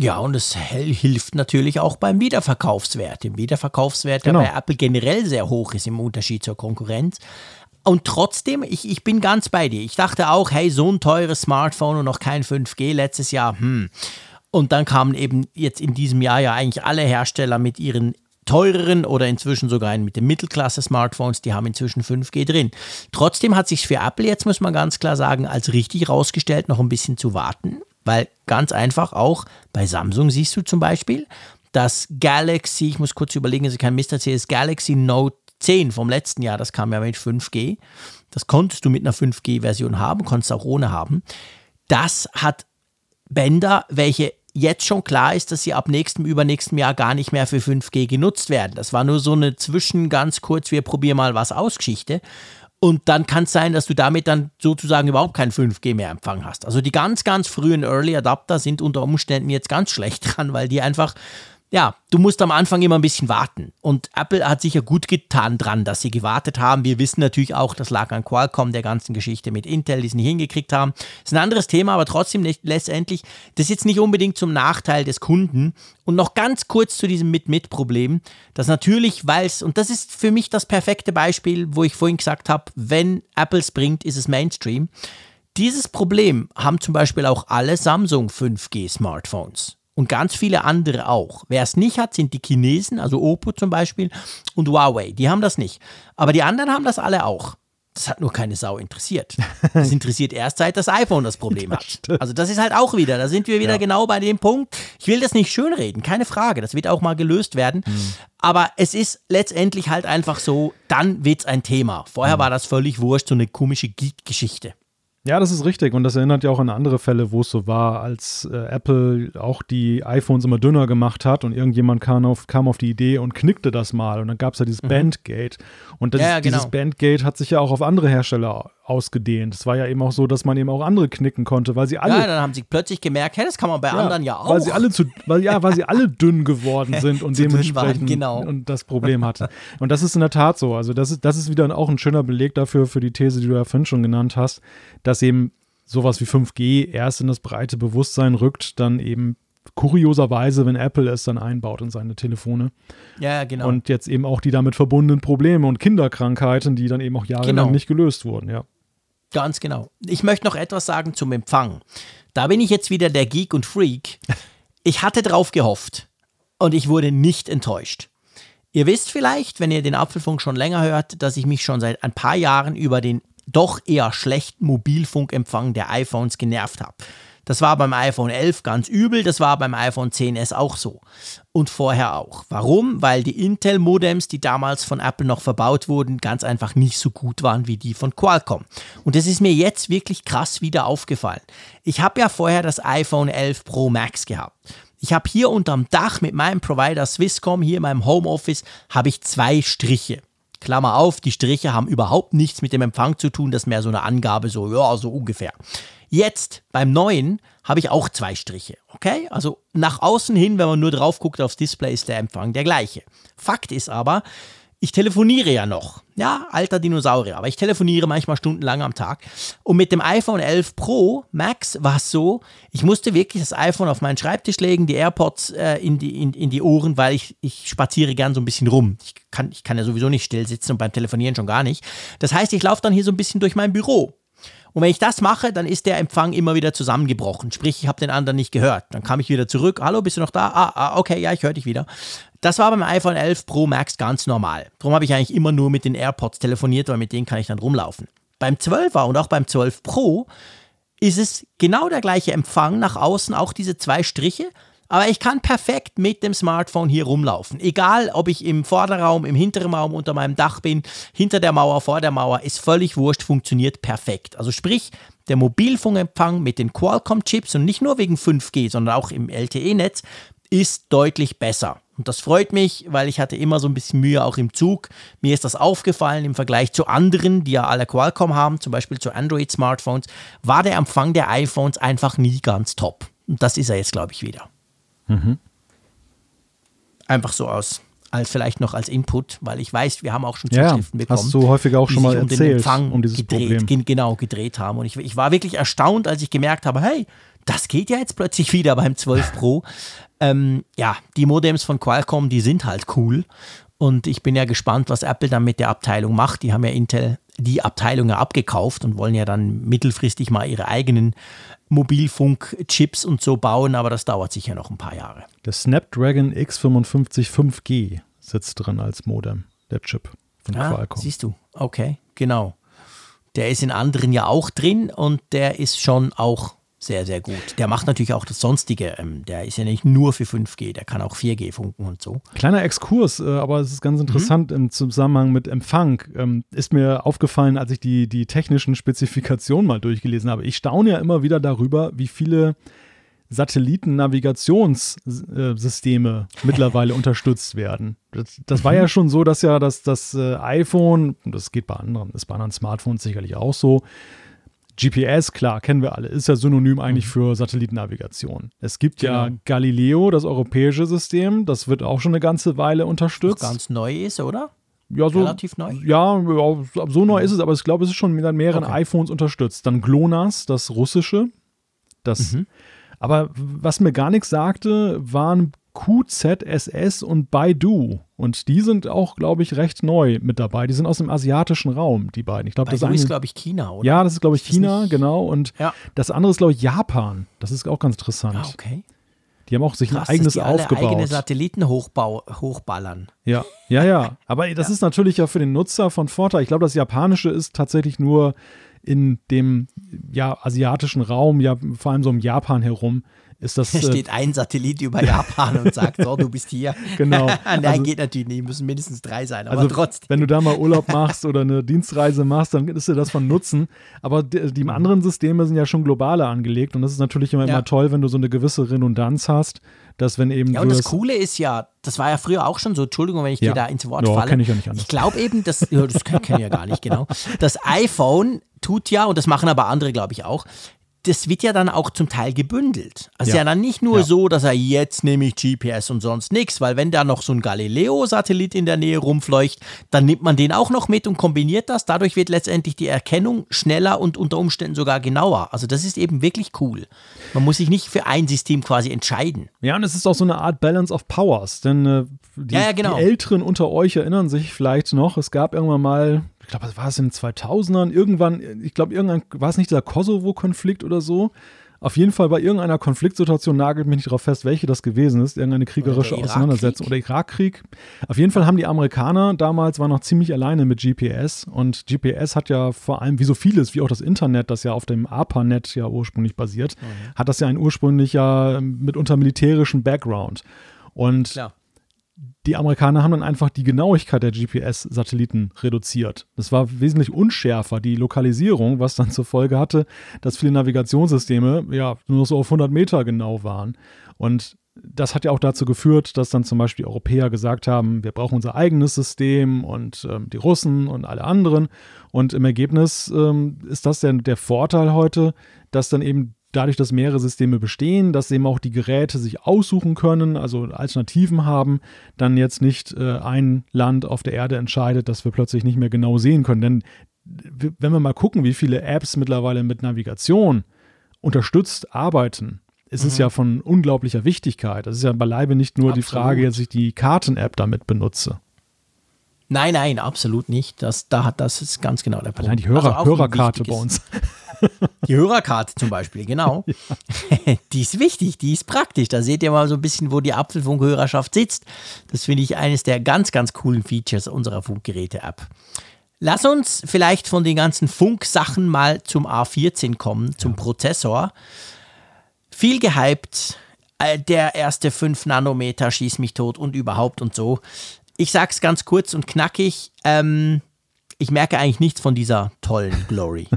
Ja, und es hilft natürlich auch beim Wiederverkaufswert. Dem Wiederverkaufswert, genau. der bei Apple generell sehr hoch ist im Unterschied zur Konkurrenz. Und trotzdem, ich, ich bin ganz bei dir. Ich dachte auch, hey, so ein teures Smartphone und noch kein 5G letztes Jahr, hm. Und dann kamen eben jetzt in diesem Jahr ja eigentlich alle Hersteller mit ihren teureren oder inzwischen sogar mit den Mittelklasse-Smartphones, die haben inzwischen 5G drin. Trotzdem hat sich für Apple jetzt, muss man ganz klar sagen, als richtig rausgestellt, noch ein bisschen zu warten, weil ganz einfach auch bei Samsung siehst du zum Beispiel, das Galaxy, ich muss kurz überlegen, dass ich kein Mist erzähle, das Galaxy Note 10 vom letzten Jahr, das kam ja mit 5G. Das konntest du mit einer 5G-Version haben, konntest auch ohne haben. Das hat Bänder, welche jetzt schon klar ist, dass sie ab nächstem, übernächstem Jahr gar nicht mehr für 5G genutzt werden. Das war nur so eine Zwischen, ganz kurz, wir probieren mal was aus Geschichte. Und dann kann es sein, dass du damit dann sozusagen überhaupt kein 5G mehr Empfang hast. Also die ganz, ganz frühen Early Adapter sind unter Umständen jetzt ganz schlecht [LAUGHS] dran, weil die einfach ja, du musst am Anfang immer ein bisschen warten. Und Apple hat sicher gut getan dran, dass sie gewartet haben. Wir wissen natürlich auch, das lag an Qualcomm, der ganzen Geschichte mit Intel, die es nicht hingekriegt haben. Ist ein anderes Thema, aber trotzdem letztendlich, das ist jetzt nicht unbedingt zum Nachteil des Kunden. Und noch ganz kurz zu diesem Mit-Mit-Problem, das natürlich, weil es, und das ist für mich das perfekte Beispiel, wo ich vorhin gesagt habe, wenn Apple es bringt, ist es Mainstream. Dieses Problem haben zum Beispiel auch alle Samsung 5G-Smartphones und ganz viele andere auch. Wer es nicht hat, sind die Chinesen, also Oppo zum Beispiel und Huawei. Die haben das nicht. Aber die anderen haben das alle auch. Das hat nur keine Sau interessiert. Das interessiert erst seit das iPhone das Problem [LAUGHS] hat. Also das ist halt auch wieder, da sind wir wieder ja. genau bei dem Punkt. Ich will das nicht schönreden, keine Frage. Das wird auch mal gelöst werden. Mhm. Aber es ist letztendlich halt einfach so, dann wird es ein Thema. Vorher mhm. war das völlig wurscht, so eine komische Geek-Geschichte. Ja, das ist richtig. Und das erinnert ja auch an andere Fälle, wo es so war, als äh, Apple auch die iPhones immer dünner gemacht hat und irgendjemand kam auf, kam auf die Idee und knickte das mal. Und dann gab es ja dieses mhm. Bandgate. Und das, ja, genau. dieses Bandgate hat sich ja auch auf andere Hersteller ausgedehnt. Es war ja eben auch so, dass man eben auch andere knicken konnte, weil sie alle. Ja, dann haben sie plötzlich gemerkt, hey, das kann man bei ja, anderen ja auch. Weil sie alle zu, weil ja, weil sie alle [LAUGHS] dünn geworden sind und dementsprechend waren, genau. und das Problem hatten. Und das ist in der Tat so. Also das ist, das ist wieder auch ein schöner Beleg dafür für die These, die du ja vorhin schon genannt hast, dass eben sowas wie 5G erst in das breite Bewusstsein rückt, dann eben kurioserweise, wenn Apple es dann einbaut in seine Telefone. Ja, genau. Und jetzt eben auch die damit verbundenen Probleme und Kinderkrankheiten, die dann eben auch jahrelang genau. nicht gelöst wurden, ja. Ganz genau. Ich möchte noch etwas sagen zum Empfang. Da bin ich jetzt wieder der Geek und Freak. Ich hatte drauf gehofft und ich wurde nicht enttäuscht. Ihr wisst vielleicht, wenn ihr den Apfelfunk schon länger hört, dass ich mich schon seit ein paar Jahren über den doch eher schlechten Mobilfunkempfang der iPhones genervt habe. Das war beim iPhone 11 ganz übel, das war beim iPhone 10s auch so. Und vorher auch. Warum? Weil die Intel-Modems, die damals von Apple noch verbaut wurden, ganz einfach nicht so gut waren wie die von Qualcomm. Und das ist mir jetzt wirklich krass wieder aufgefallen. Ich habe ja vorher das iPhone 11 Pro Max gehabt. Ich habe hier unterm Dach mit meinem Provider Swisscom, hier in meinem Homeoffice, habe ich zwei Striche. Klammer auf, die Striche haben überhaupt nichts mit dem Empfang zu tun, das ist mehr so eine Angabe, so, ja, so ungefähr. Jetzt beim neuen habe ich auch zwei Striche. Okay? Also nach außen hin, wenn man nur drauf guckt aufs Display, ist der Empfang der gleiche. Fakt ist aber, ich telefoniere ja noch. Ja, alter Dinosaurier, aber ich telefoniere manchmal stundenlang am Tag. Und mit dem iPhone 11 Pro Max war es so, ich musste wirklich das iPhone auf meinen Schreibtisch legen, die AirPods äh, in, die, in, in die Ohren, weil ich, ich spaziere gern so ein bisschen rum. Ich kann, ich kann ja sowieso nicht still sitzen und beim Telefonieren schon gar nicht. Das heißt, ich laufe dann hier so ein bisschen durch mein Büro. Und wenn ich das mache, dann ist der Empfang immer wieder zusammengebrochen. Sprich, ich habe den anderen nicht gehört. Dann kam ich wieder zurück. Hallo, bist du noch da? Ah, ah okay, ja, ich höre dich wieder. Das war beim iPhone 11 Pro Max ganz normal. Darum habe ich eigentlich immer nur mit den AirPods telefoniert, weil mit denen kann ich dann rumlaufen. Beim 12er und auch beim 12 Pro ist es genau der gleiche Empfang nach außen, auch diese zwei Striche, aber ich kann perfekt mit dem Smartphone hier rumlaufen. Egal, ob ich im Vorderraum, im hinteren Raum unter meinem Dach bin, hinter der Mauer, vor der Mauer, ist völlig wurscht, funktioniert perfekt. Also sprich, der Mobilfunkempfang mit den Qualcomm-Chips und nicht nur wegen 5G, sondern auch im LTE-Netz ist deutlich besser. Und das freut mich, weil ich hatte immer so ein bisschen Mühe auch im Zug. Mir ist das aufgefallen im Vergleich zu anderen, die ja alle Qualcomm haben, zum Beispiel zu Android-Smartphones, war der Empfang der iPhones einfach nie ganz top. Und das ist er jetzt, glaube ich, wieder. Mhm. Einfach so aus, als vielleicht noch als Input, weil ich weiß, wir haben auch schon Zuschriften ja, bekommen. Hast du häufig auch schon mal um erzählt, um dieses gedreht, Problem. Genau, gedreht haben. Und ich, ich war wirklich erstaunt, als ich gemerkt habe, hey, das geht ja jetzt plötzlich wieder beim 12 Pro. [LAUGHS] ähm, ja, die Modems von Qualcomm, die sind halt cool. Und ich bin ja gespannt, was Apple dann mit der Abteilung macht. Die haben ja Intel die Abteilung ja abgekauft und wollen ja dann mittelfristig mal ihre eigenen Mobilfunk-Chips und so bauen, aber das dauert sicher noch ein paar Jahre. Der Snapdragon X55 5G sitzt drin als Modem, der Chip von ah, Qualcomm. Siehst du, okay, genau. Der ist in anderen ja auch drin und der ist schon auch sehr, sehr gut. Der macht natürlich auch das Sonstige. Ähm, der ist ja nicht nur für 5G, der kann auch 4G funken und so. Kleiner Exkurs, äh, aber es ist ganz interessant mhm. im Zusammenhang mit Empfang. Ähm, ist mir aufgefallen, als ich die, die technischen Spezifikationen mal durchgelesen habe. Ich staune ja immer wieder darüber, wie viele Satellitennavigationssysteme mittlerweile [LAUGHS] unterstützt werden. Das, das war ja mhm. schon so, dass ja das, das äh, iPhone, das geht bei anderen, ist bei anderen Smartphones sicherlich auch so, GPS, klar, kennen wir alle, ist ja synonym eigentlich mhm. für Satellitennavigation. Es gibt genau. ja Galileo, das europäische System, das wird auch schon eine ganze Weile unterstützt. Was ganz neu ist, oder? Ja, so, Relativ neu? Ja, so neu ist es, aber ich glaube, es ist schon mit mehreren okay. iPhones unterstützt. Dann GLONASS, das russische. Das, mhm. Aber was mir gar nichts sagte, waren QZSS und Baidu. Und die sind auch, glaube ich, recht neu mit dabei. Die sind aus dem asiatischen Raum, die beiden. Ich glaube, das ist, glaube ich, China, oder? Ja, das ist, glaube ich, China, genau. Und ja. das andere ist, glaube ich, Japan. Das ist auch ganz interessant. Ah, okay. Die haben auch sich Krass, ein eigenes dass die alle aufgebaut. eigene Satelliten hochballern. Ja, ja, ja. [LAUGHS] Aber das ja. ist natürlich ja für den Nutzer von Vorteil. Ich glaube, das Japanische ist tatsächlich nur in dem ja, asiatischen Raum, ja, vor allem so um Japan herum, ist das. Da steht ein Satellit über Japan und sagt, so, du bist hier. [LAUGHS] Genau. [LAUGHS] Nein, also, geht natürlich nicht, müssen mindestens drei sein, aber also, trotzdem. Wenn du da mal [LAUGHS] Urlaub machst oder eine Dienstreise machst, dann ist dir das von Nutzen. Aber die, die anderen Systeme sind ja schon globaler angelegt und das ist natürlich immer, ja. immer toll, wenn du so eine gewisse Redundanz hast, dass wenn eben. Ja, und das Coole ist ja, das war ja früher auch schon so, Entschuldigung, wenn ich ja. dir da ins Wort no, falle. Ich, ja nicht ich glaube eben, dass, ja, das kenne kenn ich ja gar nicht genau. Das iPhone tut ja, und das machen aber andere, glaube ich auch, das wird ja dann auch zum Teil gebündelt. Also ja, ja dann nicht nur ja. so, dass er jetzt nehme ich GPS und sonst nichts, weil wenn da noch so ein Galileo-Satellit in der Nähe rumfleucht, dann nimmt man den auch noch mit und kombiniert das. Dadurch wird letztendlich die Erkennung schneller und unter Umständen sogar genauer. Also das ist eben wirklich cool. Man muss sich nicht für ein System quasi entscheiden. Ja, und es ist auch so eine Art Balance of Powers, denn äh, die, ja, genau. die Älteren unter euch erinnern sich vielleicht noch, es gab irgendwann mal ich glaube, war es in den 2000ern? Irgendwann, ich glaube, irgendwann war es nicht dieser Kosovo-Konflikt oder so. Auf jeden Fall bei irgendeiner Konfliktsituation nagelt mich nicht darauf fest, welche das gewesen ist, irgendeine kriegerische oder Auseinandersetzung oder Irakkrieg. Auf jeden Fall haben die Amerikaner damals waren noch ziemlich alleine mit GPS und GPS hat ja vor allem, wie so vieles, wie auch das Internet, das ja auf dem ARPANET ja ursprünglich basiert, mhm. hat das ja einen ursprünglicher mitunter militärischen Background. Und Klar die Amerikaner haben dann einfach die Genauigkeit der GPS-Satelliten reduziert. Das war wesentlich unschärfer, die Lokalisierung, was dann zur Folge hatte, dass viele Navigationssysteme ja nur so auf 100 Meter genau waren. Und das hat ja auch dazu geführt, dass dann zum Beispiel Europäer gesagt haben, wir brauchen unser eigenes System und ähm, die Russen und alle anderen. Und im Ergebnis ähm, ist das der, der Vorteil heute, dass dann eben dadurch, dass mehrere Systeme bestehen, dass eben auch die Geräte sich aussuchen können, also Alternativen haben, dann jetzt nicht äh, ein Land auf der Erde entscheidet, dass wir plötzlich nicht mehr genau sehen können. Denn wenn wir mal gucken, wie viele Apps mittlerweile mit Navigation unterstützt arbeiten, ist mhm. es ja von unglaublicher Wichtigkeit. Das ist ja beileibe nicht nur absolut. die Frage, dass ich die Karten-App damit benutze. Nein, nein, absolut nicht. Das, da, das ist ganz genau der Punkt. Allein die Hörer, also Hörerkarte bei uns. Die Hörerkarte zum Beispiel, genau. [LAUGHS] Ja. [LAUGHS] Die ist wichtig, die ist praktisch. Da seht ihr mal so ein bisschen, wo die Apfelfunk-Hörerschaft sitzt. Das finde ich eines der ganz, ganz coolen Features unserer Funkgeräte-App. Lass uns vielleicht von den ganzen Funksachen mal zum A14 kommen, zum ja. Prozessor. Viel gehypt, äh, der erste 5 Nanometer schießt mich tot und überhaupt und so. Ich sag's ganz kurz und knackig. Ähm, ich merke eigentlich nichts von dieser tollen Glory.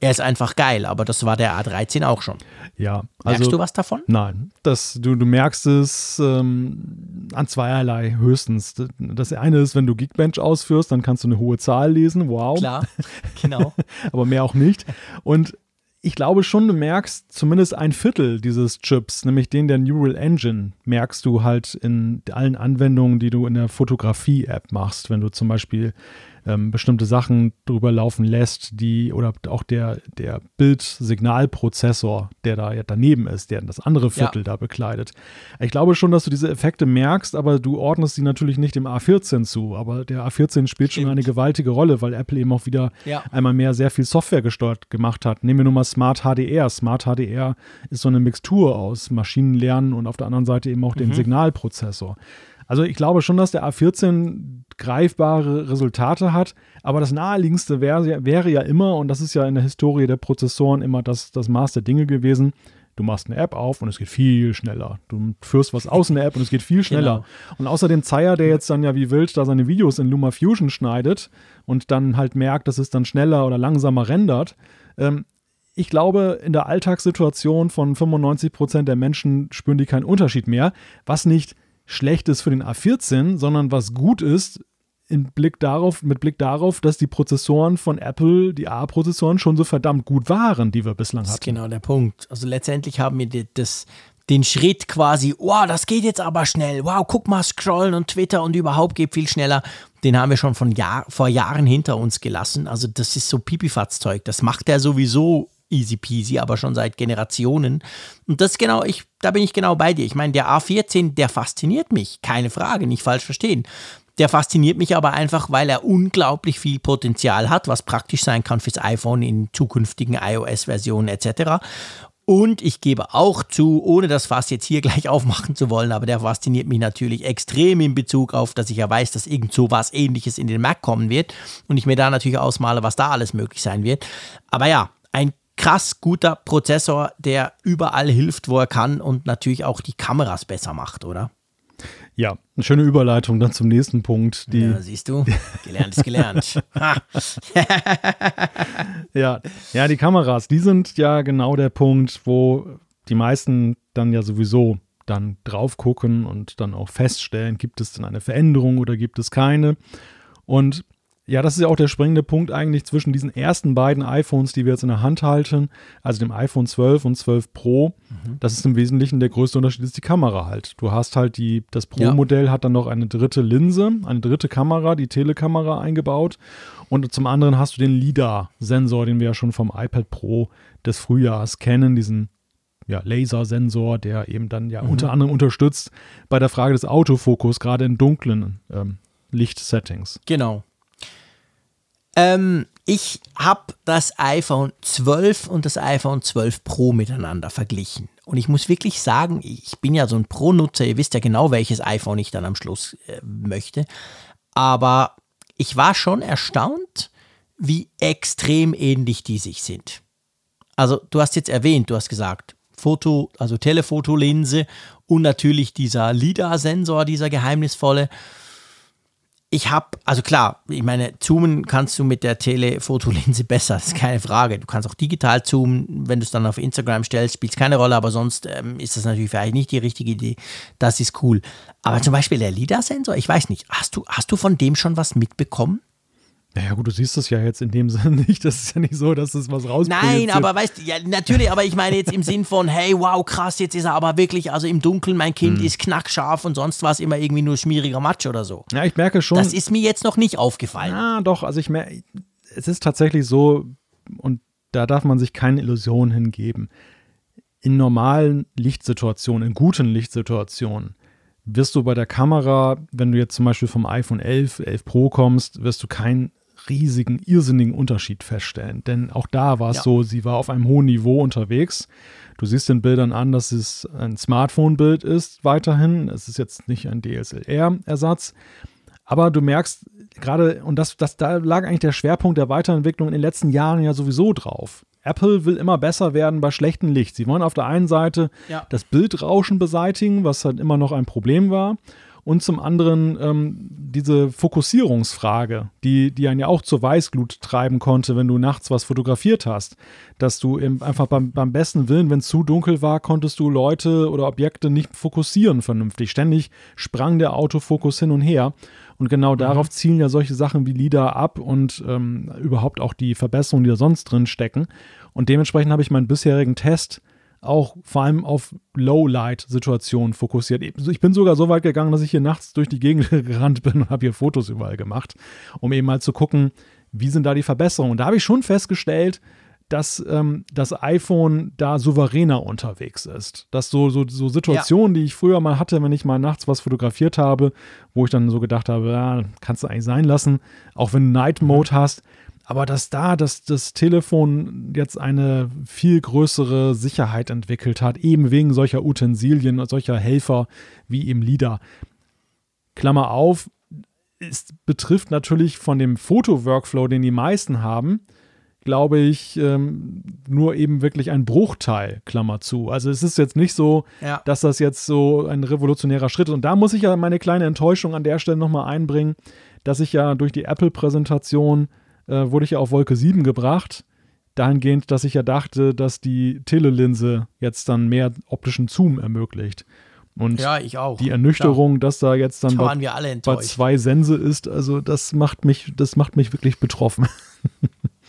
er ist einfach geil, aber das war der A13 auch schon. Ja. Also, merkst du was davon? Nein. Das, du, du merkst es ähm, an zweierlei höchstens. Das eine ist, wenn du Geekbench ausführst, dann kannst du eine hohe Zahl lesen. Wow. Klar, genau. [LAUGHS] aber mehr auch nicht. Und ich glaube schon, du merkst zumindest ein Viertel dieses Chips, nämlich den der Neural Engine, merkst du halt in allen Anwendungen, die du in der Fotografie-App machst. Wenn du zum Beispiel ähm, bestimmte Sachen drüber laufen lässt, die oder auch der, der Bildsignalprozessor, der da ja daneben ist, der das andere Viertel ja. da bekleidet. Ich glaube schon, dass du diese Effekte merkst, aber du ordnest sie natürlich nicht dem A14 zu. Aber der A14 spielt Stimmt. schon eine gewaltige Rolle, weil Apple eben auch wieder ja. einmal mehr sehr viel Software gesteuert gemacht hat. Nehmen wir nur mal Smart HDR. Smart HDR ist so eine Mixtur aus Maschinenlernen und auf der anderen Seite eben auch den mhm. Signalprozessor. Also ich glaube schon, dass der A14 greifbare Resultate hat, aber das naheliegendste wäre, wäre ja immer, und das ist ja in der Historie der Prozessoren immer das, das Maß der Dinge gewesen, du machst eine App auf und es geht viel schneller. Du führst was aus in der App und es geht viel schneller. Genau. Und außer dem Zeier, der jetzt dann ja wie wild da seine Videos in LumaFusion schneidet und dann halt merkt, dass es dann schneller oder langsamer rendert, ähm, ich glaube, in der Alltagssituation von 95 Prozent der Menschen spüren die keinen Unterschied mehr, was nicht schlecht ist für den A14, sondern was gut ist in Blick darauf, mit Blick darauf, dass die Prozessoren von Apple, die A-Prozessoren, schon so verdammt gut waren, die wir bislang hatten. Das ist genau der Punkt. Also letztendlich haben wir das, den Schritt quasi, wow, das geht jetzt aber schnell, wow, guck mal, scrollen und Twitter und überhaupt geht viel schneller. Den haben wir schon von Jahr, vor Jahren hinter uns gelassen. Also das ist so Pipifatz-Zeug. Das macht er sowieso easy peasy, aber schon seit Generationen. Und das genau, ich, da bin ich genau bei dir. Ich meine, der A14, der fasziniert mich, keine Frage, nicht falsch verstehen. Der fasziniert mich aber einfach, weil er unglaublich viel Potenzial hat, was praktisch sein kann fürs iPhone in zukünftigen iOS-Versionen etc. Und ich gebe auch zu, ohne das Fass jetzt hier [LAUGHS] gleich aufmachen zu wollen, aber der fasziniert mich natürlich extrem in Bezug auf, dass ich ja weiß, dass irgend so was ähnliches in den Mac kommen wird und ich mir da natürlich ausmale, was da alles möglich sein wird. Aber ja, ein krass guter Prozessor, der überall hilft, wo er kann und natürlich auch die Kameras besser macht, oder? Ja, eine schöne Überleitung dann zum nächsten Punkt. Die ja, siehst du, gelernt ist gelernt. [LAUGHS] ja, ja, die Kameras, die sind ja genau der Punkt, wo die meisten dann ja sowieso dann drauf gucken und dann auch feststellen, gibt es denn eine Veränderung oder gibt es keine. Und ja, das ist ja auch der springende Punkt eigentlich zwischen diesen ersten beiden iPhones, die wir jetzt in der Hand halten, also dem iPhone 12 und 12 Pro. Mhm. Das ist im Wesentlichen der größte Unterschied, ist die Kamera halt. Du hast halt die, das Pro-Modell ja. hat dann noch eine dritte Linse, eine dritte Kamera, die Telekamera eingebaut. Und zum anderen hast du den LIDAR-Sensor, den wir ja schon vom iPad Pro des Frühjahrs kennen, diesen ja, Lasersensor, der eben dann ja mhm. unter anderem unterstützt bei der Frage des Autofokus, gerade in dunklen ähm, Lichtsettings. Genau. Ähm, ich habe das iPhone 12 und das iPhone 12 Pro miteinander verglichen. Und ich muss wirklich sagen, ich bin ja so ein Pro-Nutzer, ihr wisst ja genau, welches iPhone ich dann am Schluss äh, möchte. Aber ich war schon erstaunt, wie extrem ähnlich die sich sind. Also du hast jetzt erwähnt, du hast gesagt, Foto, also Telefotolinse und natürlich dieser LIDAR-Sensor, dieser geheimnisvolle ich habe, also klar, ich meine, zoomen kannst du mit der Telefotolinse [LAUGHS] besser, ist keine Frage. Du kannst auch digital zoomen, wenn du es dann auf Instagram stellst, spielt es keine Rolle, aber sonst ähm, ist das natürlich vielleicht nicht die richtige Idee. Das ist cool. Aber zum Beispiel der LIDAR-Sensor, ich weiß nicht, hast du, hast du von dem schon was mitbekommen? Naja, gut, du siehst es ja jetzt in dem [LAUGHS] Sinne nicht. Das ist ja nicht so, dass es was rausbringt. Nein, aber weißt du, ja, natürlich, aber ich meine jetzt im Sinn von, hey, wow, krass, jetzt ist er aber wirklich, also im Dunkeln, mein Kind hm. ist knackscharf und sonst war es immer irgendwie nur schmieriger Matsch oder so. Ja, ich merke schon. Das ist mir jetzt noch nicht aufgefallen. Ja, doch, also ich merke, es ist tatsächlich so, und da darf man sich keine Illusionen hingeben. In normalen Lichtsituationen, in guten Lichtsituationen, wirst du bei der Kamera, wenn du jetzt zum Beispiel vom iPhone 11, 11 Pro kommst, wirst du keinen riesigen, irrsinnigen Unterschied feststellen. Denn auch da war es ja. so, sie war auf einem hohen Niveau unterwegs. Du siehst den Bildern an, dass es ein Smartphone-Bild ist weiterhin. Es ist jetzt nicht ein DSLR-Ersatz. Aber du merkst gerade, und das, das, da lag eigentlich der Schwerpunkt der Weiterentwicklung in den letzten Jahren ja sowieso drauf. Apple will immer besser werden bei schlechtem Licht. Sie wollen auf der einen Seite ja. das Bildrauschen beseitigen, was halt immer noch ein Problem war und zum anderen ähm, diese Fokussierungsfrage, die, die einen ja auch zur Weißglut treiben konnte, wenn du nachts was fotografiert hast. Dass du eben einfach beim, beim besten Willen, wenn es zu dunkel war, konntest du Leute oder Objekte nicht fokussieren vernünftig. Ständig sprang der Autofokus hin und her. Und genau mhm. darauf zielen ja solche Sachen wie LIDAR ab und ähm, überhaupt auch die Verbesserungen, die da sonst drin stecken. Und dementsprechend habe ich meinen bisherigen Test auch vor allem auf Low-Light-Situationen fokussiert. Ich bin sogar so weit gegangen, dass ich hier nachts durch die Gegend [LAUGHS] gerannt bin und habe hier Fotos überall gemacht, um eben mal zu gucken, wie sind da die Verbesserungen. Und da habe ich schon festgestellt, dass ähm, das iPhone da souveräner unterwegs ist. Dass so, so, so Situationen, ja. die ich früher mal hatte, wenn ich mal nachts was fotografiert habe, wo ich dann so gedacht habe, ja, kannst du eigentlich sein lassen, auch wenn du Night Mode mhm. hast, aber dass da dass das Telefon jetzt eine viel größere Sicherheit entwickelt hat, eben wegen solcher Utensilien und solcher Helfer wie eben LIDAR. Klammer auf, es betrifft natürlich von dem Foto-Workflow, den die meisten haben, glaube ich, ähm, nur eben wirklich ein Bruchteil, Klammer zu. Also es ist jetzt nicht so, ja. dass das jetzt so ein revolutionärer Schritt ist. Und da muss ich ja meine kleine Enttäuschung an der Stelle nochmal einbringen, dass ich ja durch die Apple-Präsentation äh, wurde ich ja auf Wolke 7 gebracht. Dahingehend, dass ich ja dachte, dass die Telelinse jetzt dann mehr optischen Zoom ermöglicht. Und ja, ich auch. die Ernüchterung, Klar. dass da jetzt dann bei, bei, zwei Sense ist, also das macht mich, das macht mich wirklich betroffen.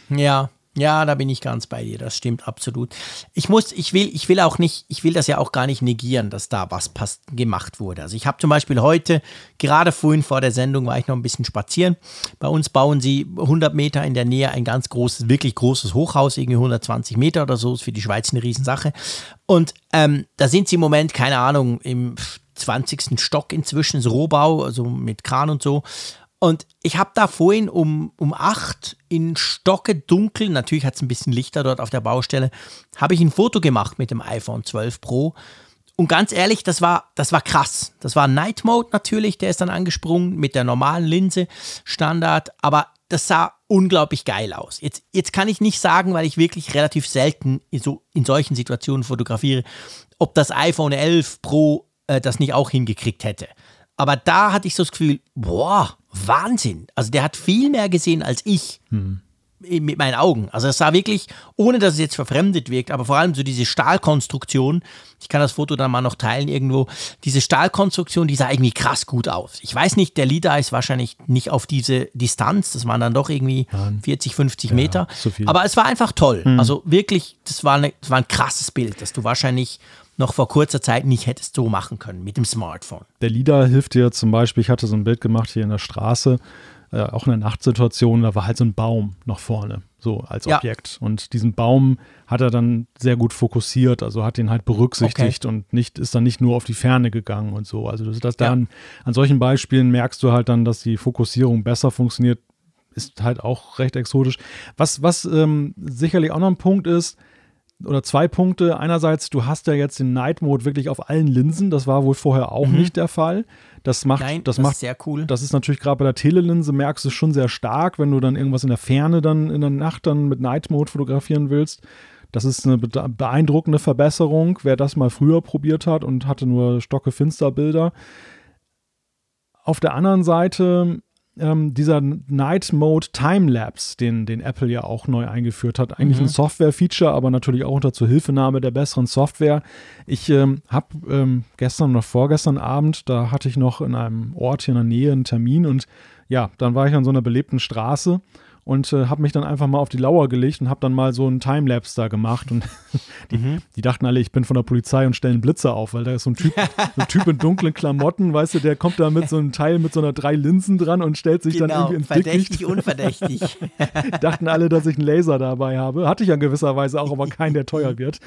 Ja, ja, da bin ich ganz bei dir. Das stimmt absolut. Ich muss, ich will, ich will auch nicht, ich will das ja auch gar nicht negieren, dass da was pass gemacht wurde. Also ich habe zum Beispiel heute, gerade vorhin vor der Sendung, war ich noch ein bisschen spazieren. Bei uns bauen sie 100 Meter in der Nähe ein ganz großes, wirklich großes Hochhaus, irgendwie 120 Meter oder so, ist für die Schweiz eine Riesensache. Und ähm, da sind sie im Moment, keine Ahnung, im 20. Stock inzwischen, so Rohbau, also mit Kran und so. Und ich habe da vorhin um, um acht in Stocke dunkel, natürlich hat es ein bisschen Lichter dort auf der Baustelle, habe ich ein Foto gemacht mit dem iPhone 12 Pro. Und ganz ehrlich, das war, das war krass. Das war Night Mode natürlich, der ist dann angesprungen mit der normalen Linse Standard, aber das sah unglaublich geil aus. Jetzt, jetzt kann ich nicht sagen, weil ich wirklich relativ selten in, so, in solchen Situationen fotografiere, ob das iPhone 11 Pro äh, das nicht auch hingekriegt hätte. Aber da hatte ich so das Gefühl, boah, Wahnsinn. Also der hat viel mehr gesehen als ich. Hm. Mit meinen Augen. Also es sah wirklich, ohne dass es jetzt verfremdet wirkt, aber vor allem so diese Stahlkonstruktion, ich kann das Foto dann mal noch teilen irgendwo, diese Stahlkonstruktion, die sah irgendwie krass gut aus. Ich weiß nicht, der LIDAR ist wahrscheinlich nicht auf diese Distanz, das waren dann doch irgendwie Nein. 40, 50 ja, Meter. So aber es war einfach toll. Hm. Also wirklich, das war, eine, das war ein krasses Bild, das du wahrscheinlich noch vor kurzer Zeit nicht hättest so machen können mit dem Smartphone. Der LIDAR hilft dir zum Beispiel, ich hatte so ein Bild gemacht hier in der Straße, äh, auch in der Nachtsituation, da war halt so ein Baum noch vorne, so als ja. Objekt. Und diesen Baum hat er dann sehr gut fokussiert, also hat ihn halt berücksichtigt okay. und nicht, ist dann nicht nur auf die Ferne gegangen und so. Also das, das ja. dann, an solchen Beispielen merkst du halt dann, dass die Fokussierung besser funktioniert, ist halt auch recht exotisch. Was, was ähm, sicherlich auch noch ein Punkt ist, oder zwei Punkte. Einerseits, du hast ja jetzt den Night Mode wirklich auf allen Linsen. Das war wohl vorher auch mhm. nicht der Fall. Das macht, Nein, das, das macht, ist sehr cool. Das ist natürlich gerade bei der Telelinse merkst du schon sehr stark, wenn du dann irgendwas in der Ferne dann in der Nacht dann mit Night Mode fotografieren willst. Das ist eine beeindruckende Verbesserung. Wer das mal früher probiert hat und hatte nur stocke Finsterbilder. Auf der anderen Seite ähm, dieser Night Mode Timelapse, den, den Apple ja auch neu eingeführt hat. Eigentlich mhm. ein Software-Feature, aber natürlich auch unter Zuhilfenahme der besseren Software. Ich ähm, habe ähm, gestern oder vorgestern Abend, da hatte ich noch in einem Ort hier in der Nähe einen Termin und ja, dann war ich an so einer belebten Straße und äh, habe mich dann einfach mal auf die Lauer gelegt und habe dann mal so einen Timelapse da gemacht und [LAUGHS] die, mhm. die, dachten alle, ich bin von der Polizei und stellen Blitze auf, weil da ist so ein Typ, so ein Typ in dunklen Klamotten, weißt du, der kommt da mit so einem Teil mit so einer drei Linsen dran und stellt sich genau, dann irgendwie ins verdächtig, Dickicht. unverdächtig. [LAUGHS] dachten alle, dass ich einen Laser dabei habe. Hatte ich ja gewisserweise auch, aber keinen, der teuer wird.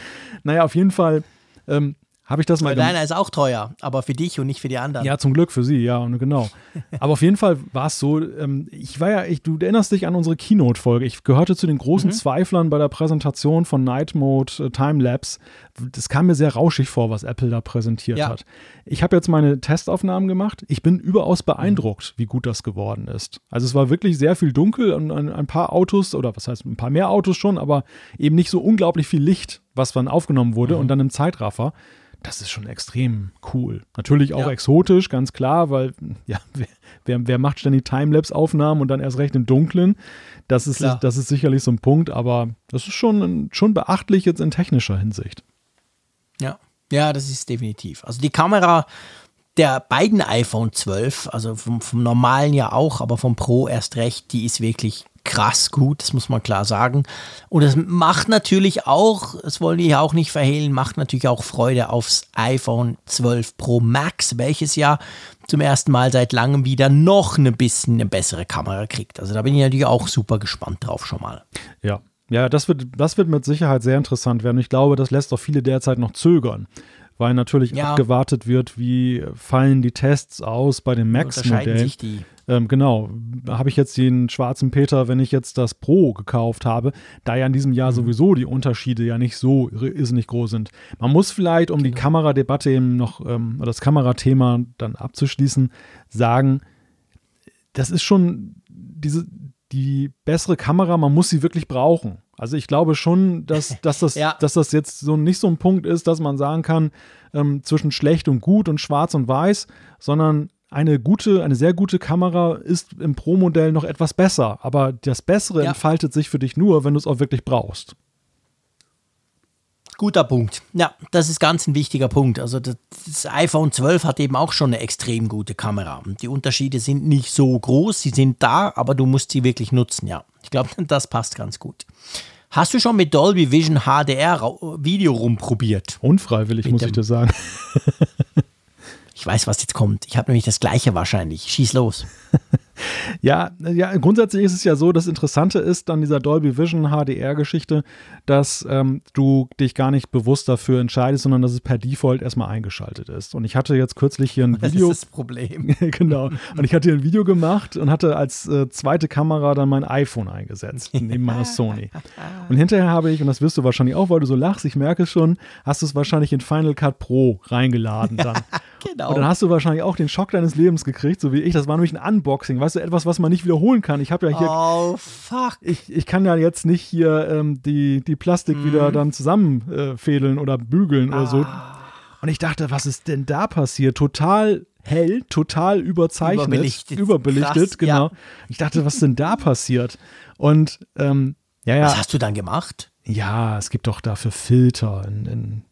Naja, auf jeden Fall ähm, habe ich das mal Deiner ist auch teuer, aber für dich und nicht für die anderen. Ja, zum Glück für sie, ja, und genau. [LAUGHS] aber auf jeden Fall war es so, ähm, ich war ja, ich, du erinnerst dich an unsere Keynote-Folge. Ich gehörte zu den großen mhm. Zweiflern bei der Präsentation von Night Mode äh, Timelapse. Das kam mir sehr rauschig vor, was Apple da präsentiert ja. hat. Ich habe jetzt meine Testaufnahmen gemacht. Ich bin überaus beeindruckt, wie gut das geworden ist. Also es war wirklich sehr viel dunkel und ein, ein paar Autos, oder was heißt ein paar mehr Autos schon, aber eben nicht so unglaublich viel Licht, was dann aufgenommen wurde mhm. und dann im Zeitraffer das ist schon extrem cool. Natürlich auch ja. exotisch, ganz klar, weil ja, [LAUGHS] wer, wer macht ständig Timelapse-Aufnahmen und dann erst recht im Dunkeln? Das ist, das ist sicherlich so ein Punkt, aber das ist schon, schon beachtlich jetzt in technischer Hinsicht. Ja, ja, das ist definitiv. Also die Kamera der beiden iPhone 12, also vom, vom normalen ja auch, aber vom Pro erst recht, die ist wirklich krass gut, das muss man klar sagen. Und es macht natürlich auch, das wollen wir ja auch nicht verhehlen, macht natürlich auch Freude aufs iPhone 12 Pro Max, welches ja zum ersten Mal seit langem wieder noch ein bisschen eine bessere Kamera kriegt. Also da bin ich natürlich auch super gespannt drauf schon mal. Ja, ja, das wird, das wird mit Sicherheit sehr interessant werden. Ich glaube, das lässt auch viele derzeit noch zögern weil natürlich Ja. abgewartet wird, wie fallen die Tests aus bei dem Unterscheiden Max-Modell. sich die. Ähm, genau, habe ich jetzt den schwarzen Peter, wenn ich jetzt das Pro gekauft habe, da ja in diesem Jahr sowieso die Unterschiede ja nicht so irrsinnig groß sind. Man muss vielleicht, um die Kameradebatte eben noch, ähm, oder das Kamerathema dann abzuschließen, sagen, das ist schon diese, die bessere Kamera, man muss sie wirklich brauchen. Also ich glaube schon, dass, [LAUGHS] dass, das, Ja. dass das jetzt so nicht so ein Punkt ist, dass man sagen kann, ähm, zwischen schlecht und gut und schwarz und weiß, sondern eine gute, eine sehr gute Kamera ist im Pro-Modell noch etwas besser. Aber das Bessere Ja. entfaltet sich für dich nur, wenn du es auch wirklich brauchst. Guter Punkt. Ja, das ist ganz ein wichtiger Punkt. Also das, das iPhone 12 hat eben auch schon eine extrem gute Kamera. Und die Unterschiede sind nicht so groß, sie sind da, aber du musst sie wirklich nutzen, ja. Ich glaube, [LAUGHS] das passt ganz gut. Hast du schon mit Dolby Vision HDR Video rumprobiert? Unfreiwillig, Mit muss ich dir sagen. [LAUGHS] Ich weiß, was jetzt kommt. Ich habe nämlich das gleiche wahrscheinlich. Schieß los. [LAUGHS] Ja, ja, grundsätzlich ist es ja so, das Interessante ist an dieser Dolby Vision HDR-Geschichte, dass ähm, du dich gar nicht bewusst dafür entscheidest, sondern dass es per Default erstmal eingeschaltet ist. Und ich hatte jetzt kürzlich hier ein Das Video. ist das Problem. [LAUGHS] genau. Und ich hatte hier ein Video gemacht und hatte als äh, zweite Kamera dann mein iPhone eingesetzt, [LAUGHS] neben meiner Sony. [LAUGHS] Und hinterher habe ich, und das wirst du wahrscheinlich auch, weil du so lachst, ich merke es schon, hast du es wahrscheinlich in Final Cut Pro reingeladen dann. Genau. Und dann hast du wahrscheinlich auch den Schock deines Lebens gekriegt, so wie ich. Das war nämlich ein Unboxing, weißt du, etwas, was man nicht wiederholen kann. Ich habe ja hier, oh, fuck. ich, ich kann ja jetzt nicht hier ähm, die, die Plastik Mhm. wieder dann zusammenfädeln oder bügeln oder so. Ah. Und ich dachte, was ist denn da passiert? Total hell, total überzeichnet, Überbelichtet. überbelichtet, Krass, genau. ja. Ich dachte, was ist denn da passiert? Und ähm, ja, ja, Was hast du dann gemacht? ja, es gibt doch dafür Filter. In, in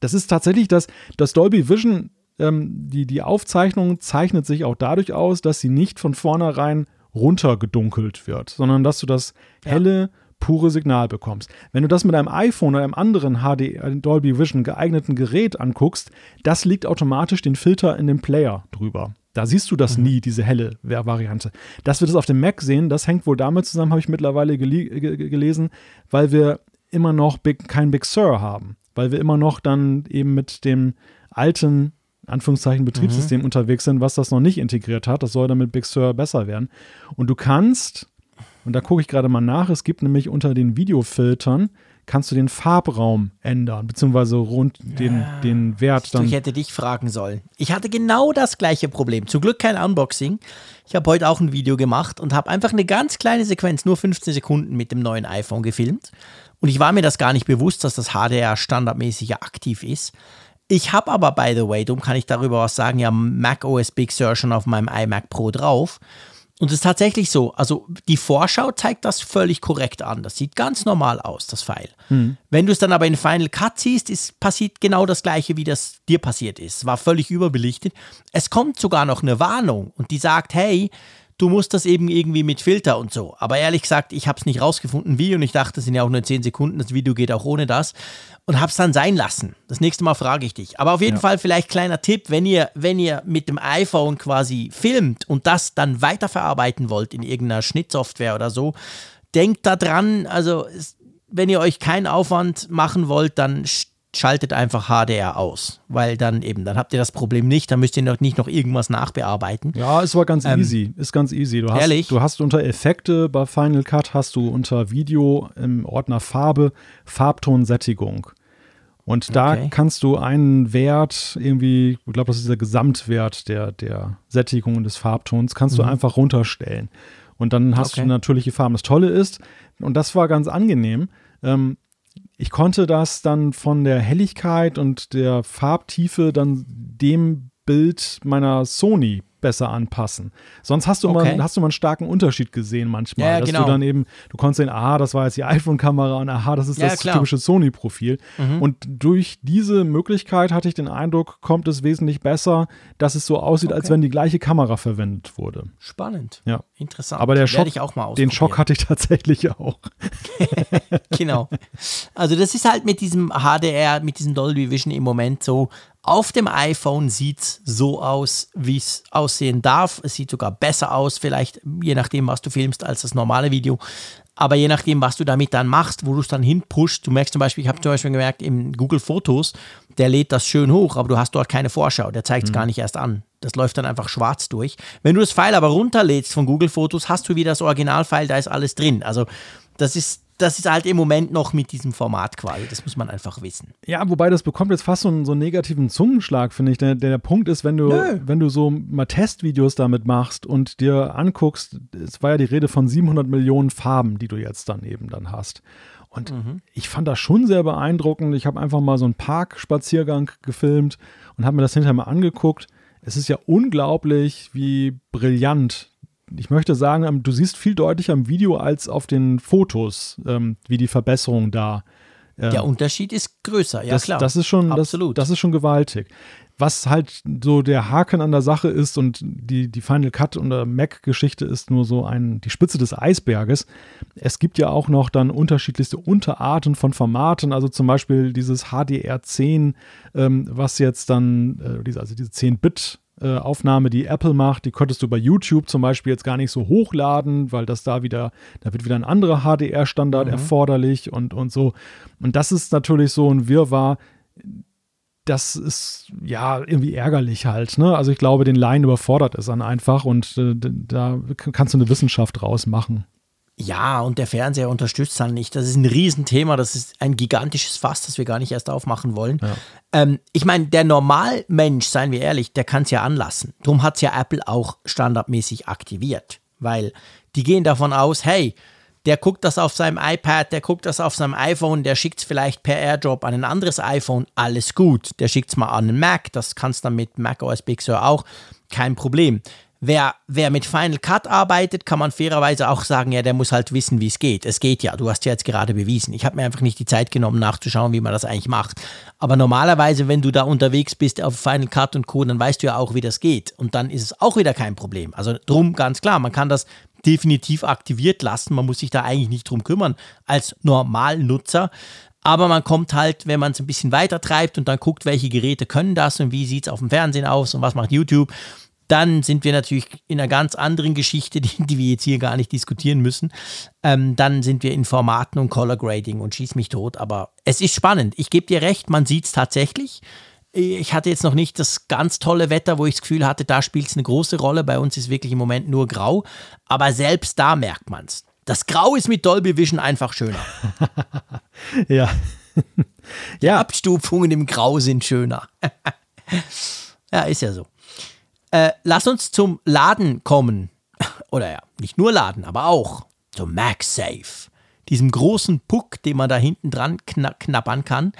das ist tatsächlich das, das Dolby Vision, ähm, die, die Aufzeichnung zeichnet sich auch dadurch aus, dass sie nicht von vornherein runtergedunkelt wird, sondern dass du das helle, pure Signal bekommst. Wenn du das mit einem iPhone oder einem anderen HD äh, Dolby Vision geeigneten Gerät anguckst, das liegt automatisch den Filter in dem Player drüber. Da siehst du das nie, diese helle Va- Variante. Dass wir das auf dem Mac sehen, das hängt wohl damit zusammen, habe ich mittlerweile gele ge- ge- gelesen, weil wir immer noch Big, kein Big Sur haben. Weil wir immer noch dann eben mit dem alten, Anführungszeichen, Betriebssystem unterwegs sind, was das noch nicht integriert hat. Das soll dann mit Big Sur besser werden. Und du kannst, und da gucke ich gerade mal nach, es gibt nämlich unter den Videofiltern, kannst du den Farbraum ändern, beziehungsweise rund den, den Wert dann. Ich hätte dich fragen sollen. Ich hatte genau das gleiche Problem. Zum Glück kein Unboxing. Ich habe heute auch ein Video gemacht und habe einfach eine ganz kleine Sequenz, nur 15 Sekunden mit dem neuen iPhone gefilmt. Und ich war mir das gar nicht bewusst, dass das HDR standardmäßig ja aktiv ist. Ich habe aber, by the way, darum kann ich darüber was sagen, ja Mac OS Big Sur schon auf meinem iMac Pro drauf. Und es ist tatsächlich so, also die Vorschau zeigt das völlig korrekt an. Das sieht ganz normal aus, das Pfeil. Wenn du es dann aber in Final Cut siehst, ist, passiert genau das gleiche, wie das dir passiert ist. Es war völlig überbelichtet. Es kommt sogar noch eine Warnung und die sagt, hey, du musst das eben irgendwie mit Filter und so. Aber ehrlich gesagt, ich habe es nicht rausgefunden, wie und ich dachte, es sind ja auch nur 10 Sekunden, das Video geht auch ohne das und habe es dann sein lassen. Das nächste Mal frage ich dich. Aber auf jeden Fall vielleicht kleiner Tipp, wenn ihr, wenn ihr mit dem iPhone quasi filmt und das dann weiterverarbeiten wollt in irgendeiner Schnittsoftware oder so, denkt da dran, also wenn ihr euch keinen Aufwand machen wollt, dann schaltet einfach HDR aus, weil dann eben, dann habt ihr das Problem nicht, dann müsst ihr noch nicht noch irgendwas nachbearbeiten. Ja, ist aber ganz easy. Ist ganz easy. Du hast, Ähm, Ehrlich? du hast unter Effekte bei Final Cut hast du unter Video im Ordner Farbe Farbtonsättigung. Und da Okay. kannst du einen Wert irgendwie, ich glaube, das ist der Gesamtwert der, der Sättigung und des Farbtons, kannst du einfach runterstellen. Und dann hast Mhm. Okay. du natürliche Farben. Das Tolle ist, und das war ganz angenehm, ähm, ich konnte das dann von der Helligkeit und der Farbtiefe dann dem Bild meiner Sony besser anpassen. Sonst hast du, Okay. mal, hast du mal einen starken Unterschied gesehen manchmal, Ja, dass genau. du dann eben, du konntest sehen, aha, das war jetzt die iPhone-Kamera und aha, das ist Ja, das klar. Mhm. typische Sony-Profil. Und durch diese Möglichkeit hatte ich den Eindruck, kommt es wesentlich besser, dass es so aussieht, als Okay. wenn die gleiche Kamera verwendet wurde. Spannend. Ja. Interessant. Aber der Schock, ich auch mal den Schock hatte ich [LAUGHS] tatsächlich auch. [LAUGHS] genau. Also das ist halt mit diesem HDR, mit diesem Dolby Vision im Moment so. Auf dem iPhone sieht es so aus, wie es aussehen darf. Es sieht sogar besser aus, vielleicht je nachdem, was du filmst, als das normale Video. Aber je nachdem, was du damit dann machst, wo du es dann hinpushst, du merkst zum Beispiel, ich habe zum Beispiel gemerkt, im Google Fotos, der lädt das schön hoch, aber du hast dort keine Vorschau, der zeigt es mhm. gar nicht erst an. Das läuft dann einfach schwarz durch. Wenn du das File aber runterlädst von Google Fotos, hast du wieder das Originalfile, da ist alles drin. Also das ist das ist halt im Moment noch mit diesem Format quasi. Das muss man einfach wissen. Ja, wobei das bekommt jetzt fast so einen, so einen negativen Zungenschlag, finde ich. Der, der Punkt ist, wenn du, wenn du so mal Testvideos damit machst und dir anguckst, es war ja die Rede von 700 Millionen Farben, die du jetzt dann eben dann hast. Und mhm. ich fand das schon sehr beeindruckend. Ich habe einfach mal so einen Parkspaziergang gefilmt und habe mir das hinterher mal angeguckt. Es ist ja unglaublich, wie brillant ich möchte sagen, ähm, du siehst viel deutlicher im Video als auf den Fotos, ähm, wie die Verbesserung da. Ähm, Der Unterschied ist größer, ja das, klar. Das ist schon, Absolut. Das, das, ist schon gewaltig. Was halt so der Haken an der Sache ist und die, die Final Cut oder Mac-Geschichte ist nur so ein, die Spitze des Eisberges. Es gibt ja auch noch dann unterschiedlichste Unterarten von Formaten, also zum Beispiel dieses HDR10, ähm, was jetzt dann, äh, diese, also diese 10-Bit äh, Aufnahme, die Apple macht, die konntest du bei YouTube zum Beispiel jetzt gar nicht so hochladen, weil das da wieder, da wird wieder ein anderer HDR-Standard mhm. erforderlich und, und so. Und das ist natürlich so ein Wirrwarr. Das ist ja irgendwie ärgerlich halt. Ne? Also ich glaube, den Laien überfordert es dann einfach und äh, da kannst du eine Wissenschaft draus machen. Ja, und der Fernseher unterstützt dann nicht. Das ist ein Riesenthema, das ist ein gigantisches Fass, das wir gar nicht erst aufmachen wollen. Ja. Ähm, ich meine, der Normalmensch, seien wir ehrlich, der kann es ja anlassen. Darum hat es ja Apple auch standardmäßig aktiviert, weil die gehen davon aus, hey, der guckt das auf seinem iPad, der guckt das auf seinem iPhone, der schickt es vielleicht per AirDrop an ein anderes iPhone, alles gut. Der schickt es mal an einen Mac, das kannst du dann mit Mac OS Big Sur auch, kein Problem. Wer, wer mit Final Cut arbeitet, kann man fairerweise auch sagen, ja, der muss halt wissen, wie es geht. Es geht ja, du hast ja jetzt gerade bewiesen. Ich habe mir einfach nicht die Zeit genommen, nachzuschauen, wie man das eigentlich macht. Aber normalerweise, wenn du da unterwegs bist auf Final Cut und Co., dann weißt du ja auch, wie das geht. Und dann ist es auch wieder kein Problem. Also drum ganz klar, man kann das definitiv aktiviert lassen. Man muss sich da eigentlich nicht drum kümmern als Normalnutzer. Aber man kommt halt, wenn man es ein bisschen weiter treibt und dann guckt, welche Geräte können das und wie sieht es auf dem Fernsehen aus und was macht YouTube, dann sind wir natürlich in einer ganz anderen Geschichte, [LAUGHS] die, die wir jetzt hier gar nicht diskutieren müssen. Ähm, dann sind wir in Formaten und Color Grading und schieß mich tot. Aber es ist spannend. Ich gebe dir recht, man sieht es tatsächlich. Ich hatte jetzt noch nicht das ganz tolle Wetter, wo ich das Gefühl hatte, da spielt es eine große Rolle. Bei uns ist wirklich im Moment nur grau. Aber selbst da merkt man es. Das Grau ist mit Dolby Vision einfach schöner. [LAUGHS] ja. [LAUGHS] Die ja. Abstufungen im Grau sind schöner. ja, ist ja so. Äh, lass uns zum Laden kommen. [LAUGHS] Oder ja, nicht nur Laden, aber auch zum MagSafe. Diesem großen Puck, den man da hinten dran kna knappern kann.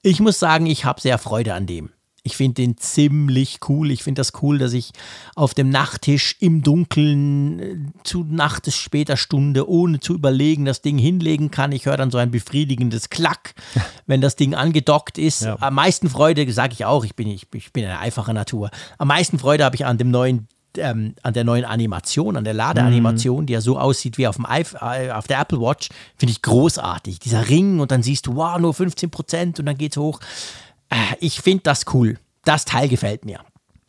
Ich muss sagen, ich habe sehr Freude an dem. Ich finde den ziemlich cool. Ich finde das cool, dass ich auf dem Nachttisch im Dunkeln äh, zu nachts später Stunde, ohne zu überlegen, das Ding hinlegen kann. Ich höre dann so ein befriedigendes Klack, [LAUGHS] wenn das Ding angedockt ist. Ja. Am meisten Freude, sage ich auch, ich bin, ich, ich bin eine einfache Natur. Am meisten Freude habe ich an dem neuen ähm, an der neuen Animation, an der Ladeanimation, mhm. die ja so aussieht wie auf, dem I äh, auf der Apple Watch, finde ich großartig. Dieser Ring und dann siehst du, wow, nur 15 Prozent und dann geht's hoch. Äh, ich finde das cool. Das Teil gefällt mir.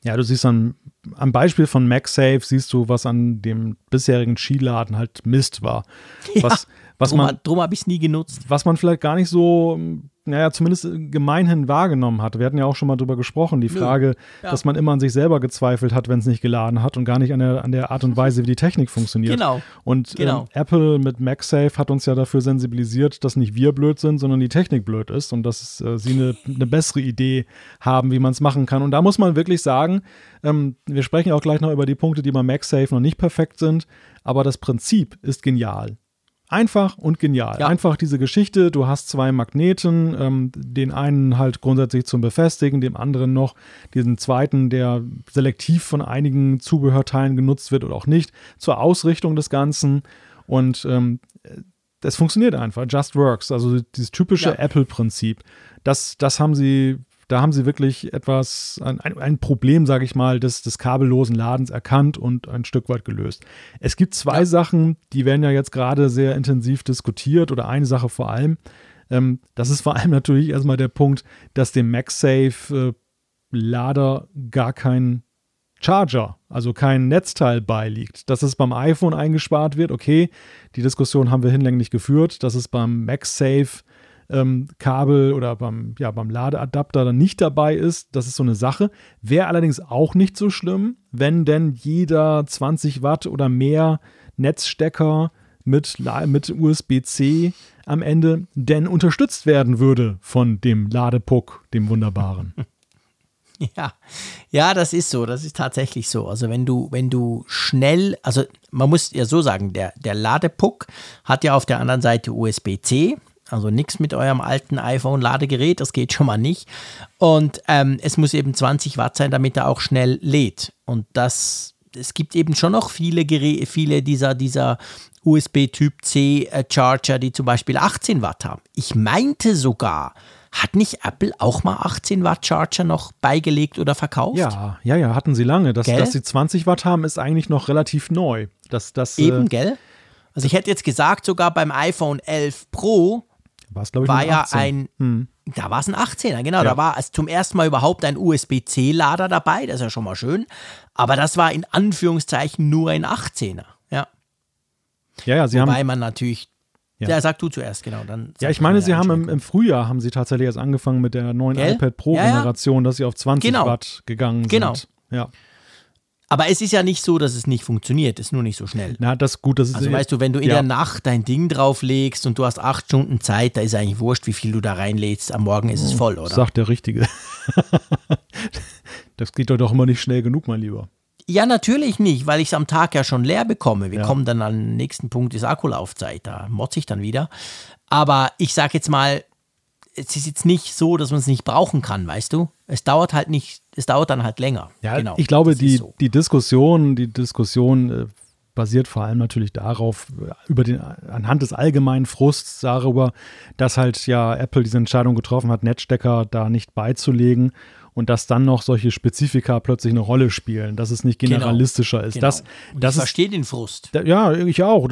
Ja, du siehst dann am Beispiel von MagSafe siehst du, was an dem bisherigen Skiladen halt Mist war. [LAUGHS] Was, ja, was drum, man, drum habe ich es nie genutzt. Was man vielleicht gar nicht so naja, zumindest gemeinhin wahrgenommen hatte. Wir hatten ja auch schon mal drüber gesprochen, die Frage, ja. dass man immer an sich selber gezweifelt hat, wenn es nicht geladen hat und gar nicht an der, an der Art und Weise, wie die Technik funktioniert. Genau. Und ähm, genau. Ähm, Apple mit MagSafe hat uns ja dafür sensibilisiert, dass nicht wir blöd sind, sondern die Technik blöd ist und dass äh, sie eine, eine bessere Idee haben, wie man es machen kann. Und da muss man wirklich sagen, ähm, wir sprechen auch gleich noch über die Punkte, die bei MagSafe noch nicht perfekt sind, aber das Prinzip ist genial. Einfach und genial. Ja. Einfach diese Geschichte, du hast zwei Magneten, ähm, den einen halt grundsätzlich zum Befestigen, dem anderen noch diesen zweiten, der selektiv von einigen Zubehörteilen genutzt wird oder auch nicht, zur Ausrichtung des Ganzen. Und ähm, das funktioniert einfach, just works. Also dieses typische ja. Apple-Prinzip. Das, das haben sie da haben sie wirklich etwas, ein, ein Problem, sage ich mal, des, des kabellosen Ladens erkannt und ein Stück weit gelöst. Es gibt zwei ja. Sachen, die werden ja jetzt gerade sehr intensiv diskutiert oder eine Sache vor allem. Ähm, das ist vor allem [LAUGHS] natürlich erstmal der Punkt, dass dem MagSafe äh, gar kein Charger, also kein Netzteil beiliegt. Dass es beim iPhone eingespart wird, okay, die Diskussion haben wir hinlänglich geführt, dass es beim MagSafe ähm, Kabel oder beim, ja, beim Ladeadapter dann nicht dabei ist. Das ist so eine Sache. Wäre allerdings auch nicht so schlimm, wenn denn jeder 20 Watt oder mehr Netzstecker mit, mit USB-C am Ende denn unterstützt werden würde von dem Ladepuck, dem wunderbaren. [LAUGHS] Ja, ja, das ist so, das ist tatsächlich so. Also wenn du, wenn du schnell, also man muss ja so sagen, der, der Ladepuck hat ja auf der anderen Seite USB-C, also nichts mit eurem alten iPhone-Ladegerät, das geht schon mal nicht. Und ähm, es muss eben 20 Watt sein, damit er auch schnell lädt. Und das, es gibt eben schon noch viele, Gerä viele dieser, dieser USB-Typ C äh, die zum Beispiel 18 Watt haben. Ich meinte sogar, hat nicht Apple auch mal 18 Watt Charger noch beigelegt oder verkauft? Ja, ja, ja, hatten sie lange. Das, dass sie 20 Watt haben, ist eigentlich noch relativ neu. Das, das, Eben, äh, gell? Also ich hätte jetzt gesagt, sogar beim iPhone 11 Pro War's, ich, war ja ein, hm. da war es ein 18er, genau, ja. da war es zum ersten Mal überhaupt ein USB-C-Lader dabei, das ist ja schon mal schön, aber das war in Anführungszeichen nur ein 18er, ja. Ja, ja, sie Wobei haben. man natürlich ja. ja, sag du zuerst, genau. Dann ja, ich meine, sie haben im, im, Frühjahr haben sie tatsächlich erst angefangen mit der neuen Gell? iPad Pro-Generation, ja, ja. dass sie auf 20 genau. Watt gegangen genau. sind. Genau. Ja. Aber es ist ja nicht so, dass es nicht funktioniert, es ist nur nicht so schnell. Na, das ist gut. Das ist also weißt du, wenn du in ja. der Nacht dein Ding drauflegst und du hast acht Stunden Zeit, da ist eigentlich wurscht, wie viel du da reinlädst. Am Morgen ist es oh, voll, oder? Sagt der Richtige. [LAUGHS] das geht doch immer nicht schnell genug, mein Lieber. Ja, natürlich nicht, weil ich es am Tag ja schon leer bekomme. Wir ja. kommen dann am nächsten Punkt, ist Akkulaufzeit. Da motze ich dann wieder. Aber ich sage jetzt mal, es ist jetzt nicht so, dass man es nicht brauchen kann, weißt du? Es dauert halt nicht, es dauert dann halt länger. Ja, genau, ich glaube, die, so. die Diskussion, die Diskussion äh, basiert vor allem natürlich darauf, äh, über den, anhand des allgemeinen Frusts darüber, dass halt ja Apple diese Entscheidung getroffen hat, Netzstecker da nicht beizulegen und dass dann noch solche Spezifika plötzlich eine Rolle spielen, dass es nicht genau. generalistischer genau. ist. Genau. Das, das ich verstehe den Frust. Da, ja, ich auch.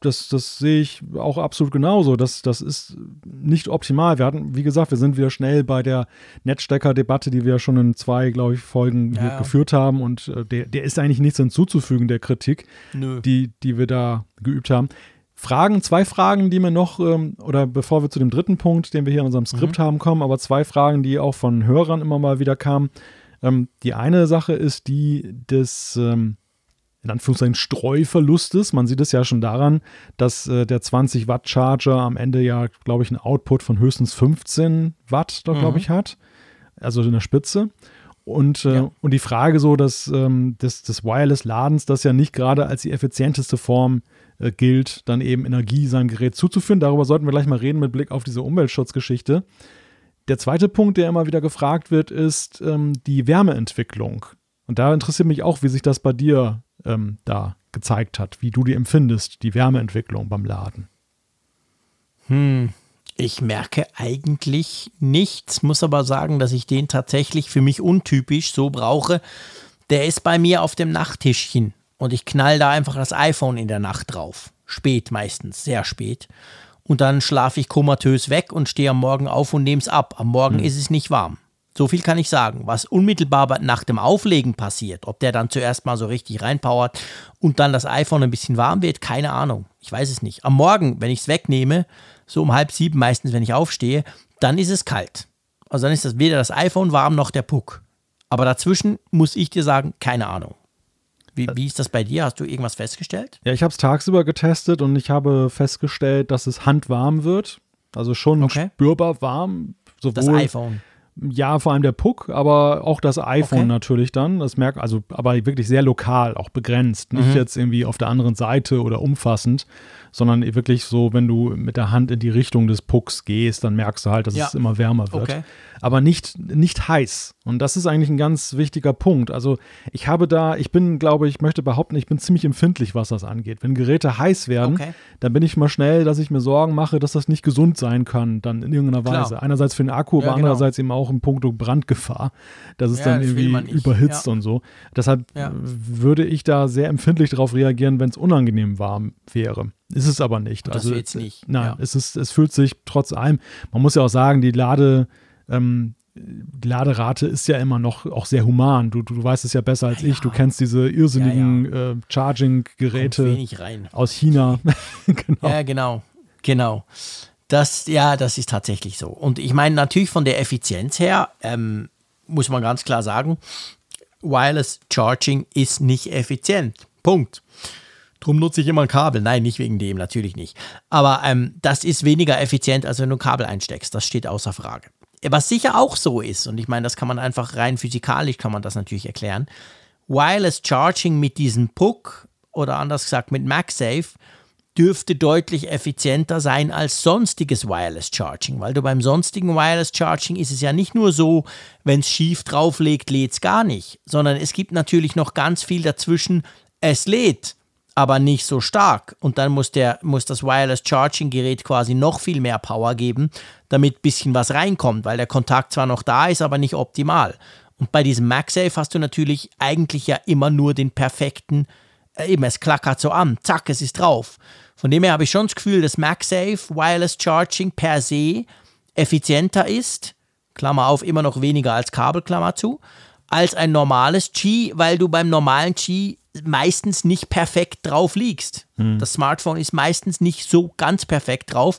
Das, das sehe ich auch absolut genauso. Das, das ist nicht optimal. Wir hatten, wie gesagt, wir sind wieder schnell bei der Netzstecker-Debatte, die wir schon in zwei, glaube ich, Folgen ja. geführt haben. Und äh, der, der ist eigentlich nichts hinzuzufügen, der Kritik, Die, die wir da geübt haben. Fragen, zwei Fragen, die mir noch, ähm, oder bevor wir zu dem dritten Punkt, den wir hier in unserem Skript mhm. haben, kommen, aber zwei Fragen, die auch von Hörern immer mal wieder kamen. Ähm, die eine Sache ist die des, ähm, in Anführungszeichen, Streuverlustes. Man sieht es ja schon daran, dass äh, der 20 Watt Charger am Ende ja, glaube ich, einen Output von höchstens 15 Watt, da glaube mhm. ich, hat. Also in der Spitze. Und, äh, ja. und die Frage so, dass ähm, des, des Wireless-Ladens das ja nicht gerade als die effizienteste Form äh, gilt, dann eben Energie seinem Gerät zuzuführen. Darüber sollten wir gleich mal reden mit Blick auf diese Umweltschutzgeschichte. Der zweite Punkt, der immer wieder gefragt wird, ist ähm, die Wärmeentwicklung. Und da interessiert mich auch, wie sich das bei dir ähm, da gezeigt hat, wie du die empfindest, die Wärmeentwicklung beim Laden. Hm, ich merke eigentlich nichts, muss aber sagen, dass ich den tatsächlich für mich untypisch so brauche. Der ist bei mir auf dem Nachttischchen und ich knall da einfach das iPhone in der Nacht drauf. Spät meistens, sehr spät. Und dann schlafe ich komatös weg und stehe am Morgen auf und nehme es ab. Am Morgen mhm. ist es nicht warm. So viel kann ich sagen. Was unmittelbar nach dem Auflegen passiert, ob der dann zuerst mal so richtig reinpowert und dann das iPhone ein bisschen warm wird, keine Ahnung. Ich weiß es nicht. Am Morgen, wenn ich es wegnehme, so um halb sieben meistens, wenn ich aufstehe, dann ist es kalt. Also dann ist das weder das iPhone warm noch der Puck. Aber dazwischen muss ich dir sagen, keine Ahnung. Wie, wie ist das bei dir? Hast du irgendwas festgestellt? Ja, ich habe es tagsüber getestet und ich habe festgestellt, dass es handwarm wird. Also schon okay. spürbar warm. Sowohl, das iPhone. Ja, vor allem der Puck, aber auch das iPhone okay. natürlich dann. Das merkt, also, aber wirklich sehr lokal, auch begrenzt. Nicht mhm. jetzt irgendwie auf der anderen Seite oder umfassend, sondern wirklich so, wenn du mit der Hand in die Richtung des Pucks gehst, dann merkst du halt, dass ja. es immer wärmer wird. Okay. Aber nicht, nicht heiß. Und das ist eigentlich ein ganz wichtiger Punkt. Also ich habe da, ich bin, glaube ich, möchte behaupten, ich bin ziemlich empfindlich, was das angeht. Wenn Geräte heiß werden, okay. dann bin ich mal schnell, dass ich mir Sorgen mache, dass das nicht gesund sein kann, dann in irgendeiner Klar. Weise. Einerseits für den Akku, ja, aber genau. andererseits eben auch in puncto Brandgefahr, dass es ja, dann irgendwie überhitzt und so. Deshalb würde ich da sehr empfindlich darauf reagieren, wenn es unangenehm warm wäre. Ist es aber nicht. Das also, jetzt nicht. Nein, ja. es, ist, es fühlt sich trotz allem, man muss ja auch sagen, die Lade, ähm, die Laderate ist ja immer noch auch sehr human. Du, du weißt es ja besser als ja, ich. Du kennst diese irrsinnigen ja. äh, Charging-Geräte aus China. [LAUGHS] genau. Ja, genau. Genau. Das, ja, das ist tatsächlich so. Und ich meine, natürlich von der Effizienz her, ähm, muss man ganz klar sagen, Wireless Charging ist nicht effizient. Punkt. Drum nutze ich immer ein Kabel. Nein, nicht wegen dem, natürlich nicht. Aber ähm, das ist weniger effizient, als wenn du ein Kabel einsteckst. Das steht außer Frage. Was sicher auch so ist, und ich meine, das kann man einfach rein physikalisch, kann man das natürlich erklären. Wireless Charging mit diesem Puck oder anders gesagt mit MagSafe dürfte deutlich effizienter sein als sonstiges Wireless Charging, weil du beim sonstigen Wireless Charging ist es ja nicht nur so, wenn es schief drauflegt, lädt es gar nicht, sondern es gibt natürlich noch ganz viel dazwischen, es lädt, aber nicht so stark und dann muss, der, muss das Wireless Charging Gerät quasi noch viel mehr Power geben, damit ein bisschen was reinkommt, weil der Kontakt zwar noch da ist, aber nicht optimal. Und bei diesem MagSafe hast du natürlich eigentlich ja immer nur den perfekten, äh, eben es klackert so an, zack, es ist drauf. Von dem her habe ich schon das Gefühl, dass MagSafe Wireless Charging per se effizienter ist, Klammer auf, immer noch weniger als Kabel, Klammer zu, als ein normales Qi, weil du beim normalen Qi meistens nicht perfekt drauf liegst. Hm. Das Smartphone ist meistens nicht so ganz perfekt drauf.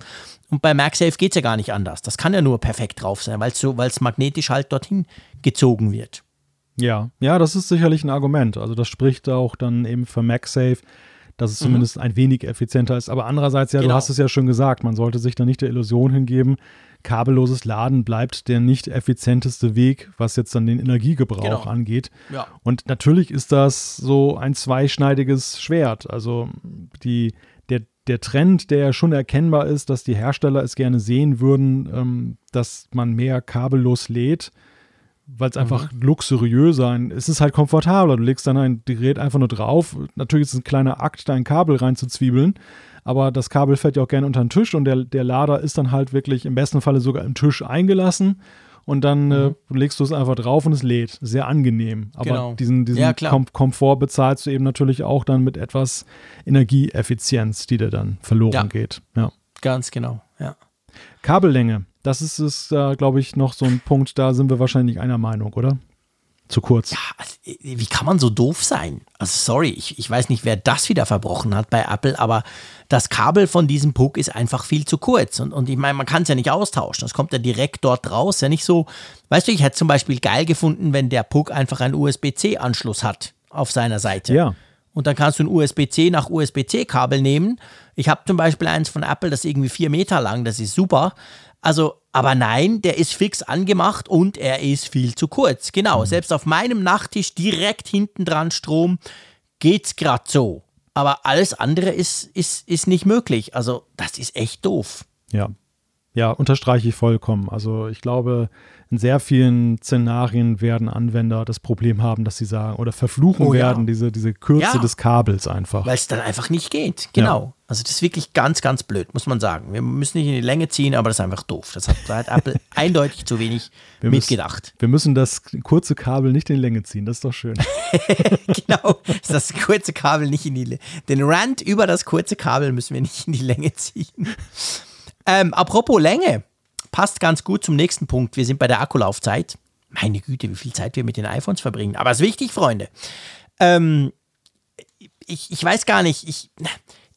Und bei MagSafe geht es ja gar nicht anders. Das kann ja nur perfekt drauf sein, weil es so, magnetisch halt dorthin gezogen wird. Ja, ja, das ist sicherlich ein Argument. Also das spricht auch dann eben für MagSafe, dass es mhm. zumindest ein wenig effizienter ist. Aber andererseits, ja, genau. du hast es ja schon gesagt, man sollte sich da nicht der Illusion hingeben, kabelloses Laden bleibt der nicht effizienteste Weg, was jetzt dann den Energiegebrauch genau. angeht. Ja. Und natürlich ist das so ein zweischneidiges Schwert. Also die, der, der Trend, der ja schon erkennbar ist, dass die Hersteller es gerne sehen würden, ähm, dass man mehr kabellos lädt, weil es einfach mhm. luxuriöser ist. Es ist halt komfortabler. Du legst dann ein Gerät einfach nur drauf. Natürlich ist es ein kleiner Akt, da ein Kabel reinzuzwiebeln. Aber das Kabel fällt ja auch gerne unter den Tisch und der, der Lader ist dann halt wirklich im besten Falle sogar im Tisch eingelassen. Und dann äh, mhm. äh, legst du es einfach drauf und es lädt. Sehr angenehm. Aber genau. diesen, diesen ja, Kom Komfort bezahlst du eben natürlich auch dann mit etwas Energieeffizienz, die dir dann verloren ja. geht. Ja. Ganz genau, ja. Kabellänge. Das ist, ist äh, glaube ich, noch so ein Punkt, da sind wir wahrscheinlich einer Meinung, oder? Zu kurz. Ja, also, wie kann man so doof sein? Also sorry, ich, ich weiß nicht, wer das wieder verbrochen hat bei Apple, aber das Kabel von diesem Puck ist einfach viel zu kurz. Und, und ich meine, man kann es ja nicht austauschen. Das kommt ja direkt dort raus. Ja nicht so, weißt du, ich hätte zum Beispiel geil gefunden, wenn der Puck einfach einen USB-C-Anschluss hat auf seiner Seite. Ja. Und dann kannst du ein USB-C nach USB-C-Kabel nehmen. Ich habe zum Beispiel eins von Apple, das ist irgendwie vier Meter lang, das ist super. Also, aber nein, der ist fix angemacht und er ist viel zu kurz. Genau, mhm. selbst auf meinem Nachttisch direkt hinten dran Strom geht's gerade so. Aber alles andere ist, ist, ist nicht möglich. Also, das ist echt doof. Ja. Ja, unterstreiche ich vollkommen. Also, ich glaube, in sehr vielen Szenarien werden Anwender das Problem haben, dass sie sagen oder verfluchen oh, werden, ja. diese, diese Kürze ja. des Kabels einfach. Weil es dann einfach nicht geht. Genau. Ja. Also das ist wirklich ganz, ganz blöd, muss man sagen. Wir müssen nicht in die Länge ziehen, aber das ist einfach doof. Das hat, da hat Apple [LAUGHS] eindeutig zu wenig wir mitgedacht. Müssen, wir müssen das kurze Kabel nicht in die Länge ziehen, das ist doch schön. [LAUGHS] genau, das kurze Kabel nicht in die Länge. Den Rand über das kurze Kabel müssen wir nicht in die Länge ziehen. Ähm, apropos Länge, passt ganz gut zum nächsten Punkt. Wir sind bei der Akkulaufzeit. Meine Güte, wie viel Zeit wir mit den iPhones verbringen. Aber es ist wichtig, Freunde. Ähm, ich, ich weiß gar nicht, ich,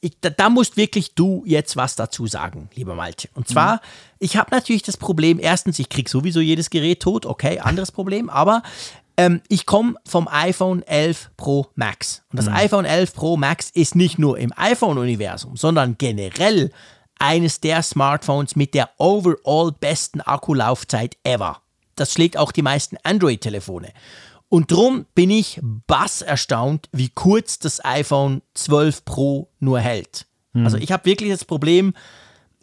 ich, da, da, musst wirklich du jetzt was dazu sagen, lieber Malte. Und zwar, mhm. ich habe natürlich das Problem, erstens, ich kriege sowieso jedes Gerät tot, okay, anderes Problem, aber ähm, ich komme vom iPhone 11 Pro Max. Und das mhm. iPhone 11 Pro Max ist nicht nur im iPhone-Universum, sondern generell eines der Smartphones mit der overall besten Akkulaufzeit ever. Das schlägt auch die meisten Android-Telefone. Und drum bin ich bass erstaunt, wie kurz das iPhone 12 Pro nur hält. Mhm. Also ich habe wirklich das Problem,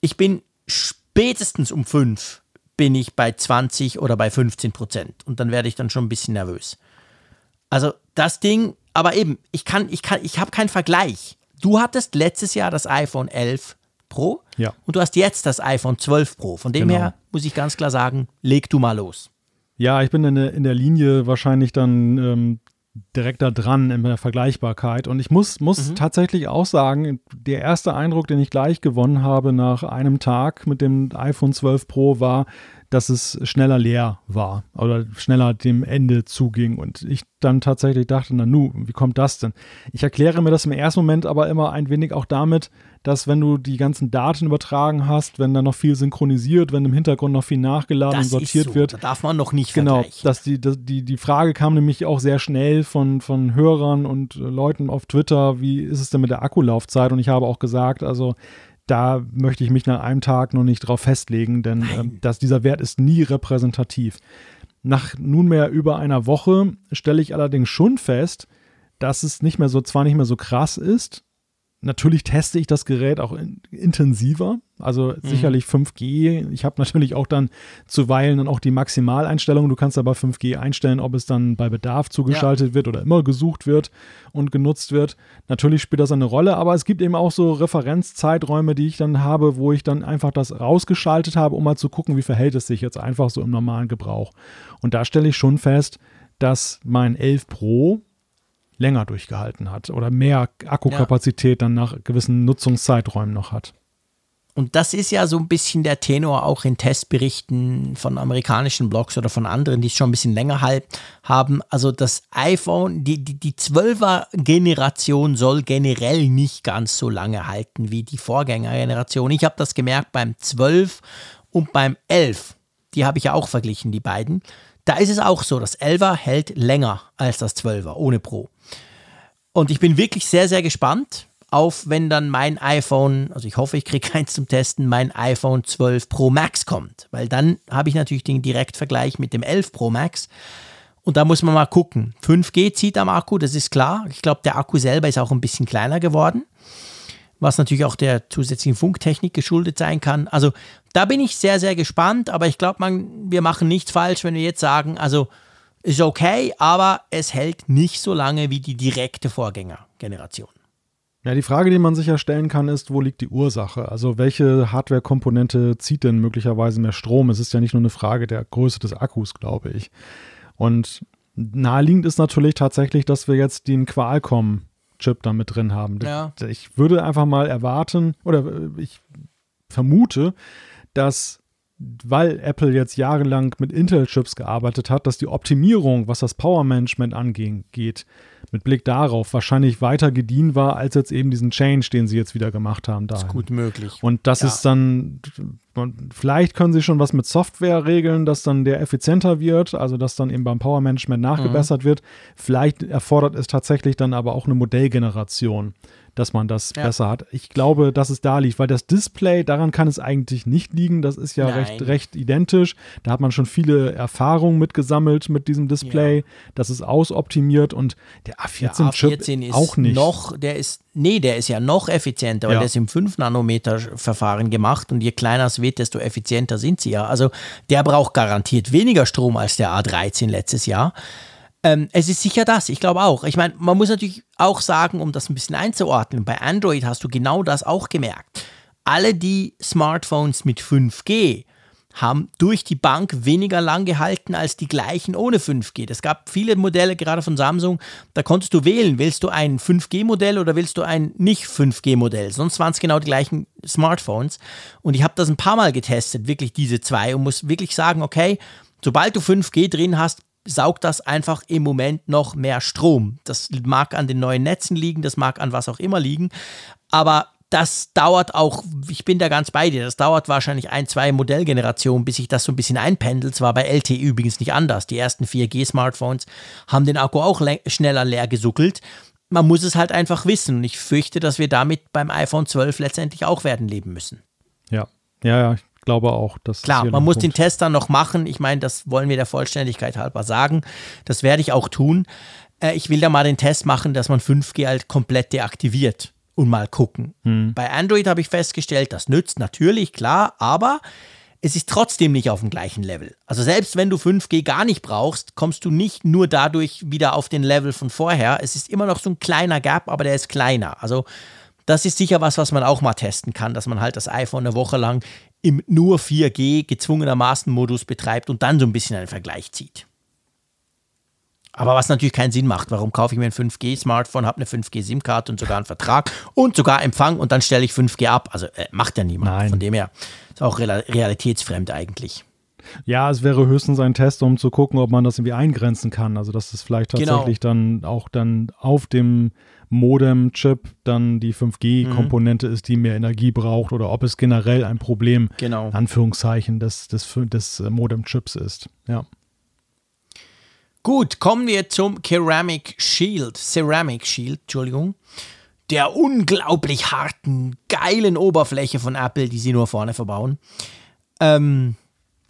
ich bin spätestens um 5 bin ich bei 20 oder bei 15 Prozent. Und dann werde ich dann schon ein bisschen nervös. Also das Ding, aber eben, ich kann, ich kann, ich habe keinen Vergleich. Du hattest letztes Jahr das iPhone 11 Pro. Ja. Und du hast jetzt das iPhone 12 Pro. Von dem genau. her muss ich ganz klar sagen, leg du mal los. Ja, ich bin in der, in der Linie wahrscheinlich dann ähm, direkt da dran in der Vergleichbarkeit. Und ich muss, muss mhm. tatsächlich auch sagen, der erste Eindruck, den ich gleich gewonnen habe nach einem Tag mit dem iPhone 12 Pro, war, dass es schneller leer war oder schneller dem Ende zuging. Und ich dann tatsächlich dachte, na nu, wie kommt das denn? Ich erkläre mir das im ersten Moment aber immer ein wenig auch damit, dass wenn du die ganzen Daten übertragen hast, wenn da noch viel synchronisiert, wenn im Hintergrund noch viel nachgeladen das und sortiert so. wird. Da darf man noch nicht Genau, dass die, dass die, die Frage kam nämlich auch sehr schnell von, von Hörern und Leuten auf Twitter, wie ist es denn mit der Akkulaufzeit? Und ich habe auch gesagt, also da möchte ich mich nach einem Tag noch nicht drauf festlegen, denn ähm, dass dieser Wert ist nie repräsentativ. Nach nunmehr über einer Woche stelle ich allerdings schon fest, dass es nicht mehr so, zwar nicht mehr so krass ist, Natürlich teste ich das Gerät auch in, intensiver, also mhm. sicherlich 5G. Ich habe natürlich auch dann zuweilen dann auch die Maximaleinstellung. Du kannst aber 5G einstellen, ob es dann bei Bedarf zugeschaltet ja. wird oder immer gesucht wird und genutzt wird. Natürlich spielt das eine Rolle, aber es gibt eben auch so Referenzzeiträume, die ich dann habe, wo ich dann einfach das rausgeschaltet habe, um mal zu gucken, wie verhält es sich jetzt einfach so im normalen Gebrauch. Und da stelle ich schon fest, dass mein 11 Pro länger durchgehalten hat oder mehr Akkukapazität ja. dann nach gewissen Nutzungszeiträumen noch hat. Und das ist ja so ein bisschen der Tenor auch in Testberichten von amerikanischen Blogs oder von anderen, die es schon ein bisschen länger halt haben. Also das iPhone, die, die, die 12er-Generation soll generell nicht ganz so lange halten wie die Vorgängergeneration. Ich habe das gemerkt beim 12 und beim 11. Die habe ich ja auch verglichen, die beiden. Da ist es auch so, das 11er hält länger als das 12er, ohne Pro. Und ich bin wirklich sehr, sehr gespannt auf, wenn dann mein iPhone, also ich hoffe, ich kriege keins [LAUGHS] zum Testen, mein iPhone 12 Pro Max kommt. Weil dann habe ich natürlich den Direktvergleich mit dem 11 Pro Max. Und da muss man mal gucken. 5G zieht am Akku, das ist klar. Ich glaube, der Akku selber ist auch ein bisschen kleiner geworden was natürlich auch der zusätzlichen Funktechnik geschuldet sein kann. Also da bin ich sehr, sehr gespannt, aber ich glaube, wir machen nichts falsch, wenn wir jetzt sagen, also ist okay, aber es hält nicht so lange wie die direkte Vorgängergeneration. Ja, die Frage, die man sich ja stellen kann, ist, wo liegt die Ursache? Also welche Hardware-Komponente zieht denn möglicherweise mehr Strom? Es ist ja nicht nur eine Frage der Größe des Akkus, glaube ich. Und naheliegend ist natürlich tatsächlich, dass wir jetzt den Qualcomm Chip da mit drin haben. Ja. Ich würde einfach mal erwarten oder ich vermute, dass weil Apple jetzt jahrelang mit Intel-Chips gearbeitet hat, dass die Optimierung, was das Power-Management angeht, mit Blick darauf wahrscheinlich weiter gediehen war, als jetzt eben diesen Change, den sie jetzt wieder gemacht haben. Das ist gut möglich. Und das ja. ist dann, vielleicht können sie schon was mit Software regeln, dass dann der effizienter wird, also dass dann eben beim Power-Management nachgebessert mhm. wird. Vielleicht erfordert es tatsächlich dann aber auch eine Modellgeneration dass man das ja. besser hat. Ich glaube, dass es da liegt, weil das Display, daran kann es eigentlich nicht liegen. Das ist ja recht, recht identisch. Da hat man schon viele Erfahrungen mitgesammelt mit diesem Display. Ja. Das ist ausoptimiert und der A14-Chip A14 auch nicht. Noch, der ist, nee, der ist ja noch effizienter, weil ja. der ist im 5-Nanometer-Verfahren gemacht und je kleiner es wird, desto effizienter sind sie ja. Also der braucht garantiert weniger Strom als der A13 letztes Jahr. Ähm, es ist sicher das, ich glaube auch. Ich meine, man muss natürlich auch sagen, um das ein bisschen einzuordnen, bei Android hast du genau das auch gemerkt. Alle die Smartphones mit 5G haben durch die Bank weniger lang gehalten als die gleichen ohne 5G. Es gab viele Modelle, gerade von Samsung, da konntest du wählen, willst du ein 5G-Modell oder willst du ein nicht 5G-Modell? Sonst waren es genau die gleichen Smartphones. Und ich habe das ein paar Mal getestet, wirklich diese zwei, und muss wirklich sagen, okay, sobald du 5G drin hast, saugt das einfach im Moment noch mehr Strom. Das mag an den neuen Netzen liegen, das mag an was auch immer liegen, aber das dauert auch, ich bin da ganz bei dir, das dauert wahrscheinlich ein, zwei Modellgenerationen, bis sich das so ein bisschen einpendelt. Es war bei LTE übrigens nicht anders. Die ersten 4G-Smartphones haben den Akku auch schneller leer gesuckelt. Man muss es halt einfach wissen und ich fürchte, dass wir damit beim iPhone 12 letztendlich auch werden leben müssen. Ja, ja, ja, glaube auch, dass. Klar, man muss Punkt. den Test dann noch machen. Ich meine, das wollen wir der Vollständigkeit halber sagen. Das werde ich auch tun. Äh, ich will da mal den Test machen, dass man 5G halt komplett deaktiviert und mal gucken. Hm. Bei Android habe ich festgestellt, das nützt natürlich, klar, aber es ist trotzdem nicht auf dem gleichen Level. Also selbst wenn du 5G gar nicht brauchst, kommst du nicht nur dadurch wieder auf den Level von vorher. Es ist immer noch so ein kleiner Gap, aber der ist kleiner. Also das ist sicher was, was man auch mal testen kann, dass man halt das iPhone eine Woche lang im nur 4G gezwungenermaßen Modus betreibt und dann so ein bisschen einen Vergleich zieht. Aber was natürlich keinen Sinn macht. Warum kaufe ich mir ein 5G-Smartphone, habe eine 5G-SIM-Karte und sogar einen Vertrag und sogar Empfang und dann stelle ich 5G ab? Also äh, macht ja niemand. Nein. Von dem her ist auch realitätsfremd eigentlich. Ja, es wäre höchstens ein Test, um zu gucken, ob man das irgendwie eingrenzen kann. Also dass es vielleicht Genau. tatsächlich dann auch dann auf dem Modem-Chip dann die 5G-Komponente ist, die mehr Energie braucht oder ob es generell ein Problem, Genau. Anführungszeichen, des, des, des äh, Modem-Chips ist. Ja. Gut, kommen wir zum Ceramic Shield. Ceramic Shield, Entschuldigung. Der unglaublich harten, geilen Oberfläche von Apple, die sie nur vorne verbauen. Ähm,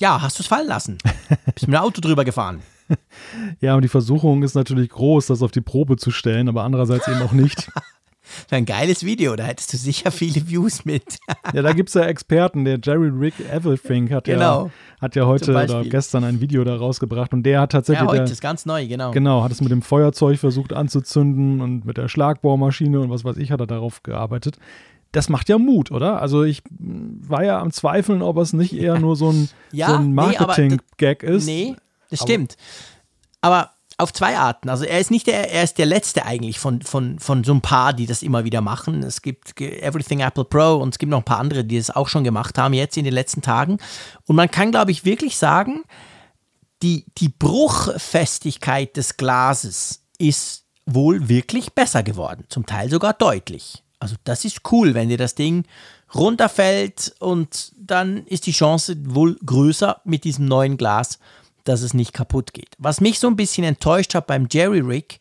ja, hast du es fallen lassen? [LAUGHS] Bist mit dem Auto drüber gefahren. [LAUGHS] Ja, und die Versuchung ist natürlich groß, das auf die Probe zu stellen, aber andererseits eben auch nicht. [LAUGHS] Ein geiles Video, da hättest du sicher viele Views mit. [LAUGHS] Ja, da gibt es ja Experten. Der Jerry Rick Everything hat, Genau. ja, hat ja heute oder gestern ein Video da rausgebracht und der hat tatsächlich. Ja, heute der, ist ganz neu, genau. Genau, hat es mit dem Feuerzeug versucht anzuzünden und mit der Schlagbohrmaschine und was weiß ich, hat er darauf gearbeitet. Das macht ja Mut, oder? Also ich war ja am Zweifeln, ob es nicht eher nur so ein, Ja, so ein nee, Marketing-Gag ist. Nee, das stimmt. Aber auf zwei Arten. Also er ist nicht der, er ist der letzte eigentlich von, von, von so ein paar, die das immer wieder machen. Es gibt Everything Apple Pro und es gibt noch ein paar andere, die es auch schon gemacht haben, jetzt in den letzten Tagen. Und man kann, glaube ich, wirklich sagen, die, die Bruchfestigkeit des Glases ist wohl wirklich besser geworden. Zum Teil sogar deutlich. Also das ist cool, wenn dir das Ding runterfällt und dann ist die Chance wohl größer mit diesem neuen Glas, dass es nicht kaputt geht. Was mich so ein bisschen enttäuscht hat beim Jerry Rig,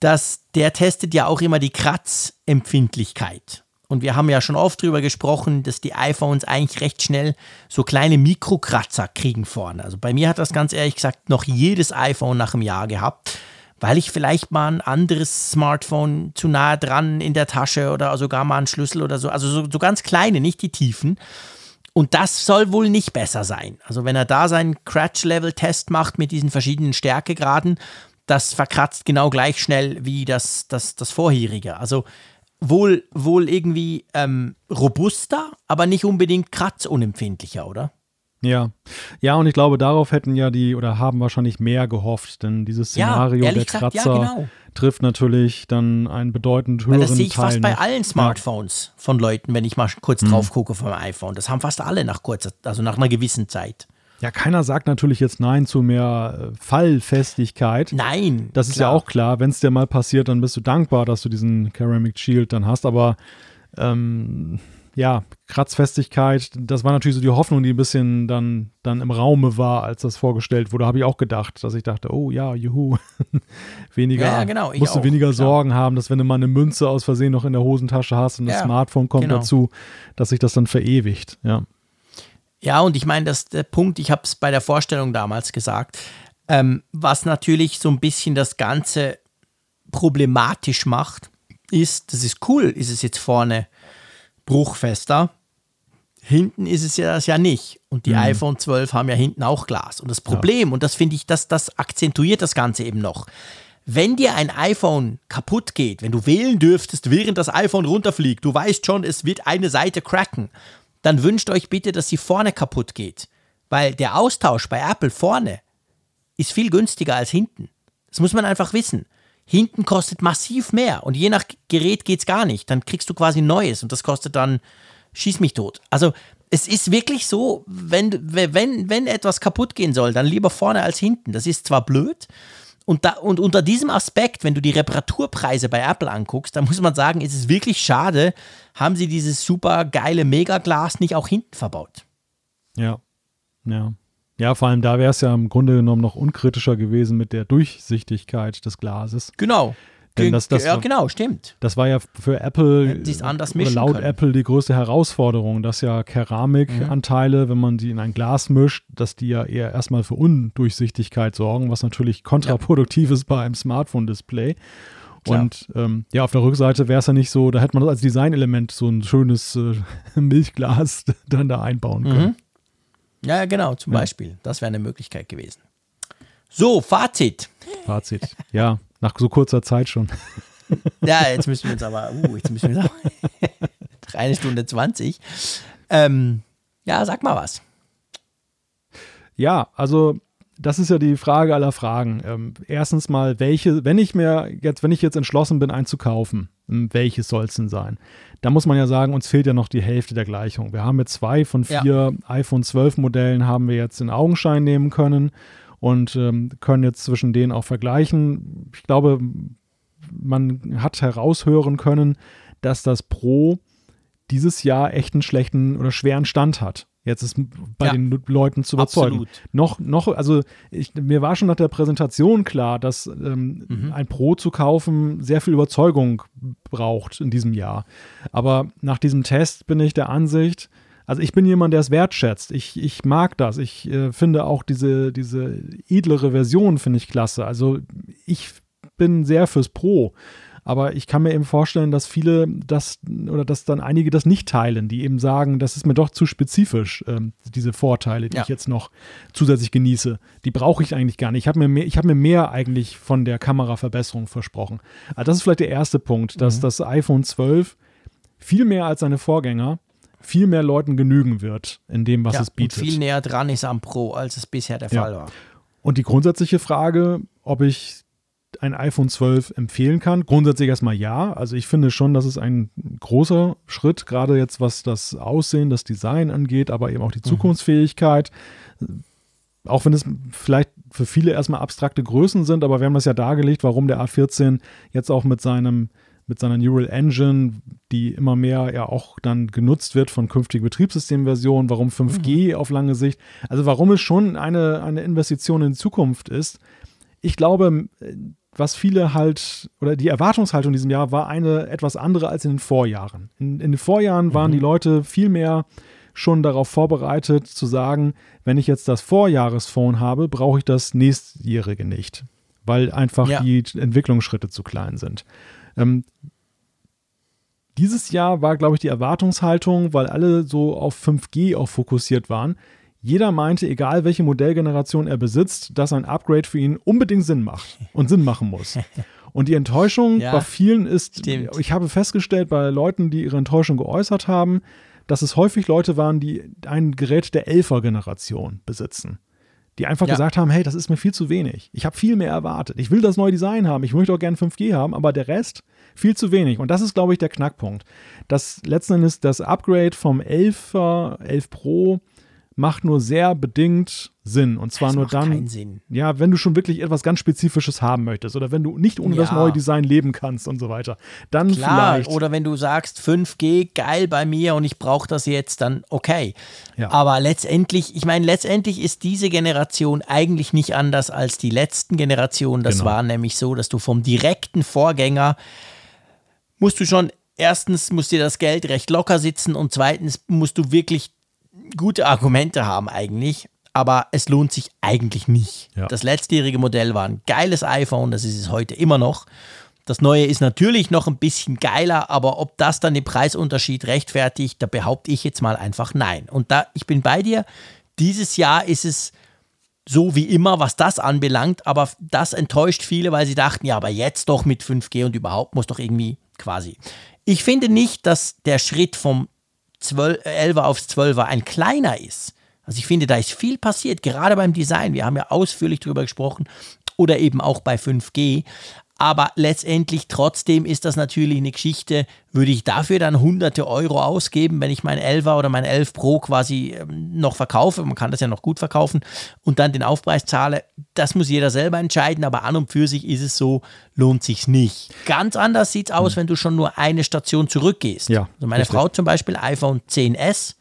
dass der testet ja auch immer die Kratzempfindlichkeit. Und wir haben ja schon oft drüber gesprochen, dass die iPhones eigentlich recht schnell so kleine Mikrokratzer kriegen vorne. Also bei mir hat das ganz ehrlich gesagt noch jedes iPhone nach einem Jahr gehabt, weil ich vielleicht mal ein anderes Smartphone zu nahe dran in der Tasche oder sogar mal einen Schlüssel oder so. Also so, so ganz kleine, nicht die tiefen. Und das soll wohl nicht besser sein. Also wenn er da seinen Cratch-Level-Test macht mit diesen verschiedenen Stärkegraden, das verkratzt genau gleich schnell wie das, das, das vorherige. Also wohl, wohl irgendwie ähm, robuster, aber nicht unbedingt kratzunempfindlicher, oder? Ja. Ja, und ich glaube, darauf hätten ja die oder haben wahrscheinlich mehr gehofft, denn dieses Ja, Szenario ehrlich der gesagt, ja, Kratzer genau. Trifft natürlich dann einen bedeutend höheren Weil das sehe ich Teil fast bei allen Smartphones von Leuten, wenn ich mal kurz drauf gucke vom iPhone. Das haben fast alle nach kurzer, also nach einer gewissen Zeit. Ja, keiner sagt natürlich jetzt Nein zu mehr äh, Fallfestigkeit. Nein. Das ist ja auch klar, wenn es dir mal passiert, dann bist du dankbar, dass du diesen Ceramic Shield dann hast. Aber ähm, ja, Kratzfestigkeit, das war natürlich so die Hoffnung, die ein bisschen dann, dann im Raume war, als das vorgestellt wurde. Habe ich auch gedacht, dass ich dachte, oh ja, juhu, [LAUGHS] weniger, Ja, genau, musst du weniger. Sorgen haben, dass wenn du mal eine Münze aus Versehen noch in der Hosentasche hast und das Ja, Smartphone kommt genau. dazu, dass sich das dann verewigt. Ja, Ja, und ich meine, das der Punkt, ich habe es bei der Vorstellung damals gesagt, ähm, was natürlich so ein bisschen das Ganze problematisch macht, ist, das ist cool, ist es jetzt vorne bruchfester. Hinten ist es ja das ja nicht. Und die iPhone 12 haben ja hinten auch Glas. Und das Problem, und das finde ich, das, das akzentuiert das Ganze eben noch. Wenn dir ein iPhone kaputt geht, wenn du wählen dürftest, während das iPhone runterfliegt, du weißt schon, es wird eine Seite cracken, dann wünscht euch bitte, dass sie vorne kaputt geht. Weil der Austausch bei Apple vorne ist viel günstiger als hinten. Das muss man einfach wissen. Hinten kostet massiv mehr und je nach Gerät geht es gar nicht. Dann kriegst du quasi neues und das kostet dann, schieß mich tot. Also es ist wirklich so, wenn, wenn, wenn etwas kaputt gehen soll, dann lieber vorne als hinten. Das ist zwar blöd, und, da, und unter diesem Aspekt, wenn du die Reparaturpreise bei Apple anguckst, dann muss man sagen, ist es wirklich schade, haben sie dieses super geile Megaglas nicht auch hinten verbaut. ja, ja. Ja, vor allem da wäre es ja im Grunde genommen noch unkritischer gewesen mit der Durchsichtigkeit des Glases. Genau. Denn das- das ja, war- genau, stimmt. Das war ja für Apple, laut können. Apple die größte Herausforderung, dass ja Keramikanteile, wenn man die in ein Glas mischt, dass die ja eher erstmal für Undurchsichtigkeit sorgen, was natürlich kontraproduktiv ist bei einem Smartphone-Display. Und ähm, ja, auf der Rückseite wäre es ja nicht so, da hätte man das als Designelement so ein schönes äh, [LAUGHS] Milchglas [LAUGHS] dann da einbauen können. Mhm. Ja, ja, genau, zum Beispiel. Das wäre eine Möglichkeit gewesen. So, Fazit. Fazit. Ja, nach so kurzer Zeit schon. [LAUGHS] Ja, jetzt müssen wir uns aber, uh, jetzt müssen wir uns aber, [LAUGHS] eine Stunde 20. Ähm, ja, sag mal was. Ja, also das ist ja die Frage aller Fragen. Ähm, erstens mal, welche, wenn ich mir jetzt, wenn ich jetzt entschlossen bin, einen zu kaufen, ähm, welches soll es denn sein? Da muss man ja sagen, uns fehlt ja noch die Hälfte der Gleichung. Wir haben jetzt zwei von vier ja. iPhone 12 Modellen haben wir jetzt in Augenschein nehmen können und ähm, können jetzt zwischen denen auch vergleichen. Ich glaube, man hat heraushören können, dass das Pro dieses Jahr echt einen schlechten oder schweren Stand hat. Jetzt ist bei ja, den Leuten zu überzeugen. Absolut. Noch, noch, also ich, mir war schon nach der Präsentation klar, dass ähm, mhm. ein Pro zu kaufen sehr viel Überzeugung braucht in diesem Jahr. Aber nach diesem Test bin ich der Ansicht, also ich bin jemand, der es wertschätzt. Ich, ich mag das. Ich äh, finde auch diese, diese edlere Version finde ich klasse. Also ich bin sehr fürs Pro. Aber ich kann mir eben vorstellen, dass viele das oder dass dann einige das nicht teilen, die eben sagen, das ist mir doch zu spezifisch, ähm, diese Vorteile, die ja. ich jetzt noch zusätzlich genieße. Die brauche ich eigentlich gar nicht. Ich habe mir, mehr, hab mir mehr eigentlich von der Kameraverbesserung versprochen. Also das ist vielleicht der erste Punkt, dass mhm. das iPhone 12 viel mehr als seine Vorgänger viel mehr Leuten genügen wird in dem, was ja, es bietet. Und viel näher dran ist am Pro, als es bisher der ja. Fall war. Und die grundsätzliche Frage, ob ich ein iPhone 12 empfehlen kann? Grundsätzlich erstmal ja. Also ich finde schon, dass es ein großer Schritt, gerade jetzt was das Aussehen, das Design angeht, aber eben auch die mhm. Zukunftsfähigkeit. Auch wenn es vielleicht für viele erstmal abstrakte Größen sind, aber wir haben das ja dargelegt, warum der A14 jetzt auch mit seinem mit seiner Neural Engine, die immer mehr ja auch dann genutzt wird von künftigen Betriebssystemversionen, warum 5G mhm. auf lange Sicht, also warum es schon eine, eine Investition in die Zukunft ist. Ich glaube, was viele halt, oder die Erwartungshaltung in diesem Jahr war eine etwas andere als in den Vorjahren. In, in den Vorjahren waren mhm. die Leute viel mehr schon darauf vorbereitet zu sagen, wenn ich jetzt das Vorjahresphone habe, brauche ich das nächstjährige nicht, weil einfach ja. die Entwicklungsschritte zu klein sind. Ähm, dieses Jahr war, glaube ich, die Erwartungshaltung, weil alle so auf 5G auch fokussiert waren, jeder meinte, egal welche Modellgeneration er besitzt, dass ein Upgrade für ihn unbedingt Sinn macht und Sinn machen muss. [LAUGHS] Und die Enttäuschung ja, bei vielen ist, stimmt. ich habe festgestellt bei Leuten, die ihre Enttäuschung geäußert haben, dass es häufig Leute waren, die ein Gerät der 11er Generation besitzen. Die einfach ja. gesagt haben, hey, das ist mir viel zu wenig. Ich habe viel mehr erwartet. Ich will das neue Design haben. Ich möchte auch gerne 5G haben, aber der Rest viel zu wenig. Und das ist, glaube ich, der Knackpunkt. Das letzten Endes das Upgrade vom 11er, 11 Pro macht nur sehr bedingt Sinn. Und zwar das nur dann, ja, wenn du schon wirklich etwas ganz Spezifisches haben möchtest oder wenn du nicht ohne ja. das neue Design leben kannst und so weiter. Dann Klar, vielleicht. Oder wenn du sagst, 5G, geil bei mir und ich brauche das jetzt, dann okay. Ja. Aber letztendlich, ich meine, letztendlich ist diese Generation eigentlich nicht anders als die letzten Generationen. Das genau. war nämlich so, dass du vom direkten Vorgänger musst du schon erstens muss dir das Geld recht locker sitzen und zweitens musst du wirklich gute Argumente haben eigentlich, aber es lohnt sich eigentlich nicht. Ja. Das letztjährige Modell war ein geiles iPhone, das ist es heute immer noch. Das neue ist natürlich noch ein bisschen geiler, aber ob das dann den Preisunterschied rechtfertigt, da behaupte ich jetzt mal einfach nein. Und da, ich bin bei dir, dieses Jahr ist es so wie immer, was das anbelangt, aber das enttäuscht viele, weil sie dachten, ja, aber jetzt doch mit 5G und überhaupt muss doch irgendwie quasi. Ich finde nicht, dass der Schritt vom 12, 11er aufs 12er ein kleiner ist. Also ich finde, da ist viel passiert, gerade beim Design. Wir haben ja ausführlich darüber gesprochen oder eben auch bei 5G. Aber letztendlich trotzdem ist das natürlich eine Geschichte, würde ich dafür dann hunderte Euro ausgeben, wenn ich mein 11er oder mein 11 Pro quasi ähm, noch verkaufe, man kann das ja noch gut verkaufen und dann den Aufpreis zahle, das muss jeder selber entscheiden, aber an und für sich ist es so, lohnt sich nicht. Ganz anders sieht es aus, mhm. wenn du schon nur eine Station zurückgehst. Ja, also meine richtig. Frau zum Beispiel, iPhone 10s,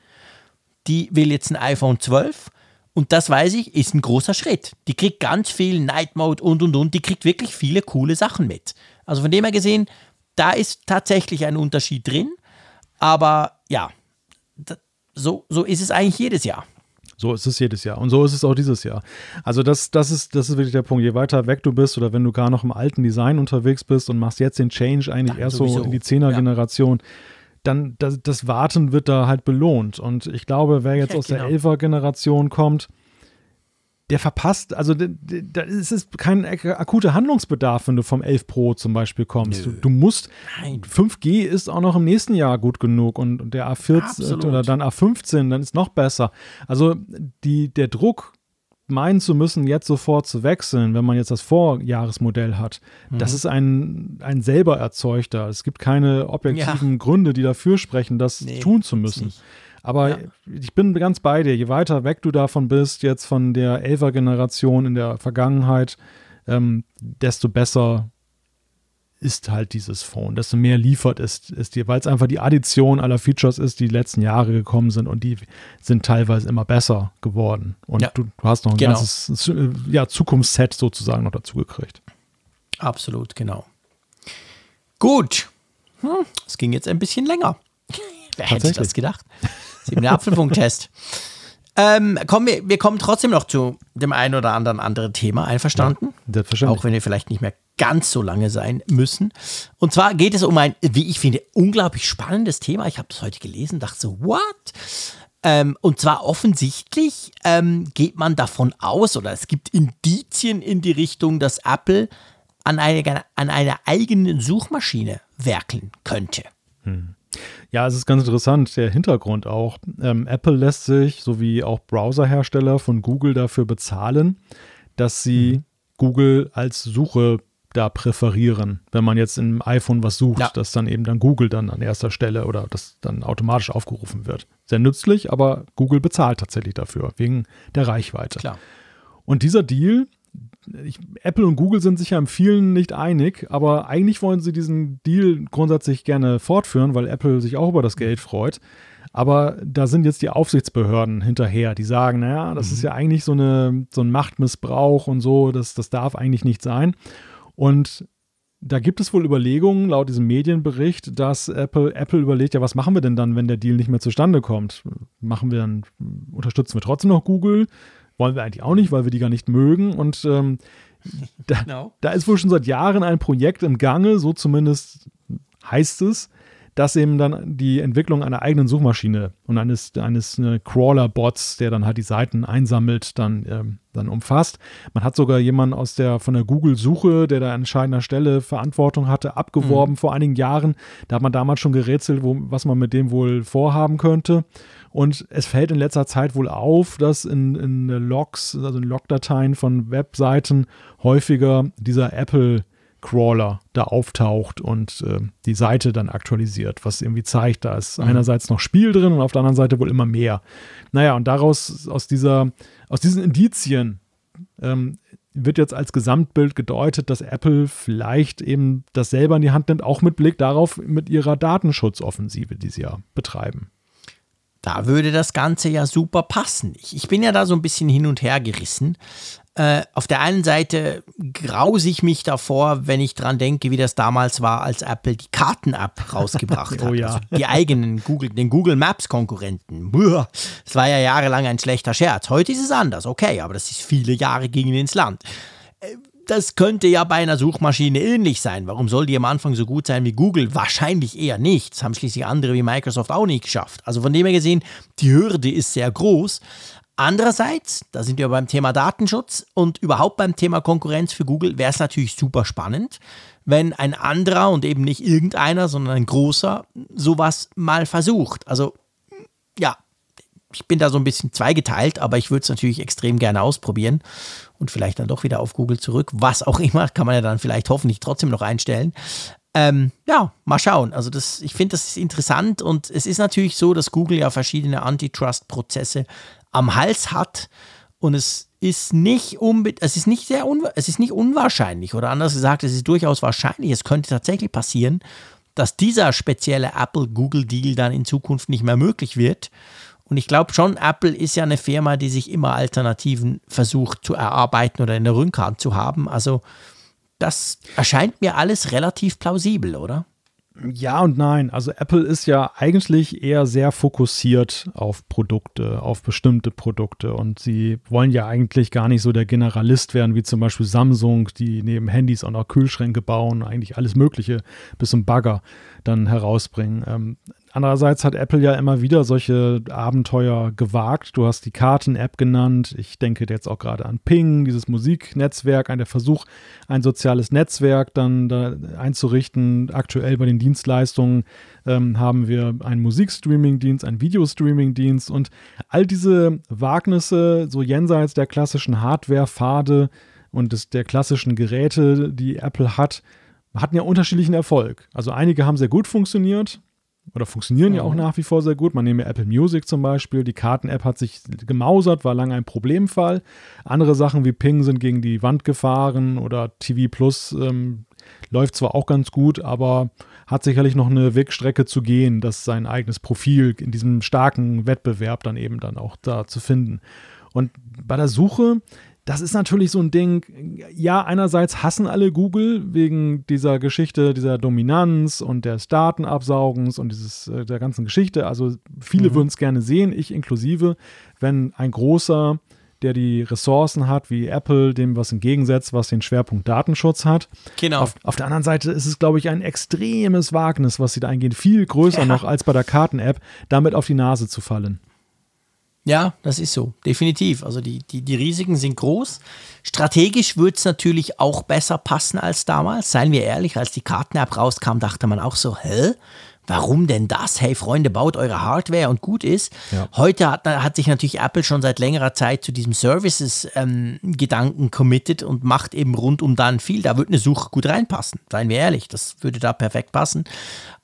die will jetzt ein iPhone 12 und das weiß ich, ist ein großer Schritt. Die kriegt ganz viel Night Mode und und und. Die kriegt wirklich viele coole Sachen mit. Also von dem her gesehen, da ist tatsächlich ein Unterschied drin. Aber ja, so, so ist es eigentlich jedes Jahr. So ist es jedes Jahr. Und so ist es auch dieses Jahr. Also, das, das, ist, das ist wirklich der Punkt. Je weiter weg du bist oder wenn du gar noch im alten Design unterwegs bist und machst jetzt den Change eigentlich Dann erst sowieso. so in die 10er-Generation, ja dann das, das, Warten wird da halt belohnt. Und ich glaube, wer jetzt ja, aus genau. der Elfer-Generation kommt, der verpasst, also da ist es kein akuter Handlungsbedarf, wenn du vom 11 Pro zum Beispiel kommst. Du, du, musst, Nein. 5G ist auch noch im nächsten Jahr gut genug und, und der A14 Absolut. oder dann A15, dann ist noch besser. Also die, der Druck meinen zu müssen, jetzt sofort zu wechseln, wenn man jetzt das Vorjahresmodell hat, mhm. das ist ein, ein selber erzeugter. Es gibt keine objektiven ja. Gründe, die dafür sprechen, das nee, tun zu müssen. Aber ja. ich bin ganz bei dir. Je weiter weg du davon bist, jetzt von der Elfer-Generation in der Vergangenheit, ähm, desto besser ist halt dieses Phone. Desto mehr liefert es, es dir, weil es einfach die Addition aller Features ist, die die letzten Jahre gekommen sind und die sind teilweise immer besser geworden. Und ja. du, du, hast noch ein genau. ganzes ja, Zukunftsset sozusagen noch dazu gekriegt. Absolut, genau. Gut. Hm, es ging jetzt ein bisschen länger. Wer hätte das gedacht? Sieben Apfelfunktest. [LAUGHS] Ähm, kommen wir, wir kommen trotzdem noch zu dem einen oder anderen anderen Thema. Einverstanden? Ja, Auch wenn wir vielleicht nicht mehr ganz so lange sein müssen. Und zwar geht es um ein, wie ich finde, unglaublich spannendes Thema. Ich habe das heute gelesen, dachte so, what? Ähm, und zwar offensichtlich ähm, geht man davon aus, oder es gibt Indizien in die Richtung, dass Apple an, eine, an einer eigenen Suchmaschine werkeln könnte. Hm. Ja, es ist ganz interessant, der Hintergrund auch. Ähm, Apple lässt sich, sowie auch Browserhersteller von Google dafür bezahlen, dass sie mhm. Google als Suche da präferieren. Wenn man jetzt im iPhone was sucht, ja. dass dann eben dann Google dann an erster Stelle oder das dann automatisch aufgerufen wird. Sehr nützlich, aber Google bezahlt tatsächlich dafür, wegen der Reichweite. Klar. Und dieser Deal, ich, Apple und Google sind sich ja im vielen nicht einig, aber eigentlich wollen sie diesen Deal grundsätzlich gerne fortführen, weil Apple sich auch über das Geld freut. Aber da sind jetzt die Aufsichtsbehörden hinterher, die sagen, naja, das mhm. ist ja eigentlich so, eine, so ein Machtmissbrauch und so, das, das darf eigentlich nicht sein. Und da gibt es wohl Überlegungen, laut diesem Medienbericht, dass Apple, Apple überlegt, ja, was machen wir denn dann, wenn der Deal nicht mehr zustande kommt? Machen wir dann, unterstützen wir trotzdem noch Google? Wollen wir eigentlich auch nicht, weil wir die gar nicht mögen. Und ähm, [LAUGHS] da, genau. da ist wohl schon seit Jahren ein Projekt im Gange, so zumindest heißt es, dass eben dann die Entwicklung einer eigenen Suchmaschine und eines, eines äh, Crawler-Bots, der dann halt die Seiten einsammelt, dann, ähm, dann umfasst. Man hat sogar jemanden aus der von der Google-Suche, der da an entscheidender Stelle Verantwortung hatte, abgeworben mhm. vor einigen Jahren. Da hat man damals schon gerätselt, wo, was man mit dem wohl vorhaben könnte. Und es fällt in letzter Zeit wohl auf, dass in, in Logs, also in Logdateien von Webseiten häufiger dieser Apple Crawler da auftaucht und äh, die Seite dann aktualisiert, was irgendwie zeigt, da ist mhm. einerseits noch Spiel drin und auf der anderen Seite wohl immer mehr. Naja, und daraus, aus dieser, aus diesen Indizien ähm, wird jetzt als Gesamtbild gedeutet, dass Apple vielleicht eben das selber in die Hand nimmt, auch mit Blick darauf, mit ihrer Datenschutzoffensive, die sie ja betreiben. Da würde das Ganze ja super passen. Ich, ich bin ja da so ein bisschen hin und her gerissen. Äh, auf der einen Seite grause ich mich davor, wenn ich dran denke, wie das damals war, als Apple die Karten-App rausgebracht [LAUGHS] hat. oh ja. Also die eigenen Google, den Google Maps-Konkurrenten. Das war ja jahrelang ein schlechter Scherz. Heute ist es anders, okay, aber das ist viele Jahre gegen ins Land. Das könnte ja bei einer Suchmaschine ähnlich sein. Warum soll die am Anfang so gut sein wie Google? Wahrscheinlich eher nicht. Das haben schließlich andere wie Microsoft auch nicht geschafft. Also von dem her gesehen, die Hürde ist sehr groß. Andererseits, da sind wir beim Thema Datenschutz und überhaupt beim Thema Konkurrenz für Google, wäre es natürlich super spannend, wenn ein anderer und eben nicht irgendeiner, sondern ein großer sowas mal versucht. Also ja, ich bin da so ein bisschen zweigeteilt, aber ich würde es natürlich extrem gerne ausprobieren und vielleicht dann doch wieder auf Google zurück. Was auch immer, kann man ja dann vielleicht hoffentlich trotzdem noch einstellen. Ähm, ja, mal schauen. Also das, ich finde, das ist interessant und es ist natürlich so, dass Google ja verschiedene Antitrust-Prozesse am Hals hat und es ist nicht es ist nicht sehr es ist nicht unwahrscheinlich oder anders gesagt, es ist durchaus wahrscheinlich, es könnte tatsächlich passieren, dass dieser spezielle Apple-Google-Deal dann in Zukunft nicht mehr möglich wird. Und ich glaube schon, Apple ist ja eine Firma, die sich immer Alternativen versucht zu erarbeiten oder in der Rückhand zu haben. Also das erscheint mir alles relativ plausibel, oder? Ja und nein. Also Apple ist ja eigentlich eher sehr fokussiert auf Produkte, auf bestimmte Produkte. Und sie wollen ja eigentlich gar nicht so der Generalist werden, wie zum Beispiel Samsung, die neben Handys auch noch Kühlschränke bauen, eigentlich alles Mögliche bis zum Bagger dann herausbringen. Ähm, andererseits hat Apple ja immer wieder solche Abenteuer gewagt. Du hast die Karten-App genannt. Ich denke jetzt auch gerade an Ping, dieses Musiknetzwerk, ein der Versuch, ein soziales Netzwerk dann da einzurichten. Aktuell bei den Dienstleistungen ähm, haben wir einen Musikstreaming-Dienst, einen Videostreaming-Dienst und all diese Wagnisse, so jenseits der klassischen Hardware-Pfade und des, der klassischen Geräte, die Apple hat, hatten ja unterschiedlichen Erfolg. Also einige haben sehr gut funktioniert oder funktionieren ja, auch nach wie vor sehr gut. Man nehme Apple Music zum Beispiel. Die Karten-App hat sich gemausert, war lange ein Problemfall. Andere Sachen wie Ping sind gegen die Wand gefahren oder TV Plus ähm, läuft zwar auch ganz gut, aber hat sicherlich noch eine Wegstrecke zu gehen, das sein eigenes Profil in diesem starken Wettbewerb dann eben dann auch da zu finden. Und bei der Suche das ist natürlich so ein Ding, ja, einerseits hassen alle Google wegen dieser Geschichte, dieser Dominanz und des Datenabsaugens und dieses, äh, der ganzen Geschichte. Also viele mhm. würden es gerne sehen, ich inklusive, wenn ein großer, der die Ressourcen hat, wie Apple, dem was entgegensetzt, was den Schwerpunkt Datenschutz hat. Genau. Auf, auf der anderen Seite ist es, glaube ich, ein extremes Wagnis, was sie da eingehen, viel größer ja. noch als bei der Karten-App, damit auf die Nase zu fallen. Ja, das ist so, definitiv. Also die, die, die Risiken sind groß. Strategisch würde es natürlich auch besser passen als damals. Seien wir ehrlich, als die Karten-App rauskam, dachte man auch so, hä? Warum denn das? Hey Freunde, baut eure Hardware und gut ist. Ja. Heute hat, hat, sich natürlich Apple schon seit längerer Zeit zu diesem Services-Gedanken ähm, committed und macht eben rund um dann viel. Da würde eine Suche gut reinpassen. Seien wir ehrlich, das würde da perfekt passen.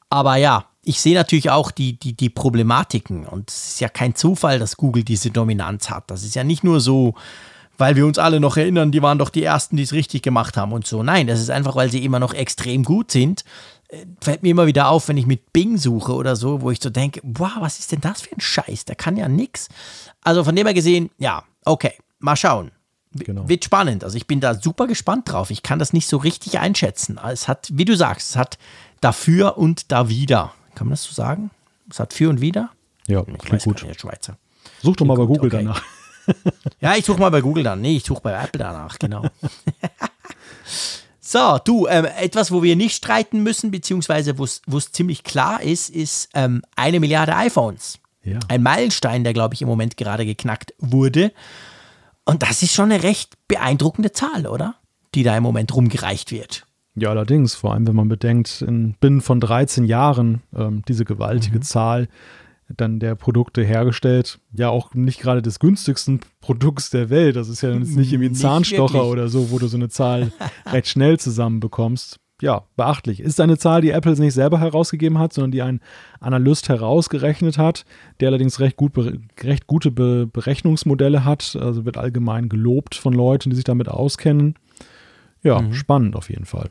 Aber ja, ich sehe natürlich auch die, die, die Problematiken und es ist ja kein Zufall, dass Google diese Dominanz hat. Das ist ja nicht nur so, weil wir uns alle noch erinnern, die waren doch die Ersten, die es richtig gemacht haben und so. Nein, das ist einfach, weil sie immer noch extrem gut sind. Äh, fällt mir immer wieder auf, wenn ich mit Bing suche oder so, wo ich so denke, wow, was ist denn das für ein Scheiß? Der kann ja nix. Also von dem her gesehen, ja, okay, mal schauen. Genau. Wird spannend. Also ich bin da super gespannt drauf. Ich kann das nicht so richtig einschätzen. Es hat, wie du sagst, es hat dafür und da wieder. Kann man das so sagen? Es hat für und wieder? Ja, ich klingt gut. Schweizer. Such doch mal bei Google okay. danach. [LAUGHS] ja, ich suche mal bei Google dann. Nee, ich suche bei Apple danach, genau. [LAUGHS] so, du, ähm, etwas, wo wir nicht streiten müssen, beziehungsweise wo es ziemlich klar ist, ist ähm, eine Milliarde iPhones. Ja. Ein Meilenstein, der, glaube ich, im Moment gerade geknackt wurde. Und das ist schon eine recht beeindruckende Zahl, oder? Die da im Moment rumgereicht wird. Ja, allerdings, vor allem wenn man bedenkt, in binnen von 13 Jahren ähm, diese gewaltige mhm. Zahl dann der Produkte hergestellt, ja auch nicht gerade des günstigsten Produkts der Welt. Das ist ja jetzt nicht irgendwie ein Zahnstocher wirklich. oder so, wo du so eine Zahl [LAUGHS] recht schnell zusammenbekommst. Ja, beachtlich. Ist eine Zahl, die Apple nicht selber herausgegeben hat, sondern die ein Analyst herausgerechnet hat, der allerdings recht, gut, recht gute Be Berechnungsmodelle hat. Also wird allgemein gelobt von Leuten, die sich damit auskennen. Ja, mhm. spannend auf jeden Fall.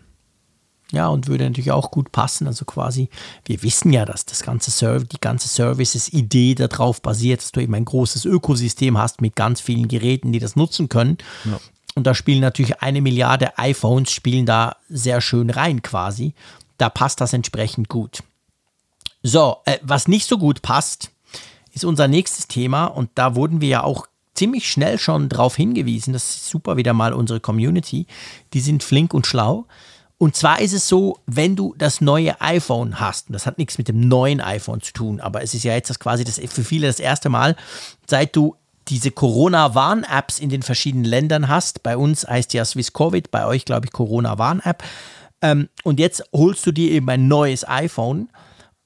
Ja, und würde natürlich auch gut passen. Also quasi, wir wissen ja, dass das ganze Service, die ganze Services-Idee darauf basiert, dass du eben ein großes Ökosystem hast mit ganz vielen Geräten, die das nutzen können. Ja. Und da spielen natürlich eine Milliarde iPhones spielen da sehr schön rein quasi. Da passt das entsprechend gut. So, äh, was nicht so gut passt, ist unser nächstes Thema. Und da wurden wir ja auch ziemlich schnell schon darauf hingewiesen. Das ist super wieder mal unsere Community. Die sind flink und schlau. Und zwar ist es so, wenn du das neue iPhone hast, und das hat nichts mit dem neuen iPhone zu tun, aber es ist ja jetzt das quasi das, für viele das erste Mal, seit du diese Corona-Warn-Apps in den verschiedenen Ländern hast. Bei uns heißt ja Swiss Covid, bei euch glaube ich Corona-Warn-App. Ähm, und jetzt holst du dir eben ein neues iPhone.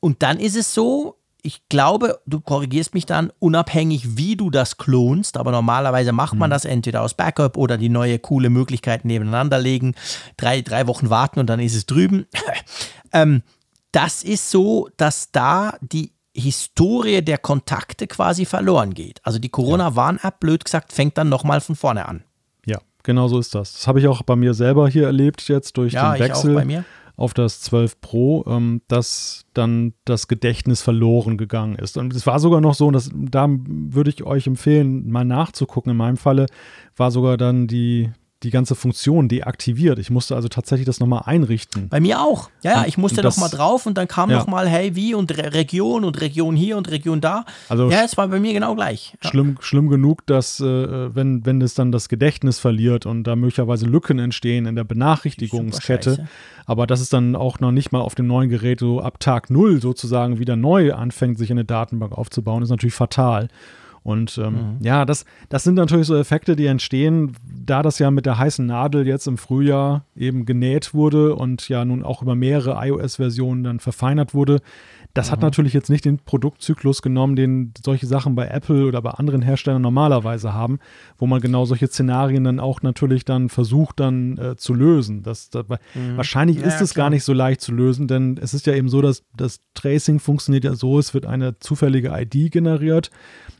Und dann ist es so, ich glaube, du korrigierst mich dann, unabhängig wie du das klonst, aber normalerweise macht man mhm. das entweder aus Backup oder die neue coole Möglichkeit nebeneinander legen, drei, drei Wochen warten und dann ist es drüben. [LAUGHS] ähm, das ist so, dass da die Historie der Kontakte quasi verloren geht. Also die Corona-Warn-App, blöd gesagt, fängt dann nochmal von vorne an. Ja, genau so ist das. Das habe ich auch bei mir selber hier erlebt jetzt durch ja, den Wechsel. Ich auch bei mir auf das 12 Pro, ähm, dass dann das Gedächtnis verloren gegangen ist. Und es war sogar noch so, und da würde ich euch empfehlen, mal nachzugucken. In meinem Falle war sogar dann die, die ganze Funktion deaktiviert. Ich musste also tatsächlich das nochmal einrichten. Bei mir auch. Ja, ja, ich musste nochmal drauf und dann kam Ja. nochmal, hey, wie und Re Region und Region hier und Region da. Also ja, es war bei mir genau gleich. Ja. schlimm, schlimm genug, dass äh, wenn, wenn es dann das Gedächtnis verliert und da möglicherweise Lücken entstehen in der Benachrichtigungskette, aber dass es dann auch noch nicht mal auf dem neuen Gerät so ab Tag Null sozusagen wieder neu anfängt, sich eine Datenbank aufzubauen, ist natürlich fatal. Und ähm, ja, das, das sind natürlich so Effekte, die entstehen, da das ja mit der heißen Nadel jetzt im Frühjahr eben genäht wurde und ja nun auch über mehrere iOS-Versionen dann verfeinert wurde. Das hat natürlich jetzt nicht den Produktzyklus genommen, den solche Sachen bei Apple oder bei anderen Herstellern normalerweise haben, wo man genau solche Szenarien dann auch natürlich dann versucht dann äh, zu lösen. Das, das, Wahrscheinlich Ja, ist es klar. gar nicht so leicht zu lösen, denn es ist ja eben so, dass das Tracing funktioniert ja so, es wird eine zufällige ID generiert.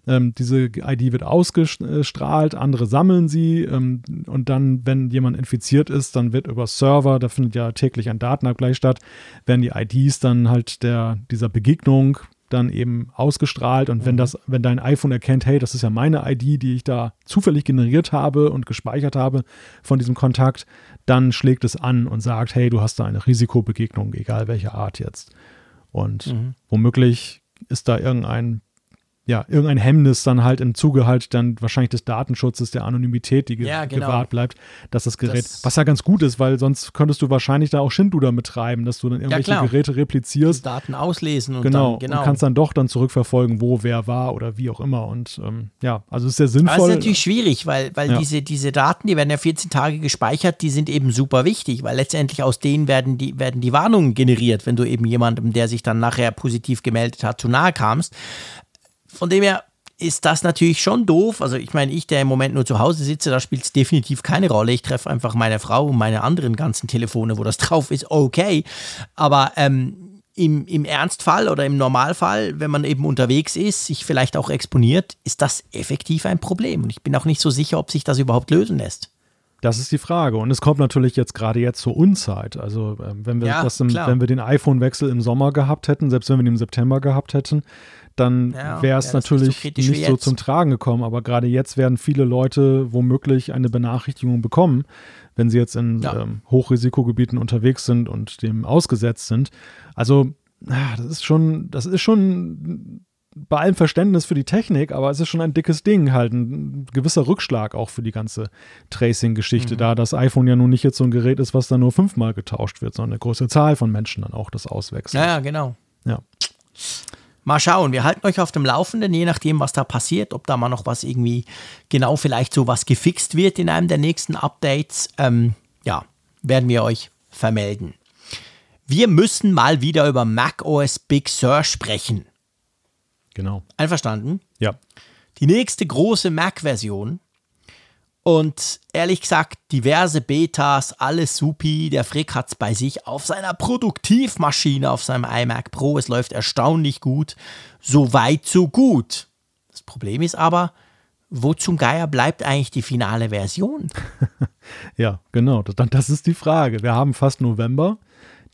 Ähm, diese ID wird ausgestrahlt, andere sammeln sie ähm, und dann, wenn jemand infiziert ist, dann wird über Server, da findet ja täglich ein Datenabgleich statt, werden die IDs dann halt der, dieser Begegnung dann eben ausgestrahlt. Und wenn das, wenn dein iPhone erkennt, hey, das ist ja meine ID, die ich da zufällig generiert habe und gespeichert habe von diesem Kontakt, dann schlägt es an und sagt, hey, du hast da eine Risikobegegnung, egal welche Art jetzt. Und womöglich ist da irgendein ja, irgendein Hemmnis dann halt im Zuge halt dann wahrscheinlich des Datenschutzes, der Anonymität, die ge Ja, genau. gewahrt bleibt, dass das Gerät, Das- was ja ganz gut ist, weil sonst könntest du wahrscheinlich da auch Schindluder mitreiben, dass du dann irgendwelche klar. Geräte replizierst. Daten auslesen und Genau, dann, genau. und kannst dann doch dann zurückverfolgen, wo wer war oder wie auch immer. Und ähm, ja, also es ist sehr sinnvoll. es ist natürlich schwierig, weil, weil Ja. diese, diese Daten, die werden ja 14 Tage gespeichert, die sind eben super wichtig, weil letztendlich aus denen werden die, werden die Warnungen generiert, wenn du eben jemandem, der sich dann nachher positiv gemeldet hat, zu nahe kamst. Von dem her ist das natürlich schon doof. Also ich meine, ich, der im Moment nur zu Hause sitze, da spielt es definitiv keine Rolle. Ich treffe einfach meine Frau und meine anderen ganzen Telefone, wo das [LAUGHS] drauf ist, okay. Aber ähm, im, im Ernstfall oder im Normalfall, wenn man eben unterwegs ist, sich vielleicht auch exponiert, ist das effektiv ein Problem. Und ich bin auch nicht so sicher, ob sich das überhaupt lösen lässt. Das ist die Frage. Und es kommt natürlich jetzt gerade jetzt zur Unzeit. Also, ähm, wenn wir Ja, das im, wenn wir den iPhone-Wechsel im Sommer gehabt hätten, selbst wenn wir ihn im September gehabt hätten, dann Ja, wäre es wäre das nicht so natürlich nicht so zum Tragen gekommen. Aber gerade jetzt werden viele Leute womöglich eine Benachrichtigung bekommen, wenn sie jetzt in Ja. ähm, Hochrisikogebieten unterwegs sind und dem ausgesetzt sind. Also, das ist schon, das ist schon bei allem Verständnis für die Technik, aber es ist schon ein dickes Ding, halt ein gewisser Rückschlag auch für die ganze Tracing-Geschichte, Mhm. da das iPhone ja nun nicht jetzt so ein Gerät ist, was dann nur fünfmal getauscht wird, sondern eine große Zahl von Menschen dann auch das auswechselt. Ja, ja, genau. Ja. Mal schauen, wir halten euch auf dem Laufenden, je nachdem, was da passiert, ob da mal noch was irgendwie genau vielleicht so was gefixt wird in einem der nächsten Updates. Ähm, ja, werden wir euch vermelden. Wir müssen mal wieder über macOS Big Sur sprechen. Genau. Einverstanden? Ja. die nächste große Mac-Version. Und ehrlich gesagt, diverse Betas, alles supi. Der Frick hat es bei sich auf seiner Produktivmaschine, auf seinem iMac Pro. Es läuft erstaunlich gut. So weit, so gut. Das Problem ist aber, wo zum Geier bleibt eigentlich die finale Version? [LAUGHS] Ja, genau. Das, das ist die Frage. Wir haben fast November.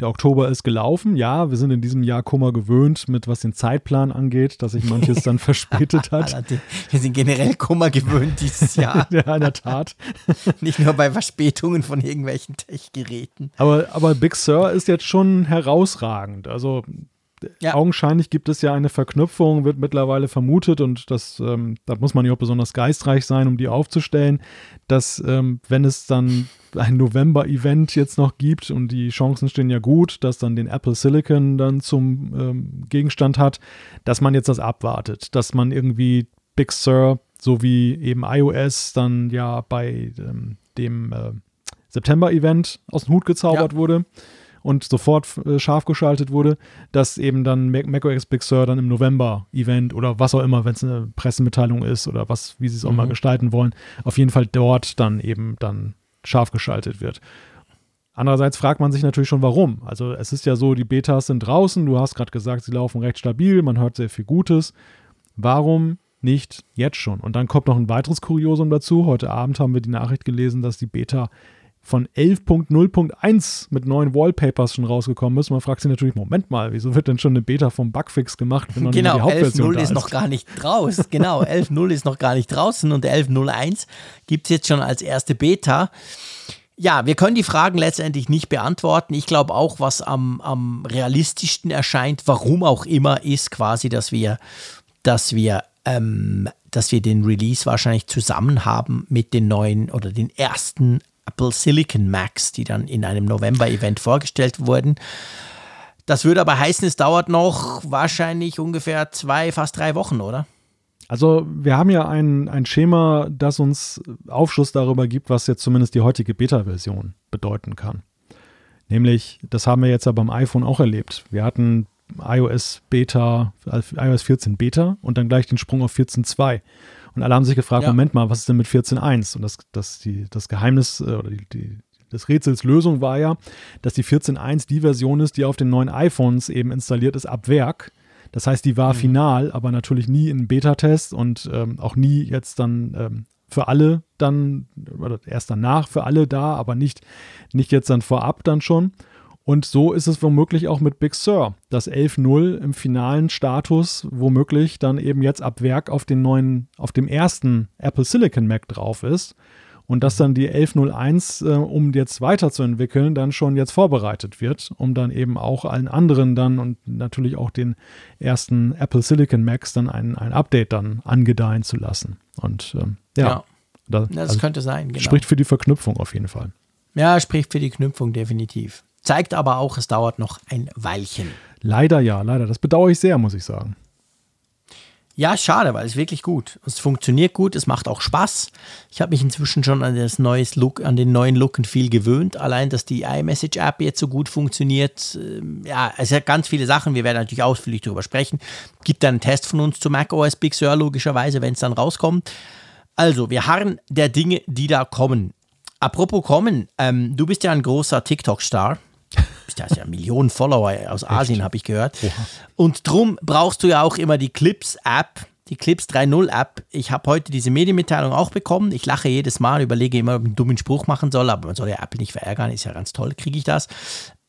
Der Oktober ist gelaufen. Ja, wir sind in diesem Jahr Kummer gewöhnt, mit was den Zeitplan angeht, dass sich manches dann [LAUGHS] verspätet hat. Wir sind generell Kummer gewöhnt dieses [LAUGHS] Jahr. Ja, in der Tat. [LAUGHS] Nicht nur bei Verspätungen von irgendwelchen Tech-Geräten. Aber, aber Big Sur ist jetzt schon herausragend. Also Ja. augenscheinlich gibt es ja eine Verknüpfung, wird mittlerweile vermutet und das, ähm, da muss man ja auch besonders geistreich sein, um die aufzustellen, dass ähm, wenn es dann ein November-Event jetzt noch gibt und die Chancen stehen ja gut, dass dann den Apple Silicon dann zum ähm, Gegenstand hat, dass man jetzt das abwartet, dass man irgendwie Big Sur sowie eben iOS dann ja bei ähm, dem äh, September-Event aus dem Hut gezaubert Ja. wurde und sofort äh, scharf geschaltet wurde, dass eben dann Mac macOS Big Sur dann im November-Event oder was auch immer, wenn es eine Pressemitteilung ist oder was, wie sie es auch mal gestalten wollen, auf jeden Fall dort dann eben dann scharf geschaltet wird. Andererseits fragt man sich natürlich schon, warum. Also es ist ja so, die Betas sind draußen, du hast gerade gesagt, sie laufen recht stabil, man hört sehr viel Gutes. Warum nicht jetzt schon? Und dann kommt noch ein weiteres Kuriosum dazu. Heute Abend haben wir die Nachricht gelesen, dass die Beta von 11.0.1 mit neuen Wallpapers schon rausgekommen ist. Man fragt sich natürlich, Moment mal, wieso wird denn schon eine Beta vom Bugfix gemacht, wenn noch genau, die Hauptversion 11.0 ist, ist noch gar nicht draußen. genau, [LAUGHS] 11.0 ist noch gar nicht draußen und 11.01 gibt es jetzt schon als erste Beta. Ja, wir können die Fragen letztendlich nicht beantworten. Ich glaube auch, was am, am realistischsten erscheint, warum auch immer, ist quasi, dass wir, dass wir, ähm, dass wir den Release wahrscheinlich zusammen haben mit den neuen oder den ersten Apple Silicon Macs, die dann in einem November-Event vorgestellt wurden. Das würde aber heißen, es dauert noch wahrscheinlich ungefähr zwei, fast drei Wochen, oder? Also wir haben ja ein, ein Schema, das uns Aufschluss darüber gibt, was jetzt zumindest die heutige Beta-Version bedeuten kann. Nämlich, das haben wir jetzt ja beim iPhone auch erlebt. Wir hatten iOS Beta, iOS 14 Beta und dann gleich den Sprung auf 14.2. Und alle haben sich gefragt, ja. Moment mal, was ist denn mit 14.1? Und das, das, die, das Geheimnis äh, oder die, die, des Rätsels Lösung war ja, dass die 14.1 die Version ist, die auf den neuen iPhones eben installiert ist ab Werk das heißt, die war mhm. final, aber natürlich nie in Beta-Test und ähm, auch nie jetzt dann ähm, für alle dann, oder erst danach für alle da, aber nicht, nicht jetzt dann vorab dann schon. Und so ist es womöglich auch mit Big Sur, dass 11.0 im finalen Status womöglich dann eben jetzt ab Werk auf den neuen, auf dem ersten Apple Silicon Mac drauf ist und dass dann die 1101, äh, um jetzt weiterzuentwickeln, dann schon jetzt vorbereitet wird, um dann eben auch allen anderen dann und natürlich auch den ersten Apple Silicon Macs dann ein, ein Update dann angedeihen zu lassen. Und ähm, ja, ja. Das, das also könnte sein. Genau. Spricht für die Verknüpfung auf jeden Fall. Ja, spricht für die Knüpfung definitiv. Zeigt aber auch, es dauert noch ein Weilchen. Leider ja, leider. Das bedauere ich sehr, muss ich sagen. Ja, schade, weil es wirklich gut. Es funktioniert gut, es macht auch Spaß. Ich habe mich inzwischen schon an das neues Look, an den neuen Look und viel gewöhnt. Allein, dass die iMessage-App jetzt so gut funktioniert. Ähm, ja, es hat ganz viele Sachen. Wir werden natürlich ausführlich darüber sprechen. Gibt dann einen Test von uns zu macOS Big Sur, logischerweise, wenn es dann rauskommt. Also, wir harren der Dinge, die da kommen. Apropos kommen, ähm, du bist ja ein großer TikTok-Star. Du hast ja Millionen Follower aus Asien, habe ich gehört. Oha. Und drum brauchst du ja auch immer die Clips-App, die Clips 3.0-App. Ich habe heute diese Medienmitteilung auch bekommen. Ich lache jedes Mal, überlege immer, ob ich einen dummen Spruch machen soll, aber man soll ja Apple nicht verärgern, ist ja ganz toll, kriege ich das.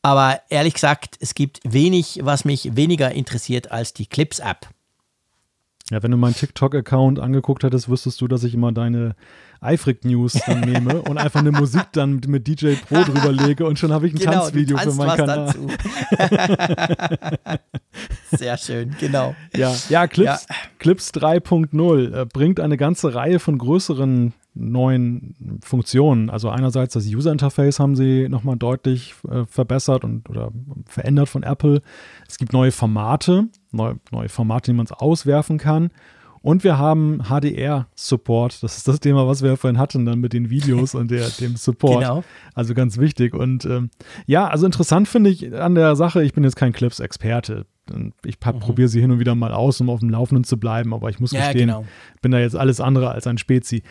Aber ehrlich gesagt, es gibt wenig, was mich weniger interessiert als die Clips-App. Ja, wenn du meinen TikTok-Account angeguckt hättest, wüsstest du, dass ich immer deine Eifrig News dann nehme und einfach eine Musik dann mit DJ Pro drüber lege und schon habe ich ein genau, Tanzvideo für meinen Kanal. [LAUGHS] Sehr schön, genau. Ja, ja Clips, ja. Clips 3.0 äh, bringt eine ganze Reihe von größeren neuen Funktionen. Also einerseits das User Interface haben sie nochmal deutlich äh, verbessert und oder verändert von Apple. Es gibt neue Formate, neue, neue Formate, die man auswerfen kann. Und wir haben HDR-Support. Das ist das Thema, was wir ja vorhin hatten, dann mit den Videos und der, dem Support. Genau. Also ganz wichtig. Und ähm, ja, also interessant finde ich an der Sache, ich bin jetzt kein Clips-Experte. Ich mhm. probiere sie hin und wieder mal aus, um auf dem Laufenden zu bleiben, aber ich muss ja, gestehen, genau. bin da jetzt alles andere als ein Spezi.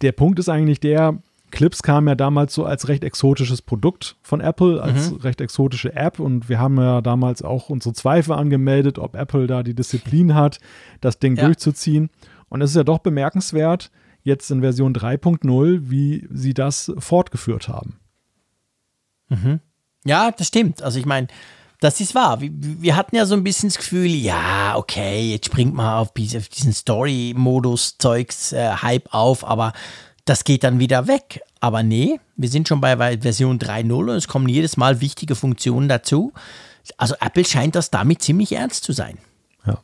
Der Punkt ist eigentlich der, Clips kam ja damals so als recht exotisches Produkt von Apple, als mhm. recht exotische App und wir haben ja damals auch unsere Zweifel angemeldet, ob Apple da die Disziplin hat, das Ding ja. durchzuziehen. Und es ist ja doch bemerkenswert, jetzt in Version 3.0, wie sie das fortgeführt haben. Mhm. Ja, das stimmt. Also ich meine, das ist wahr. Wir, wir, hatten ja so ein bisschen das Gefühl, ja, okay, jetzt springt man auf, diesen Story-Modus-Zeugs äh, Hype auf, aber das geht dann wieder weg. Aber nee, wir sind schon bei Version 3.0 und es kommen jedes Mal wichtige Funktionen dazu. Also Apple scheint das damit ziemlich ernst zu sein. Ja.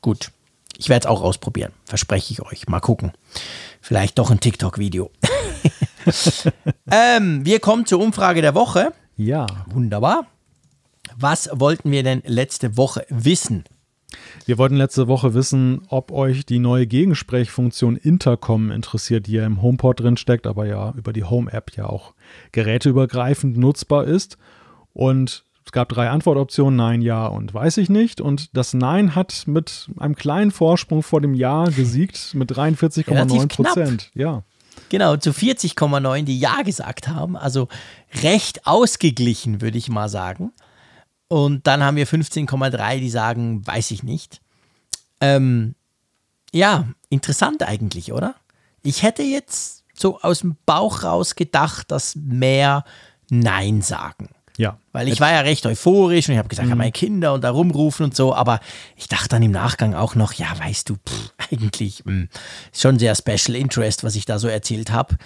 Gut. Ich werde es auch ausprobieren, verspreche ich euch. Mal gucken. Vielleicht doch ein TikTok-Video. [LAUGHS] ähm, wir kommen zur Umfrage der Woche. Ja. Wunderbar. Was wollten wir denn letzte Woche wissen? Wir wollten letzte Woche wissen, ob euch die neue Gegensprechfunktion Intercom interessiert, die ja im HomePod drin steckt, aber ja über die Home-App ja auch geräteübergreifend nutzbar ist. Und es gab drei Antwortoptionen, Nein, Ja und Weiß ich nicht. Und das Nein hat mit einem kleinen Vorsprung vor dem Ja gesiegt mit 43,9 Prozent. Ja. Genau, zu 40,9, die Ja gesagt haben. Also recht ausgeglichen, würde ich mal sagen. Und dann haben wir 15,3, die sagen, weiß ich nicht. Ähm, ja, interessant eigentlich, oder? Ich hätte jetzt so aus dem Bauch raus gedacht, dass mehr Nein sagen. Ja. Weil ich war ja recht euphorisch und ich habe gesagt, mhm. ja, meine Kinder und da rumrufen und so, aber ich dachte dann im Nachgang auch noch, ja, weißt du, pff, [LAUGHS] eigentlich mh, hm, schon sehr Special Interest, was ich da so erzählt habe.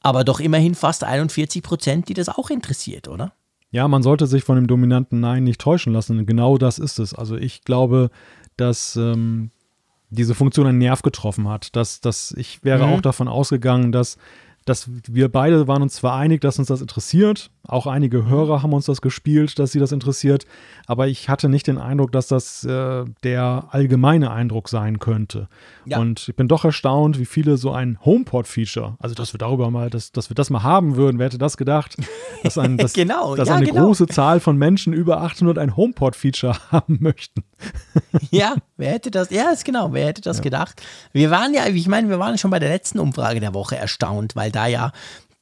Aber doch immerhin fast 41 Prozent, die das auch interessiert, oder? Ja, man sollte sich von dem dominanten Nein nicht täuschen lassen. Genau das ist es. Also ich glaube, dass ähm, diese Funktion einen Nerv getroffen hat. Dass, dass ich wäre mhm. auch davon ausgegangen, dass dass wir beide waren uns zwar einig, dass uns das interessiert, auch einige. Hörer haben uns das gespielt, dass sie das interessiert, aber ich hatte nicht den Eindruck, dass das äh, der allgemeine Eindruck sein könnte. Ja. Und ich bin doch erstaunt, wie viele so ein HomePod-Feature, also dass wir darüber mal, dass, dass wir das mal haben würden, wer hätte das gedacht? Dass, ein, [LAUGHS] dass, genau, dass ja, eine genau. große Zahl von Menschen über 800 ein HomePod-Feature [LAUGHS] haben möchten. ja, wer hätte das, ja, ist genau, wer hätte das ja. gedacht? Wir waren ja, ich meine, wir waren schon bei der letzten Umfrage der Woche erstaunt, weil da ja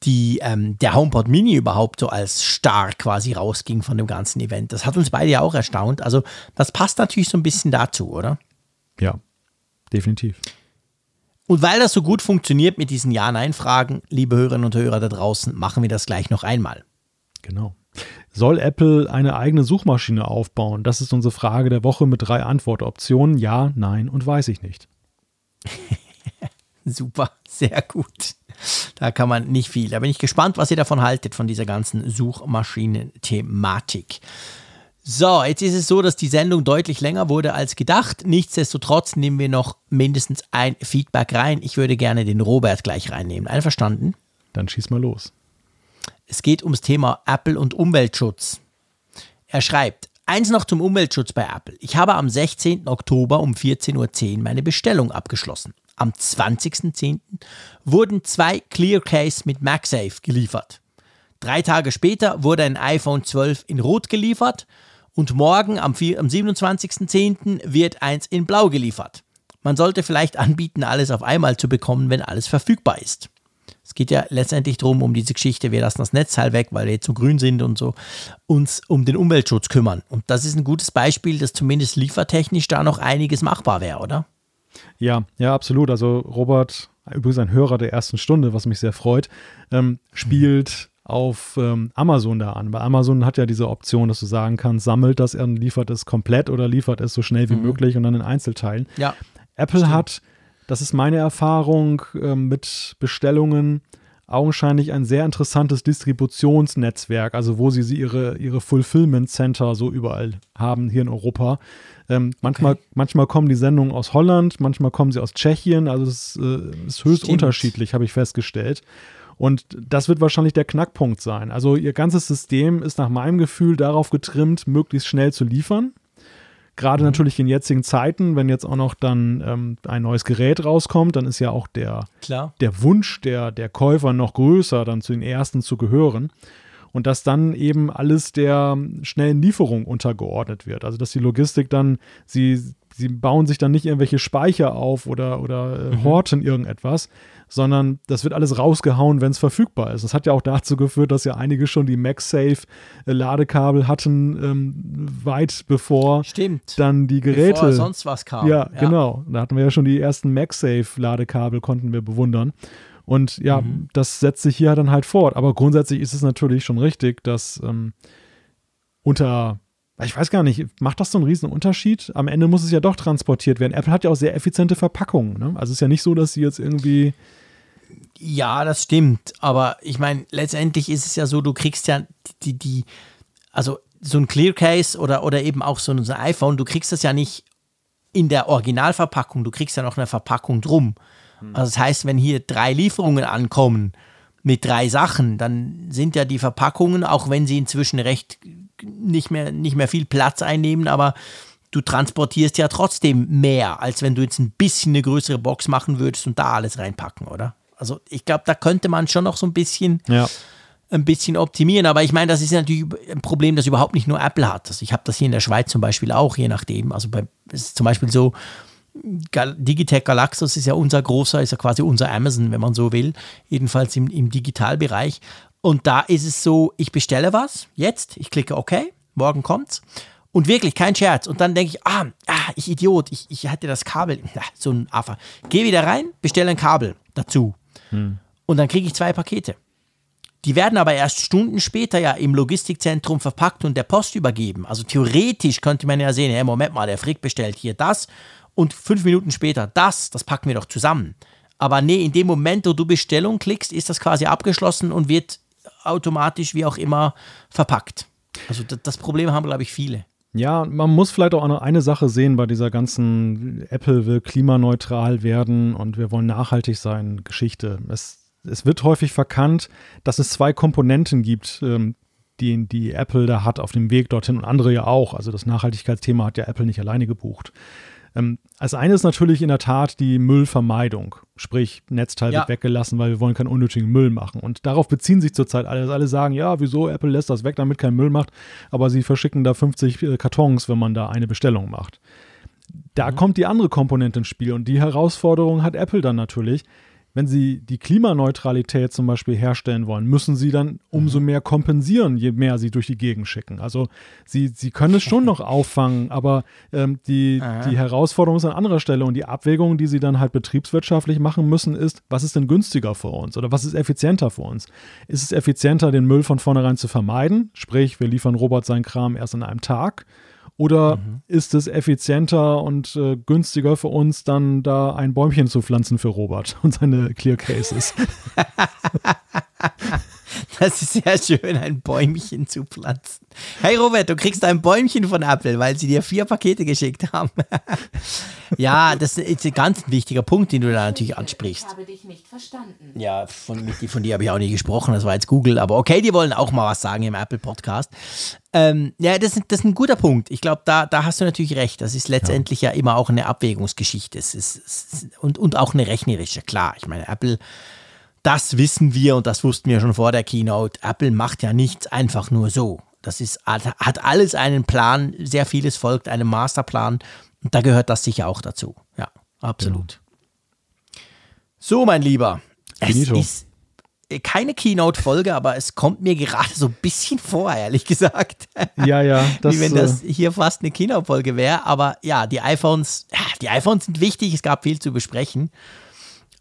die, ähm, der HomePod Mini überhaupt so als Star quasi rausging von dem ganzen Event. Das hat uns beide ja auch erstaunt. Also das passt natürlich so ein bisschen dazu, oder? Ja, definitiv. Und weil das so gut funktioniert mit diesen Ja-Nein-Fragen, liebe Hörerinnen und Hörer da draußen, machen wir das gleich noch einmal. Genau. Soll Apple eine eigene Suchmaschine aufbauen? Das ist unsere Frage der Woche mit drei Antwortoptionen. Ja, nein und weiß ich nicht. [LAUGHS] Super, sehr gut. Da kann man nicht viel. Da bin ich gespannt, was ihr davon haltet, von dieser ganzen Suchmaschinen-Thematik. So, jetzt ist es so, dass die Sendung deutlich länger wurde als gedacht. Nichtsdestotrotz nehmen wir noch mindestens ein Feedback rein. Ich würde gerne den Robert gleich reinnehmen. Einverstanden? Dann schieß mal los. Es geht ums Thema Apple und Umweltschutz. Er schreibt, eins noch zum Umweltschutz bei Apple. Ich habe am 16. Oktober um 14.10 Uhr meine Bestellung abgeschlossen am 20.10. wurden zwei Clearcase mit MagSafe geliefert. Drei Tage später wurde ein iPhone 12 in Rot geliefert und morgen am, am 27.10. wird eins in Blau geliefert. Man sollte vielleicht anbieten, alles auf einmal zu bekommen, wenn alles verfügbar ist. Es geht ja letztendlich darum, um diese Geschichte, wir lassen das Netzteil weg, weil wir jetzt so grün sind und so, uns um den Umweltschutz kümmern. Und das ist ein gutes Beispiel, dass zumindest liefertechnisch da noch einiges machbar wäre, oder? Ja, ja, absolut. Also Robert, übrigens ein Hörer der ersten Stunde, was mich sehr freut, ähm, spielt auf ähm, Amazon da an. Weil Amazon hat ja diese Option, dass du sagen kannst, sammelt das und liefert es komplett oder liefert es so schnell wie mhm. möglich und dann in Einzelteilen. Ja. Apple stimmt. hat, das ist meine Erfahrung ähm, mit Bestellungen, augenscheinlich ein sehr interessantes Distributionsnetzwerk, also wo sie, sie ihre, ihre Fulfillment Center so überall haben hier in Europa. Ähm, manchmal, okay. manchmal kommen die Sendungen aus Holland, manchmal kommen sie aus Tschechien, also es äh, ist höchst Stimmt. unterschiedlich, habe ich festgestellt. Und das wird wahrscheinlich der Knackpunkt sein. Also ihr ganzes System ist nach meinem Gefühl darauf getrimmt, möglichst schnell zu liefern. Gerade mhm. natürlich in jetzigen Zeiten, wenn jetzt auch noch dann ähm, ein neues Gerät rauskommt, dann ist ja auch der, der Wunsch der, der Käufer noch größer, dann zu den ersten zu gehören und dass dann eben alles der schnellen Lieferung untergeordnet wird. Also dass die Logistik dann, sie, sie bauen sich dann nicht irgendwelche Speicher auf oder, oder äh, mhm. horten irgendetwas, sondern das wird alles rausgehauen, wenn es verfügbar ist. Das hat ja auch dazu geführt, dass ja einige schon die MagSafe-Ladekabel äh, hatten, ähm, weit bevor Stimmt. dann die Geräte. Bevor sonst was kam. Ja, ja, genau. Da hatten wir ja schon die ersten MagSafe-Ladekabel, konnten wir bewundern. Und ja, mhm. das setzt sich hier dann halt fort. Aber grundsätzlich ist es natürlich schon richtig, dass ähm, unter, ich weiß gar nicht, macht das so einen riesen Unterschied? Am Ende muss es ja doch transportiert werden. Apple hat ja auch sehr effiziente Verpackungen. Ne? Also es ist ja nicht so, dass sie jetzt irgendwie. Ja, das stimmt. Aber ich meine, letztendlich ist es ja so, du kriegst ja die, die, also so ein Clearcase oder, oder eben auch so ein iPhone, du kriegst das ja nicht in der Originalverpackung, du kriegst ja noch eine Verpackung drum. Hm. Also das heißt, wenn hier drei Lieferungen ankommen mit drei Sachen, dann sind ja die Verpackungen, auch wenn sie inzwischen recht nicht mehr, nicht mehr viel Platz einnehmen, aber du transportierst ja trotzdem mehr, als wenn du jetzt ein bisschen eine größere Box machen würdest und da alles reinpacken, oder? Also ich glaube, da könnte man schon noch so ein bisschen, ja. ein bisschen optimieren. Aber ich meine, das ist natürlich ein Problem, das überhaupt nicht nur Apple hat. Also ich habe das hier in der Schweiz zum Beispiel auch, je nachdem. Also bei, es ist zum Beispiel so, Gal Digitech Galaxus ist ja unser großer, ist ja quasi unser Amazon, wenn man so will, jedenfalls im, im Digitalbereich. Und da ist es so, ich bestelle was, jetzt, ich klicke OK, morgen kommt's. Und wirklich, kein Scherz. Und dann denke ich, ah, ah, ich Idiot, ich, ich hatte das Kabel, na, [LAUGHS] so ein Affer. Geh wieder rein, bestelle ein Kabel dazu. Hm. Und dann kriege ich zwei Pakete. Die werden aber erst Stunden später ja im Logistikzentrum verpackt und der Post übergeben. Also theoretisch könnte man ja sehen, hey, Moment mal, der Frick bestellt hier das und fünf Minuten später das, das packen wir doch zusammen. Aber nee, in dem Moment, wo du Bestellung klickst, ist das quasi abgeschlossen und wird automatisch wie auch immer verpackt. Also das Problem haben, glaube ich, viele. Ja, man muss vielleicht auch noch eine Sache sehen bei dieser ganzen Apple will klimaneutral werden und wir wollen nachhaltig sein Geschichte. Es, es wird häufig verkannt, dass es zwei Komponenten gibt, ähm, die, die Apple da hat auf dem Weg dorthin und andere ja auch. Also das Nachhaltigkeitsthema hat ja Apple nicht alleine gebucht. Ähm, als eine ist natürlich in der Tat die Müllvermeidung. Sprich, Netzteil ja. wird weggelassen, weil wir wollen keinen unnötigen Müll machen. Und darauf beziehen sich zurzeit alle. Alle sagen, ja, wieso, Apple lässt das weg, damit kein Müll macht. Aber sie verschicken da 50 äh, Kartons, wenn man da eine Bestellung macht. Da mhm. kommt die andere Komponente ins Spiel. Und die Herausforderung hat Apple dann natürlich wenn sie die Klimaneutralität zum Beispiel herstellen wollen, müssen sie dann umso mhm. mehr kompensieren, je mehr sie durch die Gegend schicken. Also sie, sie können es schon [LAUGHS] noch auffangen, aber ähm, die, die Herausforderung ist an anderer Stelle und die Abwägung, die sie dann halt betriebswirtschaftlich machen müssen, ist, was ist denn günstiger für uns oder was ist effizienter für uns? Ist es effizienter, den Müll von vornherein zu vermeiden? Sprich, wir liefern Robert seinen Kram erst an einem Tag oder mhm. ist es effizienter und äh, günstiger für uns, dann da ein Bäumchen zu pflanzen für Robert und seine Clear Cases? [LAUGHS] Das ist sehr schön, ein Bäumchen zu pflanzen. Hey Robert, du kriegst ein Bäumchen von Apple, weil sie dir vier Pakete geschickt haben. [LAUGHS] ja, das ist ein ganz wichtiger Punkt, den du da natürlich ansprichst. Ich habe dich nicht verstanden. Ja, von, von dir habe ich auch nie gesprochen, das war jetzt Google, aber okay, die wollen auch mal was sagen im Apple Podcast. Ähm, ja, das, das, ist ein guter Punkt. Ich glaube, da, da hast du natürlich recht. Das ist letztendlich ja, ja immer auch eine Abwägungsgeschichte. Es ist, es ist, und, und auch eine rechnerische, klar. Ich meine, Apple das wissen wir und das wussten wir schon vor der Keynote. Apple macht ja nichts einfach nur so. Das ist, hat alles einen Plan, sehr vieles folgt einem Masterplan und da gehört das sicher auch dazu. Ja, absolut. Ja. So, mein Lieber, es ist keine Keynote-Folge, aber es kommt mir gerade so ein bisschen vor, ehrlich gesagt. Ja, ja. [LAUGHS] Das, Wie wenn das äh, hier fast eine Keynote-Folge wäre. Aber ja, die iPhones, ja, die iPhones sind wichtig, es gab viel zu besprechen.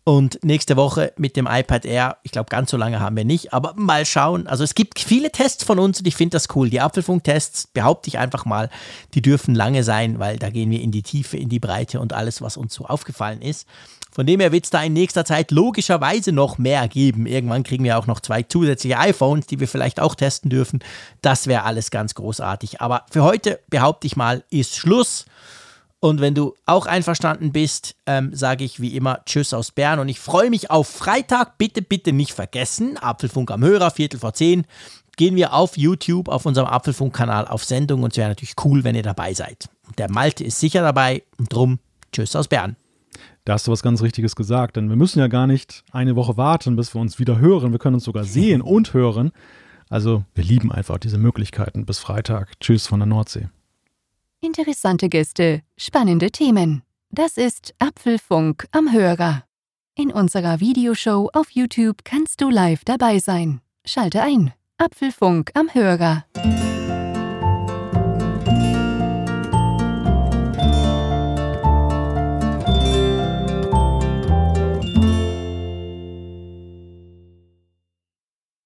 Und nächste Woche mit dem iPad Air, ich glaube, ganz so lange haben wir nicht, aber mal schauen. Also es gibt viele Tests von uns und ich finde das cool. Die Apfelfunk-Tests, behaupte ich einfach mal, die dürfen lange sein, weil da gehen wir in die Tiefe, in die Breite und alles, was uns so aufgefallen ist. Von dem her wird es da in nächster Zeit logischerweise noch mehr geben. Irgendwann kriegen wir auch noch zwei zusätzliche iPhones, die wir vielleicht auch testen dürfen. Das wäre alles ganz großartig. Aber für heute, behaupte ich mal, ist Schluss. Und wenn du auch einverstanden bist, ähm, sage ich wie immer Tschüss aus Bern und ich freue mich auf Freitag. Bitte, bitte nicht vergessen, Apfelfunk am Hörer, Viertel vor zehn. Gehen wir auf YouTube, auf unserem Apfelfunk-Kanal auf Sendung und es wäre natürlich cool, wenn ihr dabei seid. Der Malte ist sicher dabei und drum Tschüss aus Bern. Da hast du was ganz Richtiges gesagt, denn wir müssen ja gar nicht eine Woche warten, bis wir uns wieder hören. Wir können uns sogar sehen und hören. Also wir lieben einfach diese Möglichkeiten. Bis Freitag. Tschüss von der Nordsee. Interessante Gäste, spannende Themen. Das ist Apfelfunk am Hörer. In unserer Videoshow auf YouTube kannst du live dabei sein. Schalte ein. Apfelfunk am Hörer.